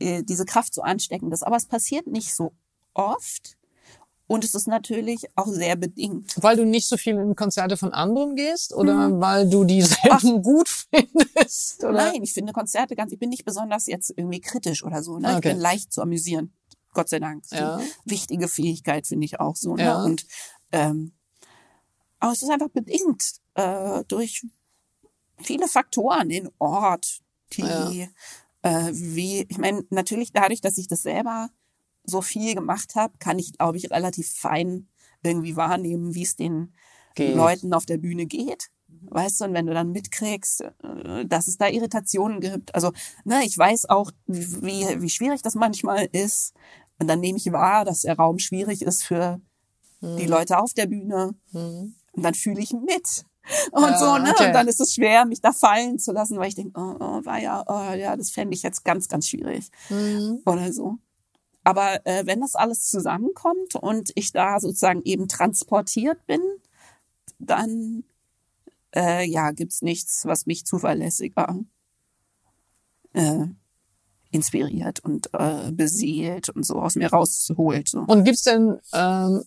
äh, diese Kraft so ansteckend ist. Aber es passiert nicht so oft. Und es ist natürlich auch sehr bedingt. Weil du nicht so viel in Konzerte von anderen gehst oder weil du die selten gut findest? Oder? Nein, ich finde Konzerte ganz, ich bin nicht besonders jetzt irgendwie kritisch oder so. Ne? Okay. Ich bin leicht zu amüsieren. Gott sei Dank. So Ja. Wichtige Fähigkeit finde ich auch so. Ne? Ja. Und ähm, aber es ist einfach bedingt äh, durch viele Faktoren, den Ort, die, Ja. äh, wie, ich meine, natürlich dadurch, dass ich das selber so viel gemacht habe, kann ich, glaube ich, relativ fein irgendwie wahrnehmen, wie es den Geht. Leuten auf der Bühne geht. Weißt du, und wenn du dann mitkriegst, äh, dass es da Irritationen gibt. Also, ne, ich weiß auch, wie, wie schwierig das manchmal ist. Und dann nehme ich wahr, dass der Raum schwierig ist für die Leute auf der Bühne. Mhm. Und dann fühle ich mit. Und Ja, so, ne? okay. Und dann ist es schwer, mich da fallen zu lassen, weil ich denke, oh, oh, war ja, oh, ja, das fände ich jetzt ganz, ganz schwierig. Mhm. Oder so. Aber äh, wenn das alles zusammenkommt und ich da sozusagen eben transportiert bin, dann äh, ja, gibt's nichts, was mich zuverlässiger äh, inspiriert und äh, beseelt und so aus mir rausholt. So. Und gibt's denn ähm,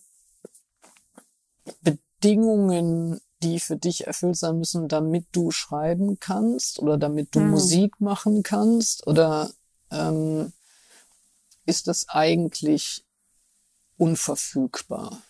Bedingungen, die für dich erfüllt sein müssen, damit du schreiben kannst oder damit du Hm. Musik machen kannst? Oder ähm, ist das eigentlich unverfügbar?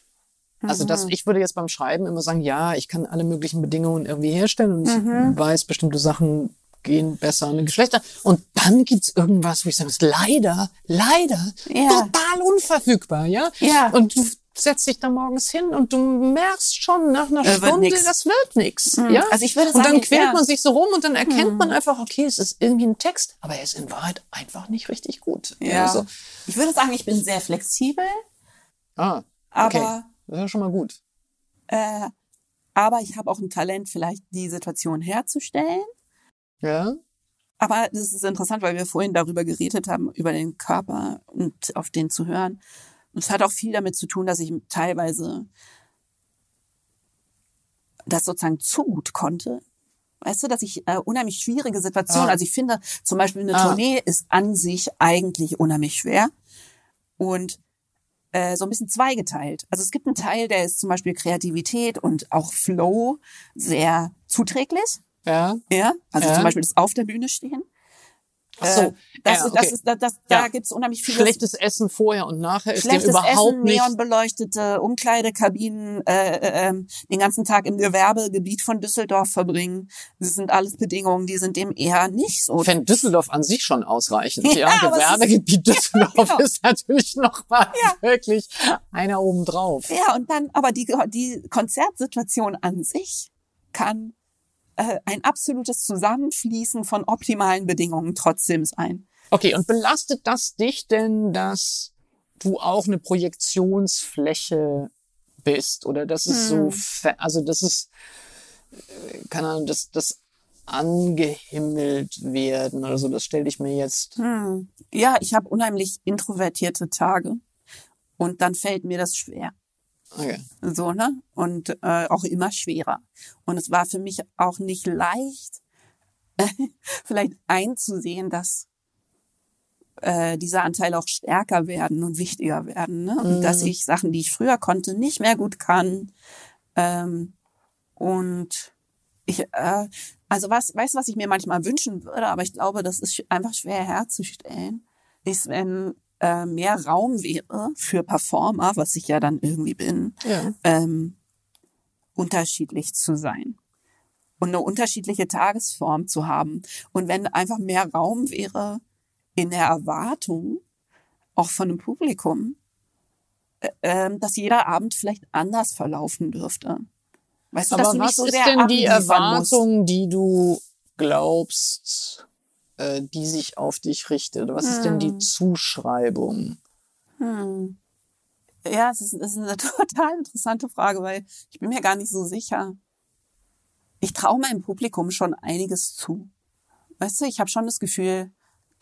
Also das, Mhm. ich würde jetzt beim Schreiben immer sagen, ja, ich kann alle möglichen Bedingungen irgendwie herstellen und ich Mhm. weiß, bestimmte Sachen gehen besser an den Geschlechter. Und dann gibt's irgendwas, wo ich sage, das ist leider, leider Ja. total unverfügbar, ja? Ja. Und du setzt dich da morgens hin und du merkst schon nach einer wird Stunde, nix. das wird nix, Mhm. ja? Also ich würde und dann sagen, quält ja. man sich so rum und dann erkennt man einfach, okay, es ist irgendwie ein Text, aber er ist in Wahrheit einfach nicht richtig gut. Ja. Also, Ich würde sagen, ich bin sehr flexibel, ah, okay. aber Das ist ja schon mal gut. äh, aber ich habe auch ein Talent, vielleicht die Situation herzustellen. Ja? Aber das ist interessant, weil wir vorhin darüber geredet haben, über den Körper und auf den zu hören. Und es hat auch viel damit zu tun, dass ich teilweise das sozusagen zu gut konnte. Weißt du, dass ich äh, unheimlich schwierige Situationen, Ah. also ich finde zum Beispiel eine Ah. Tournee ist an sich eigentlich unheimlich schwer und äh, so ein bisschen zweigeteilt. Also es gibt einen Teil, der ist zum Beispiel Kreativität und auch Flow sehr zuträglich. Ja. Ja, also Ja. zum Beispiel das auf der Bühne stehen. Ach so. Äh, das, ja, ist, das okay. ist, das, das, Ja. Da gibt's unheimlich viele Schlechtes Essen vorher und nachher ist dem überhaupt Essen, nicht. neonbeleuchtete Umkleidekabinen, äh, äh, ähm, den ganzen Tag im Gewerbegebiet von Düsseldorf verbringen. Das sind alles Bedingungen, die sind dem eher nicht so. Fände Düsseldorf an sich schon ausreichend. Ja, Ja, es ist- Gewerbegebiet Düsseldorf genau. ist natürlich noch mal Ja. wirklich einer obendrauf. Ja, und dann, aber die, die Konzertsituation an sich kann äh, ein absolutes Zusammenfließen von optimalen Bedingungen trotzdem sein. Okay, und belastet das dich denn, dass du auch eine Projektionsfläche bist? Oder das ist so, Hm. fe- also das ist, äh, keine Ahnung, das, das angehimmelt werden oder so, das stelle ich mir jetzt. Hm. Ja, ich habe unheimlich introvertierte Tage und dann fällt mir das schwer. Okay. So, ne? Und äh, auch immer schwerer. Und es war für mich auch nicht leicht, vielleicht einzusehen, dass äh, diese Anteile auch stärker werden und wichtiger werden. Ne? Und dass Mhm. ich Sachen, die ich früher konnte, nicht mehr gut kann. Ähm, und ich, äh, also was, weißt du, was ich mir manchmal wünschen würde, aber ich glaube, das ist einfach schwer herzustellen, ist, wenn äh, mehr Raum wäre für Performer, was ich ja dann irgendwie bin, Ja. ähm, unterschiedlich zu sein und eine unterschiedliche Tagesform zu haben. Und wenn einfach mehr Raum wäre in der Erwartung, auch von dem Publikum, äh, ähm, dass jeder Abend vielleicht anders verlaufen dürfte. Weißt du, Aber was ist denn die. Erwartung, die du glaubst, äh, die sich auf dich richtet? Was ist denn die Hm. Zuschreibung? Hm. Ja, es ist, es ist eine total interessante Frage, weil ich bin mir gar nicht so sicher. ich traue meinem Publikum schon einiges zu. Weißt du, ich habe schon das Gefühl,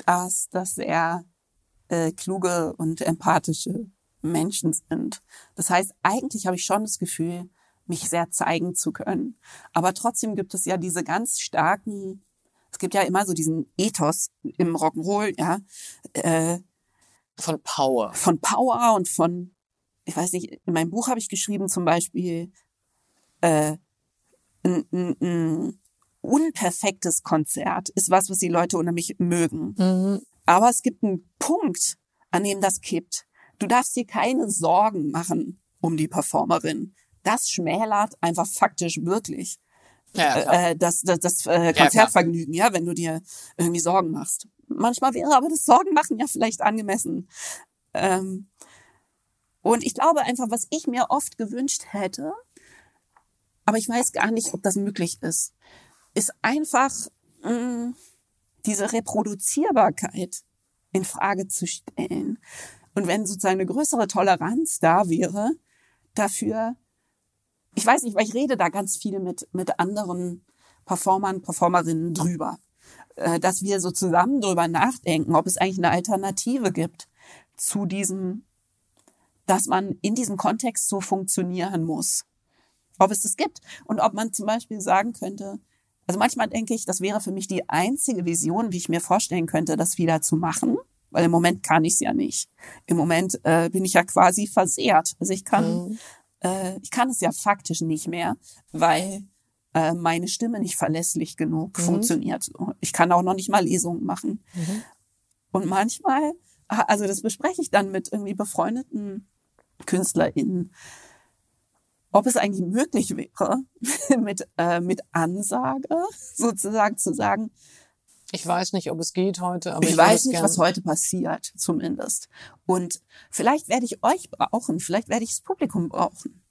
dass das sehr äh, kluge und empathische Menschen sind. Das heißt, eigentlich habe ich schon das Gefühl, mich sehr zeigen zu können. Aber trotzdem gibt es ja diese ganz starken, es gibt ja immer so diesen Ethos im Rock'n'Roll, ja, äh, von Power. Von Power und von, ich weiß nicht, in meinem Buch habe ich geschrieben zum Beispiel, äh, ein, ein, ein unperfektes Konzert ist was, was die Leute unter mich mögen. Mhm. Aber es gibt einen Punkt, an dem das kippt. Du darfst dir keine Sorgen machen um die Performerin. Das schmälert einfach faktisch wirklich ja, äh, das, das, das äh, Konzertvergnügen, ja, ja, wenn du dir irgendwie Sorgen machst. Manchmal wäre aber das Sorgen machen ja vielleicht angemessen. Ähm, und ich glaube einfach, was ich mir oft gewünscht hätte, aber ich weiß gar nicht, ob das möglich ist, ist einfach mh, mm, diese Reproduzierbarkeit in Frage zu stellen. Und wenn sozusagen eine größere Toleranz da wäre, dafür, ich weiß nicht, weil ich rede da ganz viel mit, mit anderen Performern, Performerinnen drüber, äh, dass wir so zusammen drüber nachdenken, ob es eigentlich eine Alternative gibt zu diesem, dass man in diesem Kontext so funktionieren muss ob es das gibt und ob man zum Beispiel sagen könnte, also manchmal denke ich, das wäre für mich die einzige Vision, wie ich mir vorstellen könnte, das wieder zu machen, weil im Moment kann ich es ja nicht. Im Moment äh, bin ich ja quasi versehrt. Also ich kann, mhm. Äh, ich kann es ja faktisch nicht mehr, weil äh, meine Stimme nicht verlässlich genug mhm. funktioniert. Ich kann auch noch nicht mal Lesungen machen. Mhm. Und manchmal, also das bespreche ich dann mit irgendwie befreundeten KünstlerInnen ob es eigentlich möglich wäre, mit, äh, mit Ansage sozusagen zu sagen, ich weiß nicht, ob es geht heute, aber ich, ich weiß nicht, was heute passiert, zumindest. Und vielleicht werde ich euch brauchen, vielleicht werde ich das Publikum brauchen.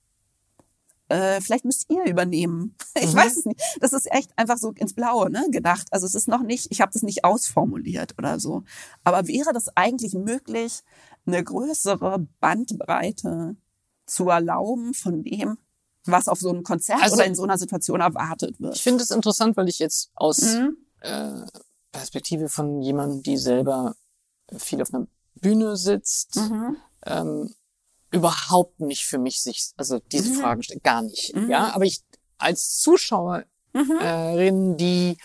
Äh, vielleicht müsst ihr übernehmen. Ich mhm. weiß es nicht. Das ist echt einfach so ins Blaue ne, gedacht. Also es ist noch nicht, ich habe das nicht ausformuliert oder so. Aber wäre das eigentlich möglich, eine größere Bandbreite zu erlauben von dem, was auf so einem Konzert also, oder in so einer Situation erwartet wird. Ich finde es interessant, weil ich jetzt aus mhm. äh, Perspektive von jemandem, die selber viel auf einer Bühne sitzt, mhm. ähm, überhaupt nicht für mich sich, also diese mhm. Fragen stellt, gar nicht. Mhm. Ja, aber ich als Zuschauerin, mhm. die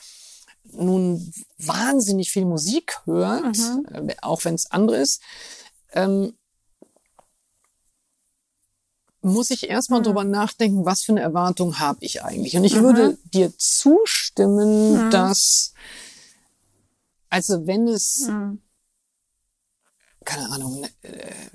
nun wahnsinnig viel Musik hört, mhm. äh, auch wenn es andere ist, ähm, muss ich erstmal mhm. drüber nachdenken, was für eine Erwartung habe ich eigentlich. Und ich mhm. würde dir zustimmen, mhm. dass, also wenn es, mhm. keine Ahnung, ne, äh,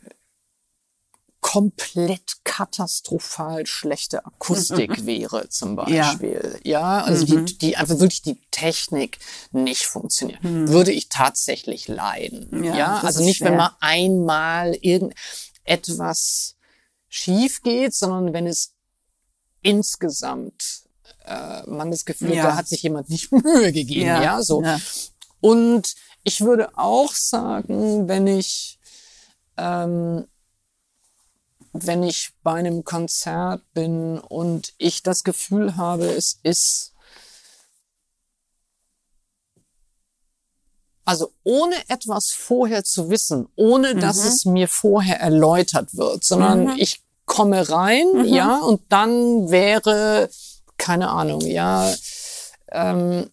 komplett katastrophal schlechte Akustik wäre zum Beispiel. Ja, ja also mhm. die, die einfach wirklich die Technik nicht funktioniert, mhm. würde ich tatsächlich leiden. Ja, ja? also nicht, schwer. wenn man einmal irgendetwas schief geht, sondern wenn es insgesamt äh, man das Gefühl ja. da hat sich jemand nicht Mühe gegeben, ja, ja so. Ja. Und ich würde auch sagen, wenn ich ähm, wenn ich bei einem Konzert bin und ich das Gefühl habe, es ist also ohne etwas vorher zu wissen, ohne dass mhm. es mir vorher erläutert wird, sondern mhm. ich komme rein, mhm. ja, und dann wäre, keine Ahnung, ja, ähm,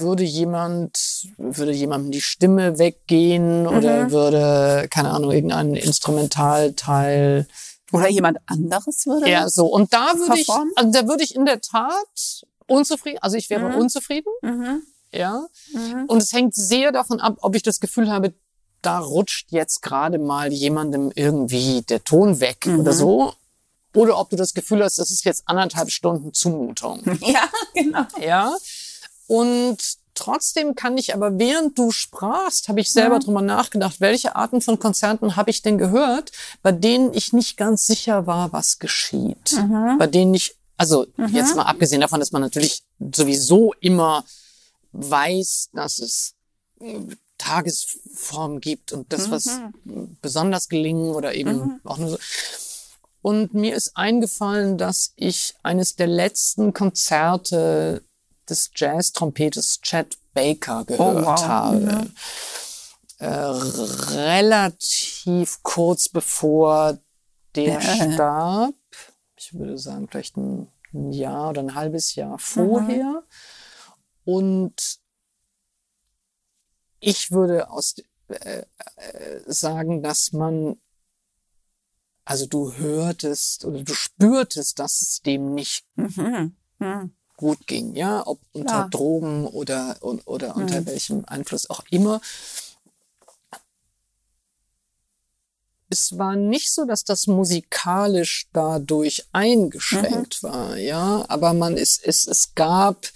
würde jemand, würde jemandem die Stimme weggehen oder mhm. würde, keine Ahnung, irgendein Instrumentalteil oder jemand anderes würde? Ja, so. Und da würde ich, also da würde ich in der Tat unzufrieden, also ich wäre mhm. unzufrieden. Mhm ja. Mhm. Und es hängt sehr davon ab, ob ich das Gefühl habe, da rutscht jetzt gerade mal jemandem irgendwie der Ton weg mhm. oder so. Oder ob du das Gefühl hast, das ist jetzt anderthalb Stunden Zumutung. Ja, genau. Ja. Und trotzdem kann ich aber, während du sprachst, habe ich selber ja. drüber nachgedacht, welche Arten von Konzerten habe ich denn gehört, bei denen ich nicht ganz sicher war, was geschieht. Mhm. Bei denen ich, also mhm. jetzt mal abgesehen davon, dass man natürlich sowieso immer weiß, dass es äh, Tagesform gibt und das, was mhm. besonders gelingen oder eben mhm. auch nur so. Und mir ist eingefallen, dass ich eines der letzten Konzerte des Jazz-Trompetes Chad Baker gehört Oh, wow. habe. Äh, relativ kurz bevor der starb. Ich würde sagen, vielleicht ein, Jahr oder ein halbes Jahr vorher. Und ich würde aus äh, äh, sagen, dass man also du hörtest oder du spürtest, dass es dem nicht Mhm. Mhm. Gut ging, ja, ob unter Klar. Drogen oder oder unter Mhm. welchem Einfluss auch immer. Es war nicht so, dass das musikalisch dadurch eingeschränkt Mhm. war, ja, aber man ist es es gab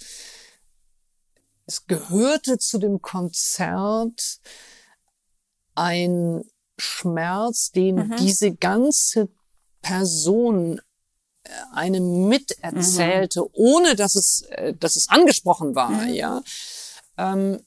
es gehörte zu dem Konzert ein Schmerz, den Mhm. diese ganze Person einem miterzählte, ohne dass es, äh, dass es angesprochen war, Mhm. ja, ähm,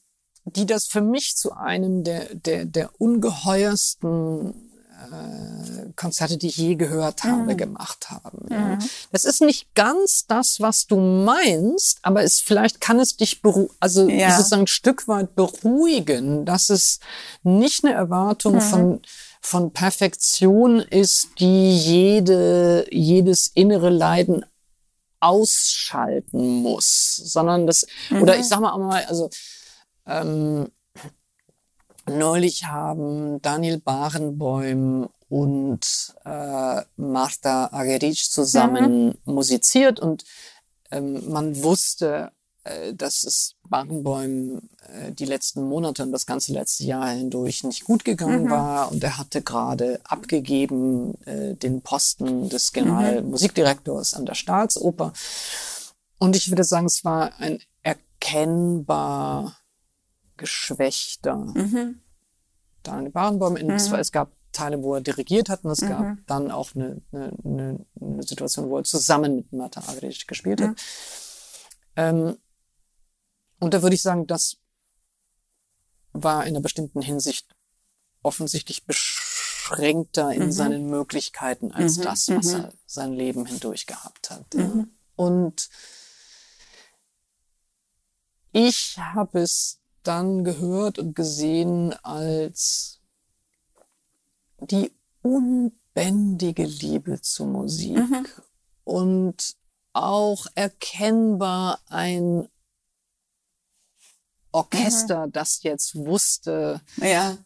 die das für mich zu einem der, der, der ungeheuersten äh, Konzerte, die ich je gehört habe, Mhm. gemacht haben. Ja. Das ist nicht ganz das, was du meinst, aber es vielleicht kann es dich beru also Ja. sozusagen ein Stück weit beruhigen, dass es nicht eine Erwartung von von Perfektion ist, die jede jedes innere Leiden ausschalten muss, sondern das oder ich sag mal auch mal also ähm, Neulich haben Daniel Barenboim und äh, Marta Ageric zusammen musiziert und ähm, man wusste, dass es Barenboim äh, die letzten Monate und das ganze letzte Jahr hindurch nicht gut gegangen war. Und er hatte gerade abgegeben äh, den Posten des Generalmusikdirektors an der Staatsoper. Und ich würde sagen, es war ein erkennbar geschwächter Mhm. Daniel Barenboim. In, es, gab Teile, wo er dirigiert hat und es gab dann auch eine, eine, eine, Situation, wo er zusammen mit Marta Agric gespielt hat. Ähm, und da würde ich sagen, das war in einer bestimmten Hinsicht offensichtlich beschränkter in seinen Möglichkeiten als das, was er sein Leben hindurch gehabt hat. Ja. Und ich habe es dann gehört und gesehen als die unbändige Liebe zur Musik und auch erkennbar ein Orchester, das jetzt wusste, Ja.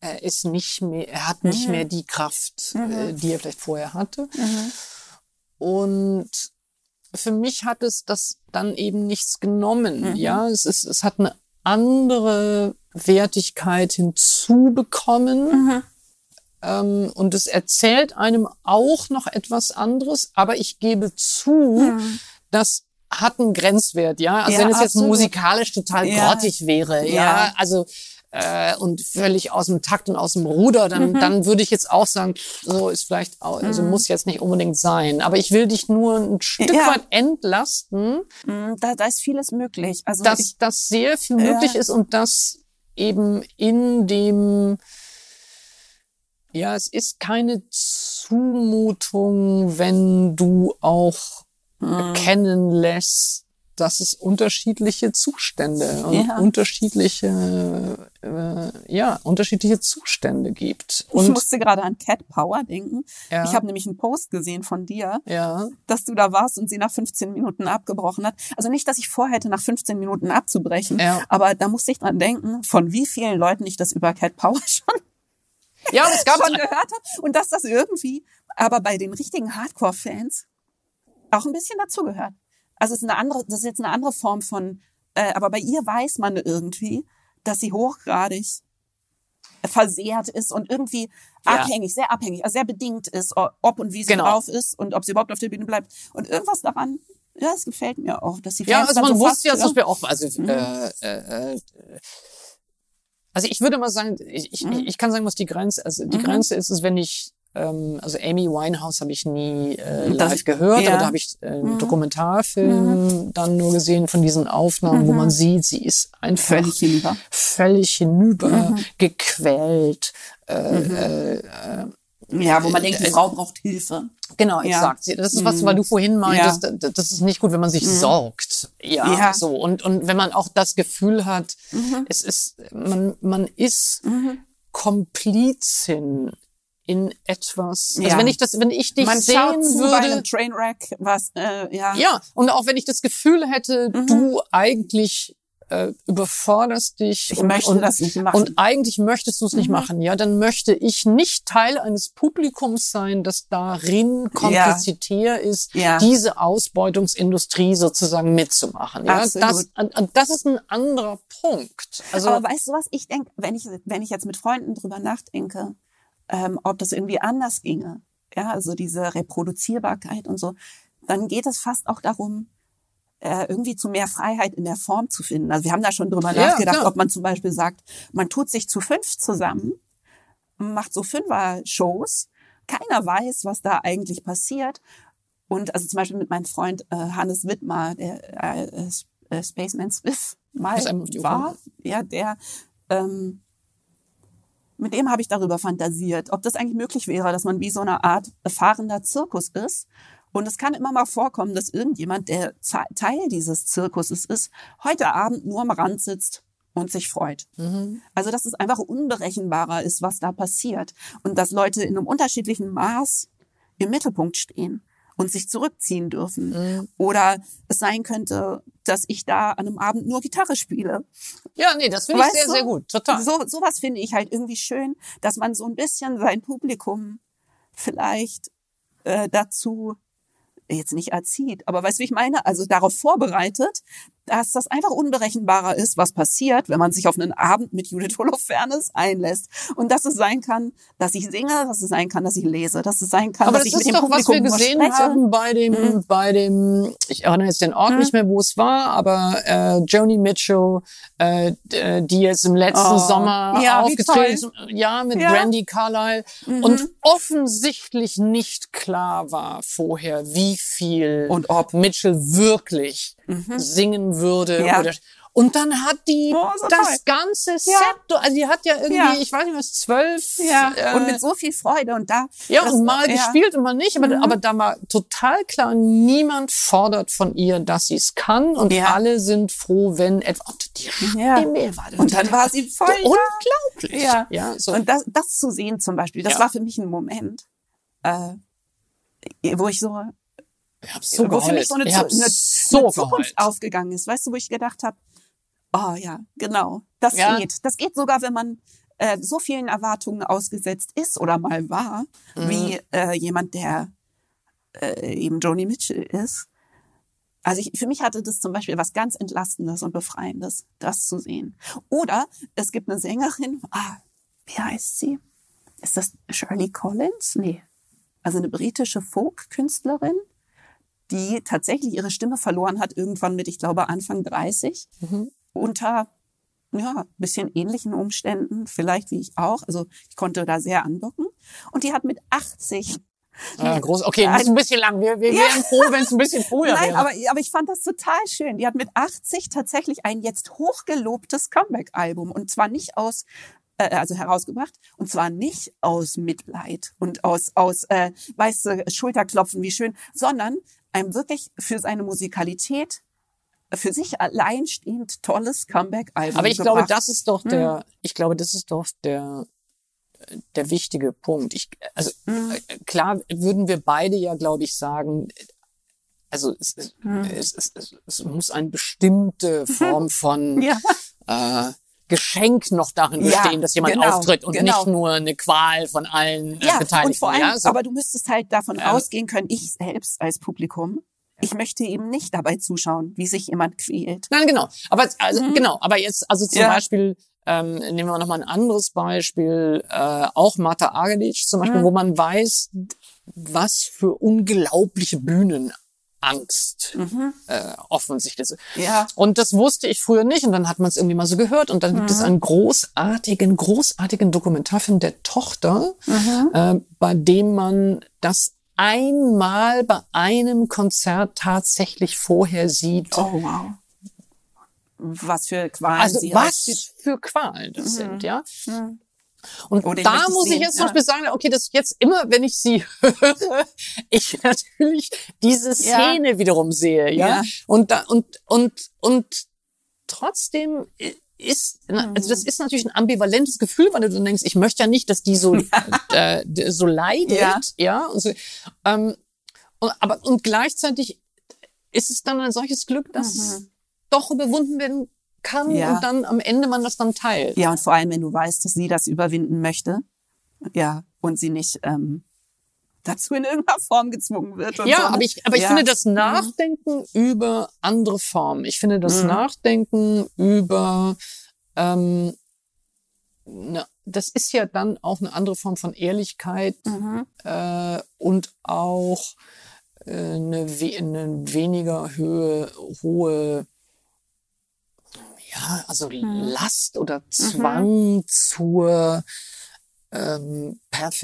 er ist nicht mehr, er hat nicht mehr die Kraft, äh, die er vielleicht vorher hatte. Und für mich hat es das dann eben nichts genommen. Ja, es ist, es hat eine andere Wertigkeit hinzubekommen. Ähm, und es erzählt einem auch noch etwas anderes, aber ich gebe zu, das hat einen Grenzwert, ja. Also Ja, wenn es jetzt absolut. musikalisch total Ja. grottig wäre, ja, Ja. also äh, und völlig aus dem Takt und aus dem Ruder, dann, Mhm. dann würde ich jetzt auch sagen, so ist vielleicht, auch, also muss jetzt nicht unbedingt sein. Aber ich will dich nur ein Stück Ja. weit entlasten, Mm, Da, da ist vieles möglich. Also dass ich, das sehr viel möglich Ja. ist und dass eben in dem ja, es ist keine Zumutung, wenn du auch Mhm. erkennen lässt, dass es unterschiedliche Zustände und Ja. unterschiedliche, äh, ja, unterschiedliche Zustände gibt. ich Und musste gerade an Cat Power denken. Ja. Ich habe nämlich einen Post gesehen von dir, ja, dass du da warst und sie nach 15 Minuten abgebrochen hat. Also nicht, dass ich vorhätte, nach 15 Minuten abzubrechen, aber da musste ich dran denken, von wie vielen Leuten ich das über Cat Power schon, ja, es gab schon gehört habe und dass das irgendwie, aber bei den richtigen Hardcore-Fans auch ein bisschen dazugehört. Also es ist eine andere, das ist jetzt eine andere Form von, äh, aber bei ihr weiß man irgendwie, dass sie hochgradig versehrt ist und irgendwie Ja. abhängig, sehr abhängig, also sehr bedingt ist, ob und wie sie Genau. drauf ist und ob sie überhaupt auf der Bühne bleibt. Und irgendwas daran, ja, es gefällt mir auch, dass sie Ja, also man so wusste ja zum Beispiel auch, also, äh, äh, äh, also ich würde mal sagen, ich, ich, ich kann sagen, was die Grenze, also die Grenze ist, ist, wenn ich, also Amy Winehouse habe ich nie äh, Das- live gehört, ja. aber da habe ich äh, einen Dokumentarfilm dann nur gesehen von diesen Aufnahmen, wo man sieht, sie ist einfach Völlig hinüber. völlig hinüber, gequält, äh, äh, äh, Ja, wo man denkt, die äh, Frau braucht Hilfe. Genau, Ja. exakt. Das ist was, weil du vorhin meintest, Ja. das das ist nicht gut, wenn man sich sorgt. Ja, Ja. so. Und, und wenn man auch das Gefühl hat, es ist, man, man ist Komplizin in etwas. Also Ja. wenn ich das, wenn ich dich Man sehen zu bei würde. einem Trainwreck, was, äh, ja. Ja, und auch wenn ich das Gefühl hätte, Mhm. du eigentlich äh, überforderst dich Ich und, möchte und, das nicht machen. Mhm. und eigentlich möchtest du es nicht machen, ja, dann möchte ich nicht Teil eines Publikums sein, das darin komplizitär ist, Ja. diese Ausbeutungsindustrie sozusagen mitzumachen. Ja, das, Absolut. und das ist ein anderer Punkt. Also Aber weißt du was, ich denke, wenn ich, wenn ich jetzt mit Freunden drüber nachdenke, ähm, ob das irgendwie anders ginge, ja, also diese Reproduzierbarkeit und so, dann geht es fast auch darum, äh, irgendwie zu mehr Freiheit in der Form zu finden. Also wir haben da schon drüber Ja, nachgedacht, klar. ob man zum Beispiel sagt, man tut sich zu fünf zusammen, macht so Fünfer-Shows, keiner weiß, was da eigentlich passiert. Und also zum Beispiel mit meinem Freund äh, Hannes Wittmar, der äh, äh, Spaceman Smith mal war, ja, der ähm, mit dem habe ich darüber fantasiert, ob das eigentlich möglich wäre, dass man wie so eine Art fahrender Zirkus ist. Und es kann immer mal vorkommen, dass irgendjemand, der Teil dieses Zirkuses ist, heute Abend nur am Rand sitzt und sich freut. Also dass es einfach unberechenbarer ist, was da passiert. Und dass Leute in einem unterschiedlichen Maß im Mittelpunkt stehen und sich zurückziehen dürfen. Oder es sein könnte, dass ich da an einem Abend nur Gitarre spiele. ja, nee, das finde ich sehr, du? sehr gut, total. So, sowas finde ich halt irgendwie schön, dass man so ein bisschen sein Publikum vielleicht äh, dazu jetzt nicht erzieht, aber weißt du, wie ich meine? Also darauf vorbereitet, dass das einfach unberechenbarer ist, was passiert, wenn man sich auf einen Abend mit Judith Holofernes einlässt. Und dass es sein kann, dass ich singe, dass es sein kann, dass ich lese, dass es sein kann, Aber dass das ich mit ist dem doch, was wir gesehen haben bei dem, Mhm. bei dem, ich erinnere jetzt den Ort nicht mehr, wo es war, aber äh, Joni Mitchell, äh, äh, die jetzt im letzten Oh, Sommer ja, aufgetreten ist, ja, mit Ja. Mhm. Brandy Carlile und offensichtlich nicht klar war vorher, wie viel Und ob. Mitchell wirklich singen würde Ja. oder und dann hat die Oh, so das toll. ganze Set, Ja. also die hat ja irgendwie, Ja. ich weiß nicht was, zwölf Ja, äh, und mit so viel Freude und da. ja, das- und mal ja. Mhm. gespielt und mal nicht, aber, aber da war total klar, niemand fordert von ihr, dass sie es kann und alle sind froh, wenn etwa, und die. Stimme war Und dann war sie voll unglaublich. Ja. ja so. Und das, das zu sehen zum Beispiel, das war für mich ein Moment, äh, wo ich so, ich hab so wo für mich geheult. so eine, eine, so eine Zukunft geheult. aufgegangen ist. Weißt du, wo ich gedacht habe, oh ja, genau, das Ja. geht. Das geht sogar, wenn man äh, so vielen Erwartungen ausgesetzt ist oder mal war, Mhm. wie äh, jemand, der äh, eben Joni Mitchell ist. Also ich, für mich hatte das zum Beispiel was ganz Entlastendes und Befreiendes, das zu sehen. Oder es gibt eine Sängerin, ah, wie heißt sie? Ist das Shirley Collins? Nee. Also eine britische Folk-Künstlerin, die tatsächlich ihre Stimme verloren hat, irgendwann mit, ich glaube, Anfang 30, Mhm. unter ja, bisschen ähnlichen Umständen, vielleicht wie ich auch. Also ich konnte da sehr andocken. Und die hat mit 80 Ja, groß. Okay, das ist ein bisschen lang. Wir, wir wären froh, wenn es ein bisschen früher Nein, wäre. aber, aber ich fand das total schön. Die hat mit 80 tatsächlich ein jetzt hochgelobtes Comeback-Album und zwar nicht aus äh, also herausgebracht und zwar nicht aus Mitleid und aus aus äh, weißt du Schulterklopfen wie schön, sondern ein wirklich für seine Musikalität für sich alleinstehend tolles Comeback-Album. Aber ich glaube, gebracht. das ist doch Hm. der, ich glaube, das ist doch der, der wichtige Punkt. Ich, also, Hm. äh, klar würden wir beide ja, glaube ich, sagen, also, es, es, Hm. es, es, es, es muss eine bestimmte Form von, ja. äh, Geschenk noch darin Ja, bestehen, dass jemand genau, auftritt und genau. nicht nur eine Qual von allen äh, Ja, Beteiligten. und vor allem, ja, so. aber du müsstest halt davon Ja. ausgehen können, ich selbst als Publikum, ich möchte eben nicht dabei zuschauen, wie sich jemand quält. Nein, genau. Aber also, genau. Aber jetzt, also zum Mhm. Ja. Beispiel ähm, nehmen wir noch mal ein anderes Beispiel, äh, auch Marta Argedic zum Beispiel, Mhm. wo man weiß, was für unglaubliche Bühnenangst Mhm. äh, offensichtlich. Ja. Und das wusste ich früher nicht und dann hat man es irgendwie mal so gehört und dann gibt Mhm. es einen großartigen, großartigen Dokumentarfilm der Tochter, Mhm. äh, bei dem man das einmal bei einem Konzert tatsächlich vorher sieht. Oh wow. Was für Qualen Also was für Qualen das sind, ja. Mhm. Und den da ich muss ich sehen, jetzt zum ja. Beispiel sagen, okay, das jetzt immer, wenn ich sie höre, ich natürlich diese Ja. Szene wiederum sehe, ja. Ja. Und da, und, und, und trotzdem ist, Mhm. also das ist natürlich ein ambivalentes Gefühl, weil du dann denkst, ich möchte ja nicht, dass die so, äh, d- so leidet, Ja. ja. und, so, ähm, und, aber, und gleichzeitig ist es dann ein solches Glück, dass es doch überwunden werden kann Mhm. Ja. und dann am Ende man das dann teilt. Ja, und vor allem, wenn du weißt, dass sie das überwinden möchte. Ja, und sie nicht ähm, dazu in irgendeiner Form gezwungen wird. Ja, so, ne? aber ich, aber ich ja. finde das Nachdenken über andere Formen. Ich finde das Mhm. Nachdenken über, ähm, na, das ist ja dann auch eine andere Form von Ehrlichkeit Mhm. äh, und auch äh, eine, we eine weniger Höhe, hohe, ja, also Mhm. Last oder Zwang zur ähm,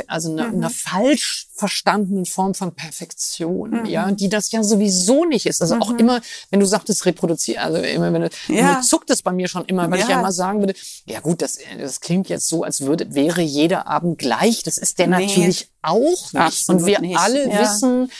also eine, Mhm. einer falsch verstandenen Form von Perfektion, Mhm. ja, die das ja sowieso nicht ist. Also auch Mhm. immer, wenn du sagtest, reproduzieren, also immer, wenn du, Ja. zuckt es bei mir schon immer, weil ich ja Ja. immer sagen würde, ja gut, das, das klingt jetzt so, als würde, wäre jeder Abend gleich. Das ist der Nee. natürlich auch nicht. Absolut Und wir nicht. alle Ja. wissen,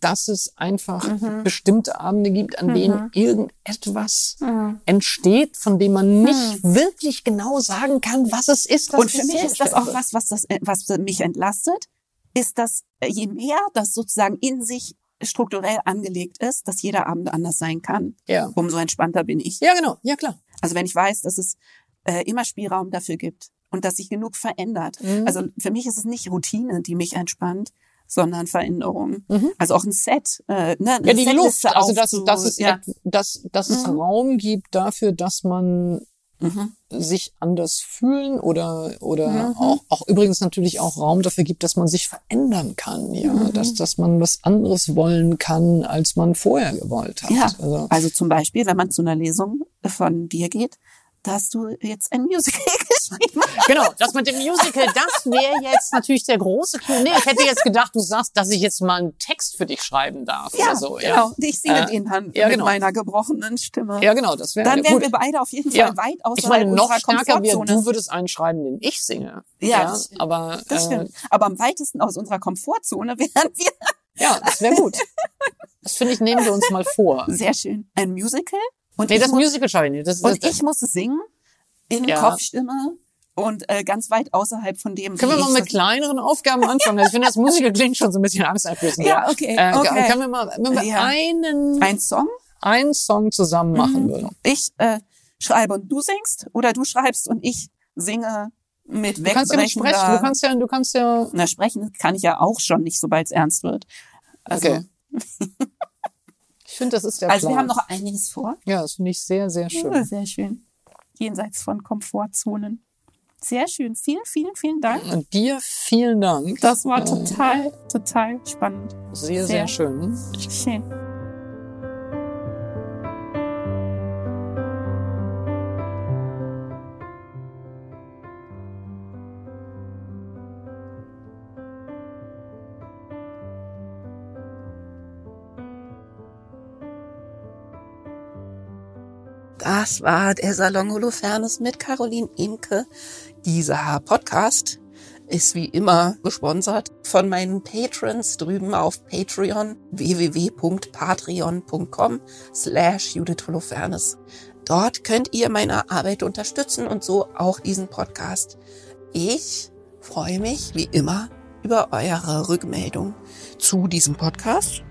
dass es einfach Mhm. bestimmte Abende gibt, an denen irgendetwas Mhm. entsteht, von dem man nicht wirklich genau sagen kann, was es ist. was Und für mich ist das auch was, was das, was mich entlastet, ist, dass äh, je mehr das sozusagen in sich strukturell angelegt ist, dass jeder Abend anders sein kann. Ja. umso entspannter bin ich. ja, genau, ja klar. Also wenn ich weiß, dass es äh, immer Spielraum dafür gibt und dass sich genug verändert. Mhm. Also für mich ist es nicht Routine, die mich entspannt, sondern Veränderung. Mhm. Also auch ein Set. Äh, ne, Ja, die Luft, Setliste also dass, dass es, ja. dass, dass es Mhm. Raum gibt dafür, dass man Mhm. sich anders fühlen oder oder Mhm. auch, auch übrigens natürlich auch Raum dafür gibt, dass man sich verändern kann, ja, Mhm. dass dass man was anderes wollen kann, als man vorher gewollt hat. Ja, Also, also zum Beispiel, wenn man zu einer Lesung von dir geht, da hast du jetzt ein Musical geschrieben. genau, das mit dem Musical, das wäre jetzt natürlich der große Clou. Nee, ich hätte jetzt gedacht, du sagst, dass ich jetzt mal einen Text für dich schreiben darf Ja, oder so. genau. Ja, Und Ich singe Äh, den dann ja, mit genau. meiner gebrochenen Stimme. ja genau, das wäre Dann wären gut. wir beide auf jeden Fall Ja. weit außerhalb Ich meine, noch unserer stärker wäre, Komfortzone. du würdest einen schreiben, den ich singe. Ja, das- aber das äh, stimmt. Aber am weitesten aus unserer Komfortzone wären wir. ja, das wäre gut. Das finde ich, nehmen wir uns mal vor. Sehr schön. Ein Musical. Und Nee, ich das muss, Musical schaffe ich nicht. Das, und das, ich muss singen in Ja. Kopfstimme und äh, ganz weit außerhalb von dem. können wir mal mit kleineren Aufgaben anfangen? Ich finde, das Musical klingt schon so ein bisschen angsteinflößend. Ja, okay, Äh, okay. Können wir mal, wenn wir Ja. einen, Ein Song. einen Song zusammen machen Mhm. würden? Ich äh, schreibe und du singst oder du schreibst und ich singe mit Du kannst ja nicht sprechen. Du kannst ja, du kannst ja, Na, sprechen kann ich ja auch schon nicht, sobald es ernst wird. Also, okay. Finde, das ist der also Plan. wir haben noch einiges vor. ja, das finde ich sehr, sehr schön. Ja, sehr schön. Jenseits von Komfortzonen. Sehr schön. Vielen, vielen, vielen Dank. Und dir vielen Dank. Das war Äh, total, total spannend. Sehr, sehr, sehr. schön. Schön. Das war der Salon Holofernes mit Caroline Imke. Dieser Podcast ist wie immer gesponsert von meinen Patrons drüben auf Patreon www.patreon.com slash Judith Holofernes. Dort könnt ihr meine Arbeit unterstützen und so auch diesen Podcast. Ich freue mich wie immer über eure Rückmeldung zu diesem Podcast.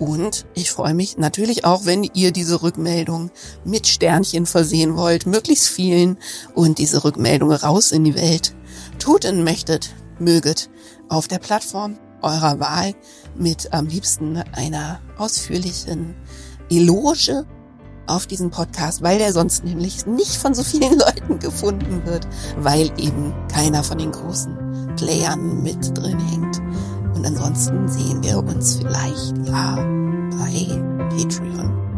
Und ich freue mich natürlich auch, wenn ihr diese Rückmeldung mit Sternchen versehen wollt, möglichst vielen, und diese Rückmeldung raus in die Welt tut und möchtet, möget auf der Plattform eurer Wahl mit am liebsten einer ausführlichen Eloge auf diesen Podcast, weil der sonst nämlich nicht von so vielen Leuten gefunden wird, weil eben keiner von den großen Playern mit drin hängt. Und ansonsten sehen wir uns vielleicht ja bei Patreon.